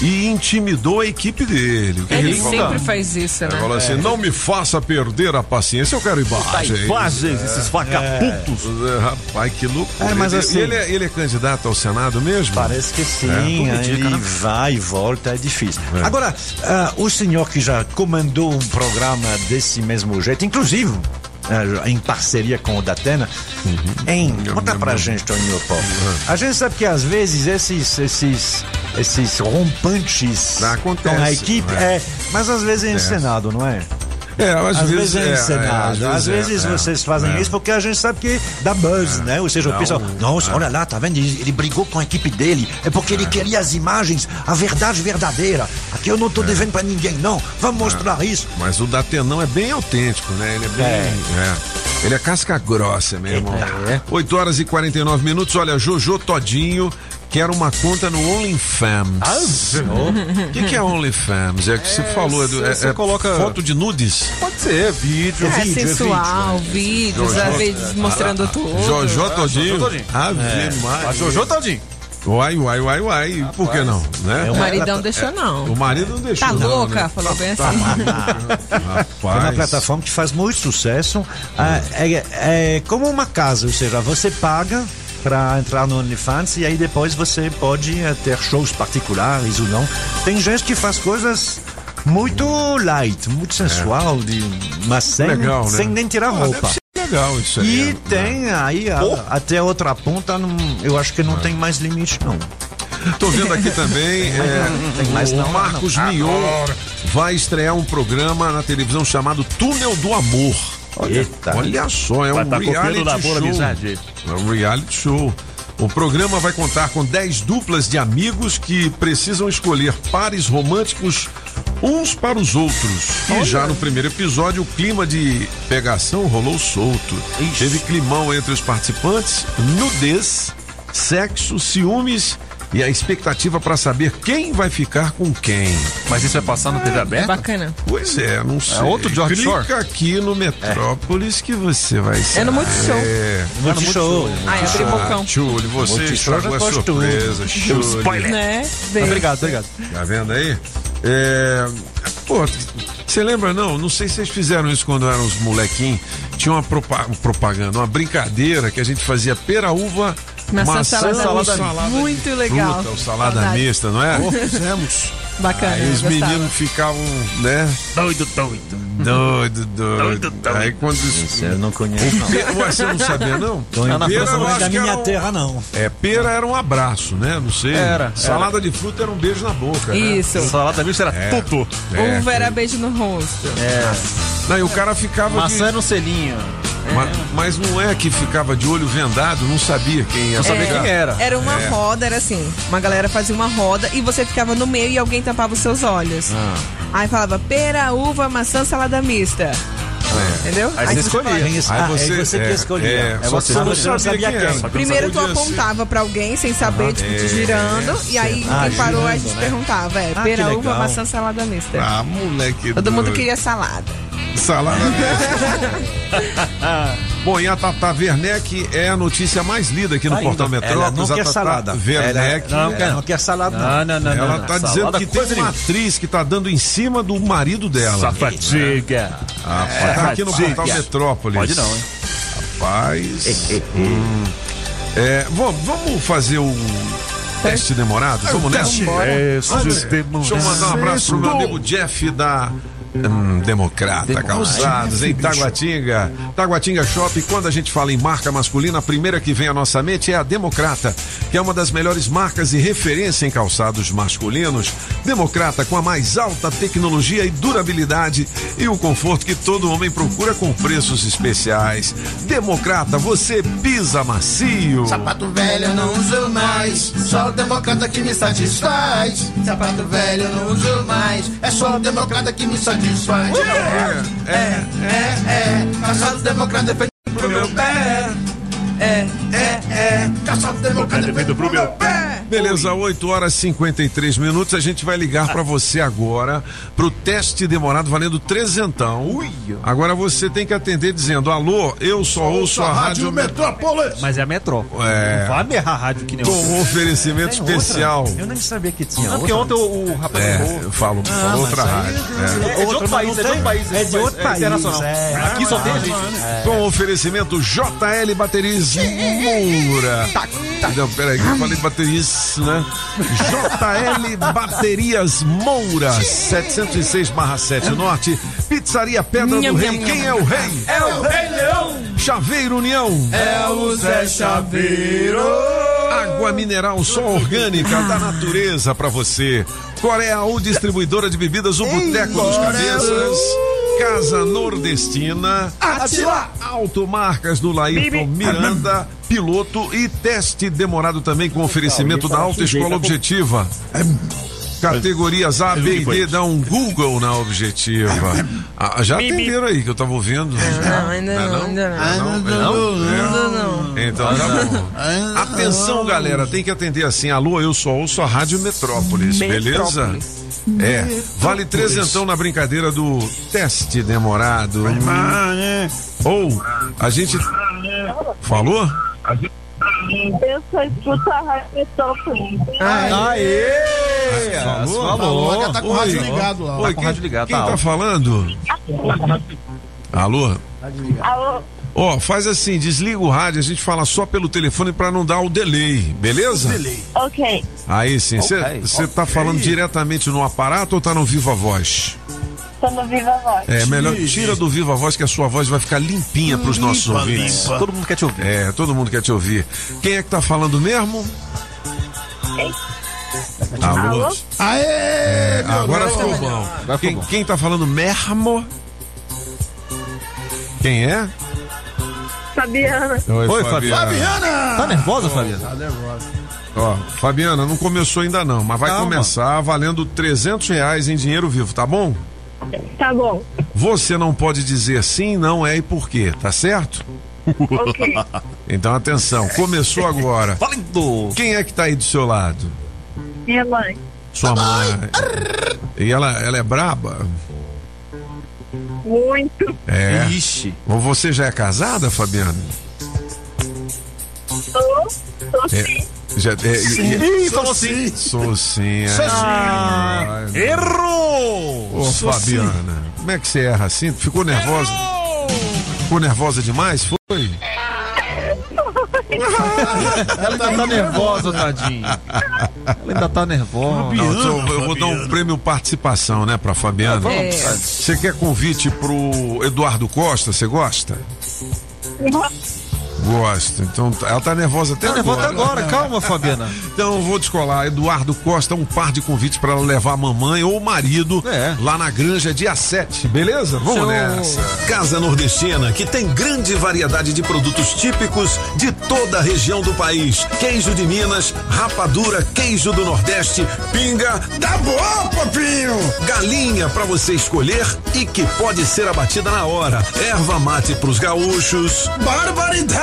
e intimidou a equipe dele. O que Ele falou? sempre faz isso, Ele né? falou assim: não me faça perder a paciência, eu quero imagem. Imagens, esses vagabundos. É, rapaz, que loucura. É, mas ele, assim- ele, é, ele é candidato ao Senado mesmo? Parece que sim, É, aí indica, né? vai e volta, é difícil. Agora, ah, o senhor que já comandou um programa desse mesmo jeito, inclusive em parceria com o Datena, Uhum. em, conta pra gente, Toninho Pop. A gente sabe que às vezes esses, esses esses rompantes acontece, com a equipe. é. É. mas às vezes é encenado, não é? É, às, vezes, é encenado. é, às vezes é, vocês fazem é. isso porque a gente sabe que dá buzz, né? Ou seja, o Não, pessoal, nossa, olha lá, tá vendo? Ele, ele brigou com a equipe dele. É porque ele queria as imagens, a verdade verdadeira. Aqui eu não tô devendo pra ninguém, não. Vamos mostrar isso. Mas o Datenão é bem autêntico, né? Ele é bem. É. é. Ele é casca grossa mesmo. 8 horas e 49 minutos. Olha, Jojo Todinho quer uma conta no OnlyFans. O que, que é OnlyFans? É que você falou, é, é- você é coloca- foto de nudes? Pode ser, vídeo. É vídeo, sensual, vídeos, Jojo- às vezes mostrando tudo. Jojo Todinho. Jojo Todinho. Ave É. Maria. A Jojo Todinho. Uai, uai, uai, uai. Por que não? Né? O maridão deixou, não. O marido não deixou. Tá não, louca? né? Falou bem Tá assim. É uma Rapaz. plataforma que faz muito sucesso. Ah, é, é como uma casa, ou seja, você paga para entrar no OnlyFans e aí depois você pode eh, ter shows particulares ou não. Tem gente que faz coisas muito light, muito sensual, de, mas sem, Legal, né? sem nem tirar Ah, roupa. legal isso aí. E né? tem aí a- até outra ponta, não- eu acho que É. não tem mais limite não. Tô vendo aqui também, é, Tem mais o não, Marcos não. Mion vai estrear um programa na televisão chamado Túnel do Amor. Eita. Olha só, é um tá reality show. amizade. É um reality show. O programa vai contar com 10 duplas de amigos que precisam escolher pares românticos uns para os outros. E já no primeiro episódio, o clima de pegação rolou solto. Teve climão entre os participantes, nudez, sexo, ciúmes e a expectativa para saber quem vai ficar com quem. Mas isso vai passar no TV aberta? Bacana. Pois é, não sei. outro George Clica Shore? aqui no Metrópolis que você vai saber. É no Multishow. Multishow. Ai, abri o bocão. Chule, você Multishow estragou a surpresa. Chule. Né? Bem. Obrigado, obrigado. Tá vendo aí? É. Pô, você lembra não? Não sei se vocês fizeram isso quando eram os molequinhos. Tinha uma propa- propaganda, uma brincadeira que a gente fazia pera, uva, Maçã, maçã, salada mista. salada Muito de legal. Fruta, salada Saudade. mista, não é? Fizemos. Bacana. Aí os gostava. meninos ficavam, né? Doido, doido. Doido, doido. Doido, doido. Aí quando Isso eu não conheço não. Pe- Ué, você não sabia, não? Tô em Pera, França, eu não é acho da minha era um- terra não. É, pera era um abraço, né? Não sei. Era, Salada de fruta era um beijo na boca. né? Isso. Salada mista era É. tudo. É, Uva era beijo no rosto. Não, e o cara ficava. Maçã de... no selinho. Ma- Mas, não é que ficava de olho vendado, não sabia quem ia sabia pegar. quem era. Era uma É. roda, era assim. Uma galera fazia uma roda e você ficava no meio e alguém tampava os seus olhos. Ah. Aí falava pera, uva, maçã, salada mista. Entendeu? Aí você escolhia. Tem isso- Aí ah, você- é você que é, escolhia. é, É só você que não você não sabia quem. Primeiro tu apontava pra alguém sem saber, tipo, te É, girando. E aí Ah, quem parou a gente né? perguntava. É, Ah, pera, que uva, legal. maçã, salada mista. Ah, moleque. Todo mundo doido. queria salada. Salada Bom, e a Tata Werneck é a notícia mais lida aqui no Tá Portal. Metrópolis. Ela não a quer Tata salada. Werneck. Ela não quer salada não. Não, não, não. Ela não, tá não. dizendo Salada que coisa tem uma atriz que tá dando em cima do marido dela. Safadiga. Ah, tá aqui no Portal Metrópolis. Pode não, hein? Rapaz. hum. É, vamos, fazer o teste demorado? Vamos nessa? É, Antes, Deixa eu mandar um abraço pro meu amigo Jeff da hum, Democrata Calçados, em Taguatinga. Taguatinga Shopping, quando a gente fala em marca masculina, a primeira que vem à nossa mente é a Democrata, que é uma das melhores marcas e referência em calçados masculinos. Democrata com a mais alta tecnologia e durabilidade e o conforto que todo homem procura com preços especiais. Democrata, você pisa macio. Sapato velho eu não uso mais, só o democrata que me satisfaz. Sapato velho eu não uso mais, é só o democrata que me satisfaz. É, é, é, é, calçado democrata feito pro meu pé. É, é, é, calçado democrata feito pro meu pé. Beleza, 8 horas e 53 minutos. A gente vai ligar pra você agora pro teste demorado valendo trezentão. Agora você tem que atender dizendo: Alô, eu só ouço a rádio. Metrópolis. Mas é a metrópole. É. Não vai berrar a rádio que nem Com um oferecimento Tem outra? especial. Eu nem sabia que tinha Não, porque ontem o, o rapaz É, eu falo, falo outra rádio. É. É de outro país, é de outro país. É de outro país, internacional. é. Aqui só tem a gente. Com oferecimento JL Baterias Moura. Não, peraí, que eu falei baterias, né? JL Baterias Moura, 706/7 Norte, Pizzaria Pedra do Rei. Quem é o rei? É o Rei Leão, Chaveiro União. é o Zé Chaveiro. Água mineral só orgânica da natureza pra você. Coreia distribuidora de bebidas, o Boteco dos Cabeças. Casa Nordestina. Atila. Automarcas do Laírton Miranda. Piloto e teste demorado também com oferecimento da Alta Escola Objetiva. Categorias A, B e D, dá um Google na Objetiva. Ah, já atenderam aí que eu tava ouvindo? Não, ainda não, ainda não. Ainda não? Então tá bom. Atenção, galera, tem que atender assim. Alô, eu só ouço a Rádio Metrópolis, beleza? É, vale trezentão na brincadeira do teste demorado. Ou a gente falou? Eu só escuto a Rádio Metrópolis. Aê! Falou? Falou. Ela tá com o Oi. rádio ligado lá. Oi, Tá rádio ligado, Quem tá tá falando? Alô? Alô? Ó, faz assim, desliga o rádio, a gente fala só pelo telefone pra não dar o delay, beleza? Ok. Aí sim, você Ok. tá falando diretamente no aparato ou tá no Viva Voz? Tô no Viva Voz. É, melhor tira do Viva Voz que a sua voz vai ficar limpinha pros nossos Limpa, ouvintes. limpa. Todo mundo quer te ouvir. É, todo mundo quer te ouvir. Quem é que tá falando mesmo? Alô? Aê! É, agora ficou bom. Quem, quem tá falando mesmo? Quem é? Fabiana. Oi, Fabiana! Tá nervosa, Fabiana? Tá nervosa. Ó, Fabiana, não começou ainda não, mas vai Calma. começar valendo 300 reais em dinheiro vivo, tá bom? Tá bom. Você não pode dizer sim, não é e por quê, tá certo? Ok. Então atenção, começou agora. Valendo! Quem é que tá aí do seu lado? Minha mãe. Sua mãe. E ela, ela é braba? Muito. É. Ixi. Ou você já é casada, Fabiana? Tô É. sim. Já, é, Sim, é- sim. Sou sim. é. Sou sim. Ai, não. Errou! Ô, Sou Fabiana, como é que você erra assim? Ficou nervosa? Ficou nervosa demais? Foi? Ela ainda tá nervosa, tadinha. Ela ainda tá nervosa. Não, então, eu vou dar um prêmio participação, né, pra Fabiana. É. Você quer convite pro Eduardo Costa? Você gosta? Gosta. Então, tá- ela tá nervosa até Tá nervosa agora. até agora, calma, Fabiana. Então, eu vou descolar. Eduardo Costa, um par de convites pra ela levar a mamãe ou o marido É. lá na granja dia 7, beleza? Vamos Show. nessa. Casa Nordestina, que tem grande variedade de produtos típicos de toda a região do país. Queijo de Minas, rapadura, queijo do Nordeste, pinga. Tá bom, papinho! Galinha pra você escolher e que pode ser abatida na hora. Erva mate pros gaúchos. Barbaridade,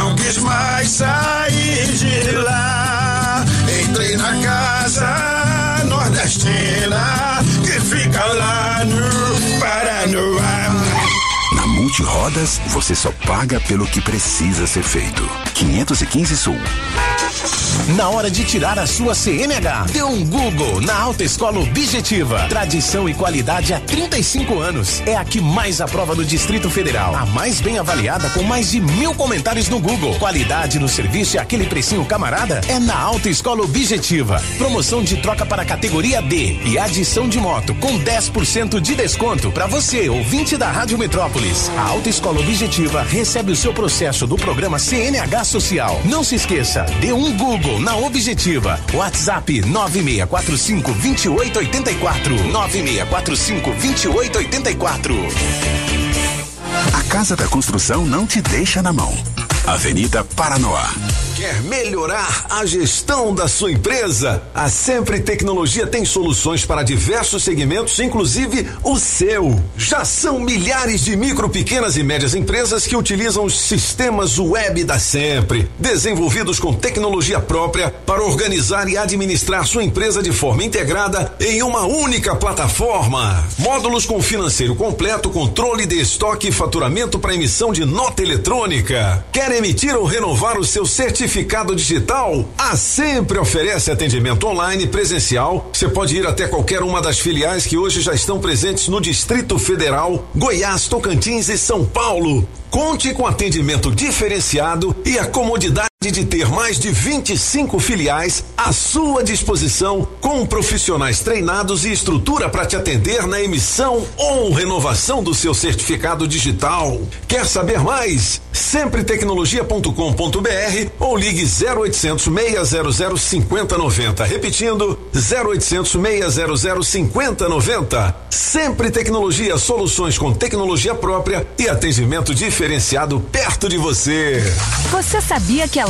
não quis mais sair de lá. Entrei na casa nordestina, que fica lá no Paranoá. Na Multirodas, você só paga pelo que precisa ser feito. 515 Sul. Na hora de tirar a sua CNH, dê um Google na Alta Escola Objetiva. Tradição e qualidade há 35 anos. É a que mais aprova no Distrito Federal. A mais bem avaliada com mais de mil comentários no Google. Qualidade no serviço e aquele precinho camarada é na Alta Escola Objetiva. Promoção de troca para categoria D e adição de moto com 10% de desconto para você, ouvinte da Rádio Metrópolis. A Alta Escola Objetiva recebe o seu processo do programa CNH Social. Não se esqueça, dê um Google na Objetiva. WhatsApp 9645 2884. 9645 2884. A Casa da Construção não te deixa na mão. Avenida Paranoá. Quer melhorar a gestão da sua empresa? A Sempre Tecnologia tem soluções para diversos segmentos, inclusive o seu. Já são milhares de micro, pequenas e médias empresas que utilizam os sistemas web da Sempre, desenvolvidos com tecnologia própria para organizar e administrar sua empresa de forma integrada em uma única plataforma. Módulos com financeiro completo, controle de estoque e faturamento para emissão de nota eletrônica. Quer emitir ou renovar o seu certificado? Certificado digital? A Sempre oferece atendimento online presencial. Você pode ir até qualquer uma das filiais que hoje já estão presentes no Distrito Federal, Goiás, Tocantins e São Paulo. Conte com atendimento diferenciado e a comodidade de ter mais de 25 filiais à sua disposição, com profissionais treinados e estrutura para te atender na emissão ou renovação do seu certificado digital. Quer saber mais? Sempretecnologia.com.br ou ligue 0800 600 5090. Repetindo, 0800 600 5090. Sempre Tecnologia, soluções com tecnologia própria e atendimento diferenciado perto de você. Você sabia que a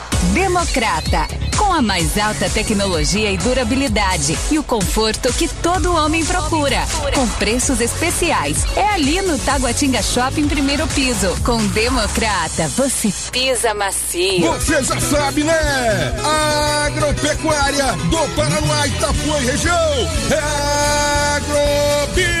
Democrata, com a mais alta tecnologia e durabilidade e o conforto que todo homem procura, com preços especiais. É ali no Taguatinga Shopping primeiro piso. Com Democrata, você pisa macio. Você já sabe, né? Agropecuária do Paraná, Itapuã e região. É Agrobinha.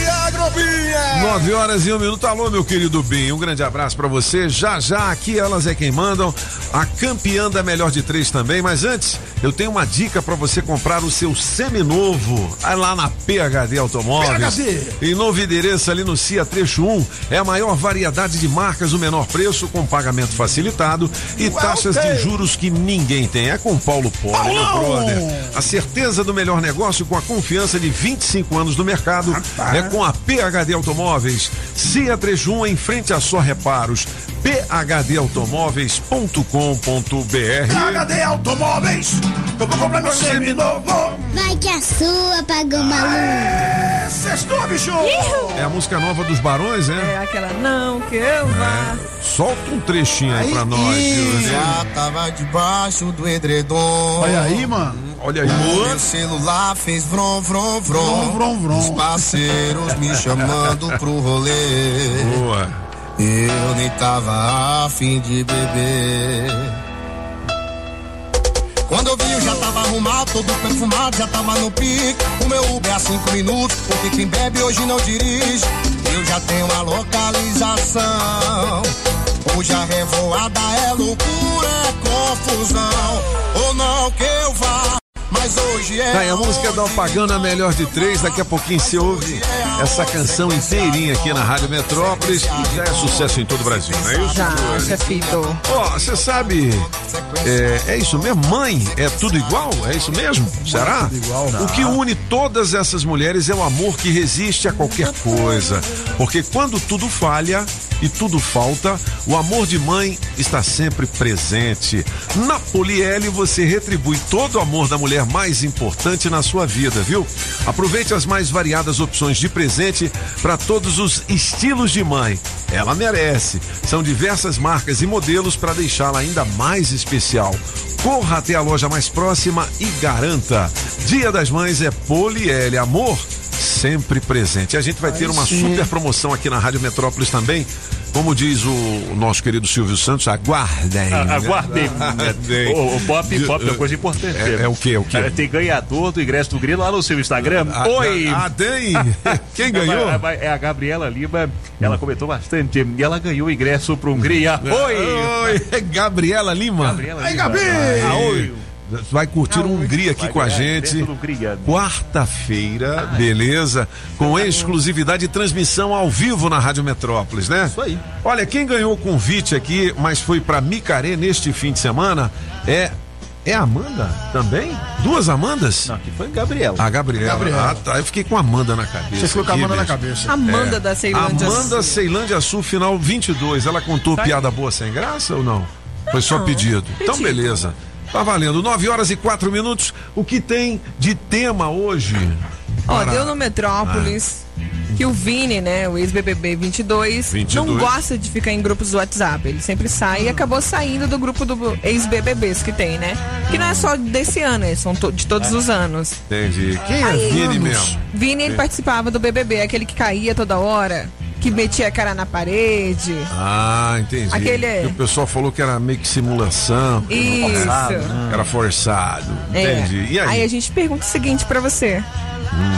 Agrobinha. 9 horas e um minuto. Alô, meu querido Bim. Um grande abraço pra você. Já já aqui elas é quem mandam. A campeã da melhor de três também. Mas antes, eu tenho uma dica pra você comprar o seu seminovo. Aí lá na PHD Automóveis. PHD. Em novo endereço ali no CIA Trecho 1. É a maior variedade de marcas, o menor preço, com pagamento facilitado e taxas de juros que ninguém tem. É com Paulo Poli, meu brother. A certeza do melhor negócio com a confiança de 25 anos no mercado é com a PHD Automóveis. CIA Trecho 1 em frente a só reparos. phdautomóveis.com.br PHD Automóveis, eu vou comprar meu seminovo. Vai que a sua pagou maluco. É, sextou, bicho. É a música nova dos Barões, é? É aquela não que eu vá. Solta um trechinho aí, pra nós? Já tava debaixo do edredom. Olha aí, mano. Olha aí. Meu celular fez vrom, vrom, vrom. Vrom, vrom. Os parceiros me chamando pro rolê. Boa. Eu nem tava afim de beber. Quando eu vi, eu já tava arrumado, todo perfumado, já tava no pique. O meu Uber é cinco minutos, porque quem bebe hoje não dirige. Eu já tenho a localização. Hoje a revoada é loucura, é confusão. Ou não que eu vá, mas hoje é. Tá a música da Alpagana Melhor de Três. Daqui a pouquinho você ouve essa canção inteirinha aqui na Rádio Metrópolis, que já é sucesso em todo o Brasil, não é isso? Já, chefito. Ó, você sabe, é, é isso mesmo? Mãe é tudo igual? É isso mesmo? Será? O que une todas essas mulheres é o amor que resiste a qualquer coisa. Porque quando tudo falha e tudo falta, o amor de mãe está sempre presente. Na Poliele você retribui todo o amor da mulher mais importante na sua vida, viu? Aproveite as mais variadas opções de presente para todos os estilos de mãe. Ela merece. São diversas marcas e modelos para deixá-la ainda mais especial. Corra até a loja mais próxima e garanta. Dia das Mães é Poliele Amor sempre presente. A gente vai ter uma super promoção aqui na Rádio Metrópolis também. Como diz o nosso querido Silvio Santos, aguardem. Ah, aguardem. Aguardem. O, o Pop, Pop, uma coisa importante. É, é o que? O que? É, tem ganhador do ingresso do Grilo lá no seu Instagram. Ah, Oi! Ah, tem? Quem ganhou? É a Gabriela Lima. Ela comentou bastante. E ela ganhou o ingresso para Hungria. Oi! Oi! É Gabriela Lima. Gabriela Aí, Lima. Gabi! Ah, oi! Vai curtir Ah, um oi. Hungria aqui com a gente. ingresso do Hungria. Quarta-feira, beleza? Com exclusividade e transmissão ao vivo na Rádio Metrópolis, né? Isso aí. Olha, quem ganhou o convite aqui, mas foi pra Micaré neste fim de semana, é. É a Amanda também? Duas Amandas? Não, aqui foi Gabriela. A Gabriela. Gabriela. Ah, tá. Eu fiquei com a Amanda na cabeça. Você ficou com a Amanda na bicho. cabeça. Amanda da Ceilândia. Amanda Ceilândia Sul, final 22. Ela contou piada boa sem graça ou não? Foi só Não, pedido. Então, pedido. beleza. Tá valendo. 9 horas e 4 minutos. O que tem de tema hoje? Ó, Para- deu no Metrópolis que o Vini, né, o ex-BBB 22, 22. não gosta de ficar em grupos do WhatsApp. Ele sempre sai e acabou saindo do grupo do ex-BBBs que tem, né? Que não é só desse ano, é, são to- de todos os anos. Entendi. Quem é Aí- Vini mesmo? Vini, ele participava do BBB, aquele que caía toda hora, que metia a cara na parede. Ah, entendi. Aquele é- Que O pessoal falou que era meio que simulação. que Isso. era forçado, né? Era forçado. É. Entendi. E aí? a gente pergunta o seguinte pra você.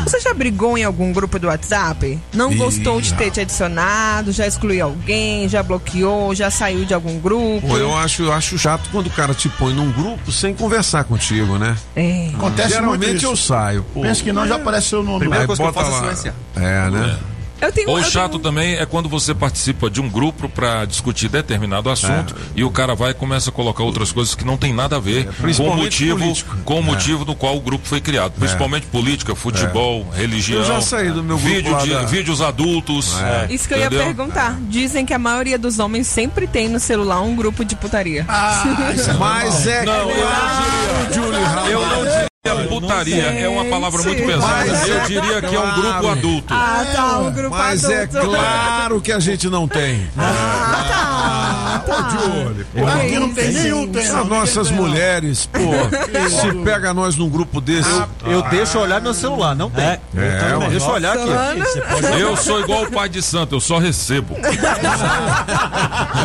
Você já brigou em algum grupo do WhatsApp? Não Ih, gostou de ter te adicionado? Já excluiu alguém? Já bloqueou? Já saiu de algum grupo? Pô, eu acho, eu acho chato quando o cara te põe num grupo sem conversar contigo, né? É. Acontece Geralmente muito isso. eu saio. Pô. Pensa que não, já aparece seu nome. Aí lá. bota lá. É, né? Eu tenho, Ou eu chato também é quando você participa de um grupo para discutir determinado assunto e o cara vai e começa a colocar outras coisas que não tem nada a ver com o motivo, político. com o É. motivo do qual o grupo foi criado, principalmente política, futebol, religião. Eu já saí do meu grupo vídeo de- da- vídeos adultos. Isso que eu ia entendeu? perguntar. Dizem que a maioria dos homens sempre tem no celular um grupo de putaria. Mas é Não, eu não diria. Eu não diria putaria, é uma palavra muito pesada. Mas eu é diria que é um grupo claro. adulto. Ah, tá, o grupo Mas é adulto. claro que a gente não tem. Ah, tá. De olho. Pô, aqui não tem nenhum, tem. As nossas mulheres, pô, se pega nós num grupo desse. Eu deixo olhar meu celular, não tem. É, ué. Deixa eu olhar aqui. Eu sou igual o pai de santo, eu só recebo.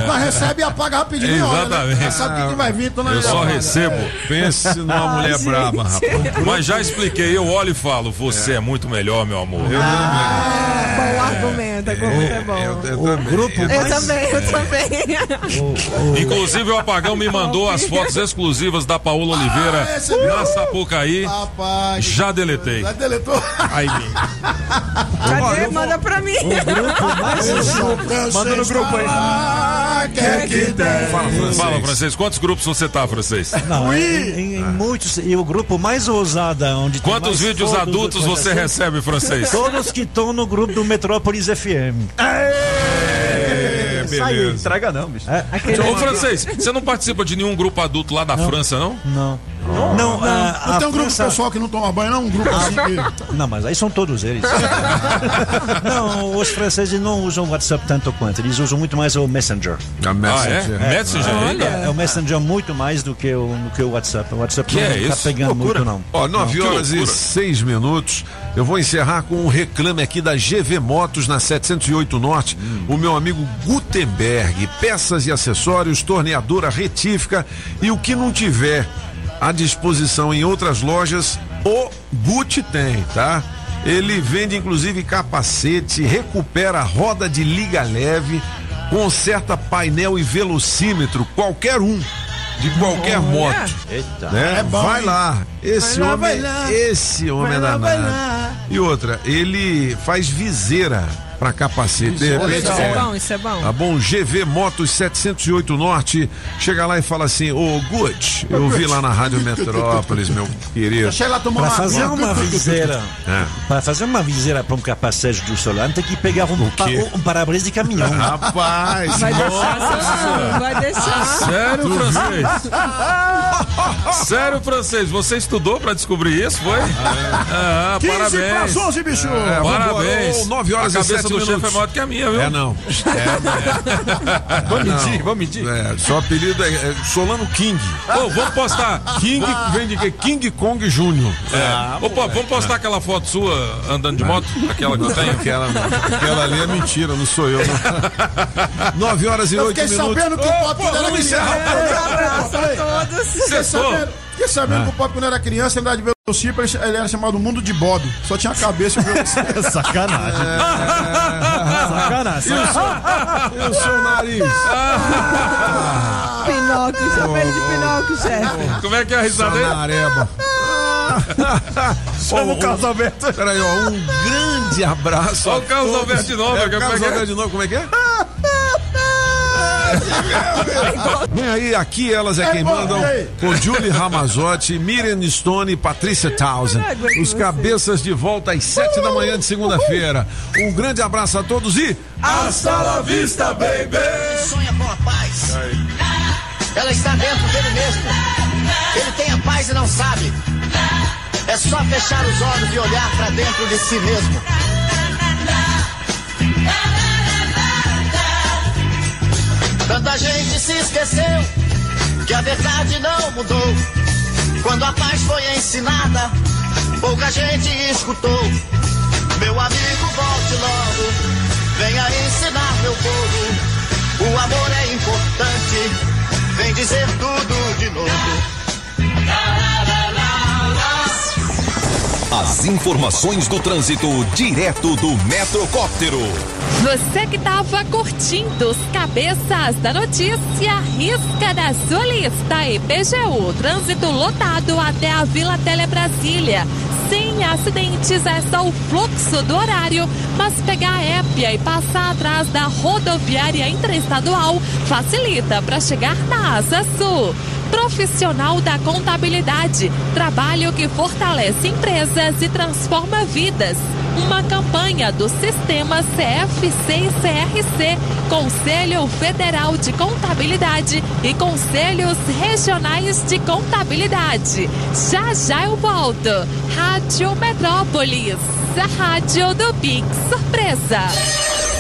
Mas recebe e apaga rapidinho. olha, né? Exatamente. Sabe o que vai vir, Eu só recebo. Pense numa mulher braba, rapaz. Mas já expliquei, eu olho e falo, você é, muito melhor, meu amor. Bom argumento, argumento é bom. O grupo Eu também, eu também. Inclusive o Apagão me mandou as fotos exclusivas da Paola Oliveira Ah, viu? na Sapucaí. Rapaz. Já deletei. Já deletou. Aí, Cadê? Manda pra mim. Manda no grupo aí. Quer que tem. Fala, francês. fala, francês, quantos grupos você tá, francês? Não, em, em muitos. E o grupo mais ousado, onde Quantos mais vídeos adultos você recebe, francês? Todos que estão no grupo do Metrópolis FM. É, Isso aí, beleza. Estraga não, bicho. É, Ô, francês, você não participa de nenhum grupo adulto lá da França, não? não. Não, a, Não a tem um grupo pessoal que não toma banho, não? Um grupo assim que... Não, mas aí são todos eles. não, os franceses não usam o WhatsApp tanto quanto. Eles usam muito mais o Messenger. A Ah, é? Messenger. Messenger ainda? É o Messenger muito mais do que o, do que o WhatsApp. O WhatsApp Que não é tá isso? pegando Loucura. muito, não. Ó, 9 Que horas e loucura. 6 minutos. Eu vou encerrar com um reclame aqui da GV Motos na 708 Norte. O meu amigo Gutenberg. Peças e acessórios, torneadora retífica e o que não tiver à disposição em outras lojas, o Gucci tem, tá? Ele vende inclusive capacete, recupera roda de liga leve, conserta painel e velocímetro, qualquer um. De qualquer moto. Eita. Né? É bom, vai hein? lá. Esse Vai lá, homem, vai lá. esse homem é Vai lá, vai danado. lá. E outra, ele faz viseira pra capacete. Isso, é isso é, é, bom, isso é bom. Tá bom? GV Motos 708 Norte. Chega lá e fala assim: Ô Gut, eu vi lá na Rádio Metrópolis, meu querido. Chega lá tomar pra fazer uma, uma viseira. É. Pra fazer uma viseira pra um capacete do Solano, tem que pegar um, pa, um para-brisa de caminhão. Rapaz, vai deixar, nossa. vai deixar. Sério francês? Sério francês? Você estudou pra descobrir isso, foi? Ah, é. ah, 15 parabéns. 15 pra 11, bicho. É, parabéns. Ô, 9 horas e 7 do minutos. chefe é maior que a minha, viu? É não. É, não. É. Vamos ah, mentir, vamos mentir. É, seu apelido é, é Solano King. Pô, vamos postar. King vem de King Kong Júnior. É. Opa, vamos postar aquela foto sua andando de moto? Aquela que eu tenho? Aquela, aquela ali é mentira, não sou eu. Não. 9 horas e eu 8 minutos. Fiquei sabendo que oh, o Pop dela me encerra. Um abraço a todos. Cessou. sabendo fiquei sabendo Ah. que o Pop quando era criança, ele andava de velocípede, ele ele era chamado Mundo de Bob. Só tinha a cabeça e o velocípede. Sacanagem. Sacanagem. Eu sou o nariz. Pinóquio, ele de Pinóquio, chefe. Como é que é a risada aí? Sanareba. Chama o Carlos Alberto. Peraí, ó, um grande abraço. Ó, a o Carlos. Alberto de novo, É, é Carlos que é? Alberto de novo, como é que é? Vem aí, aqui elas é quem mandam com Julie Ramazotti, Miriam Stone e Patrícia Townsend. Os cabeças de volta às sete da manhã de segunda-feira. Um grande abraço a todos e Hasta la vista, baby. Sonha com a paz. Ela está dentro dele mesmo. Ele tem a paz e não sabe. É só fechar os olhos e olhar pra dentro de si mesmo. Tanta gente se esqueceu que a verdade não mudou. Quando a paz foi ensinada, pouca gente escutou. Meu amigo, volte logo, venha ensinar meu povo. O amor é importante, vem dizer tudo de novo. As informações do trânsito direto do Metrocóptero. Você que estava curtindo os cabeças da notícia, risca da sua lista. IPGU, trânsito lotado até a Vila Tele Brasília. Sem acidentes, é só o fluxo do horário, mas pegar a épia e passar atrás da rodoviária interestadual facilita para chegar na Asa Sul. Profissional da contabilidade, trabalho que fortalece empresas e transforma vidas. Uma campanha do sistema CFC e CRC, Conselho Federal de Contabilidade e Conselhos Regionais de Contabilidade. Já já eu volto. Rádio Metrópolis, a rádio do Pix Surpresa.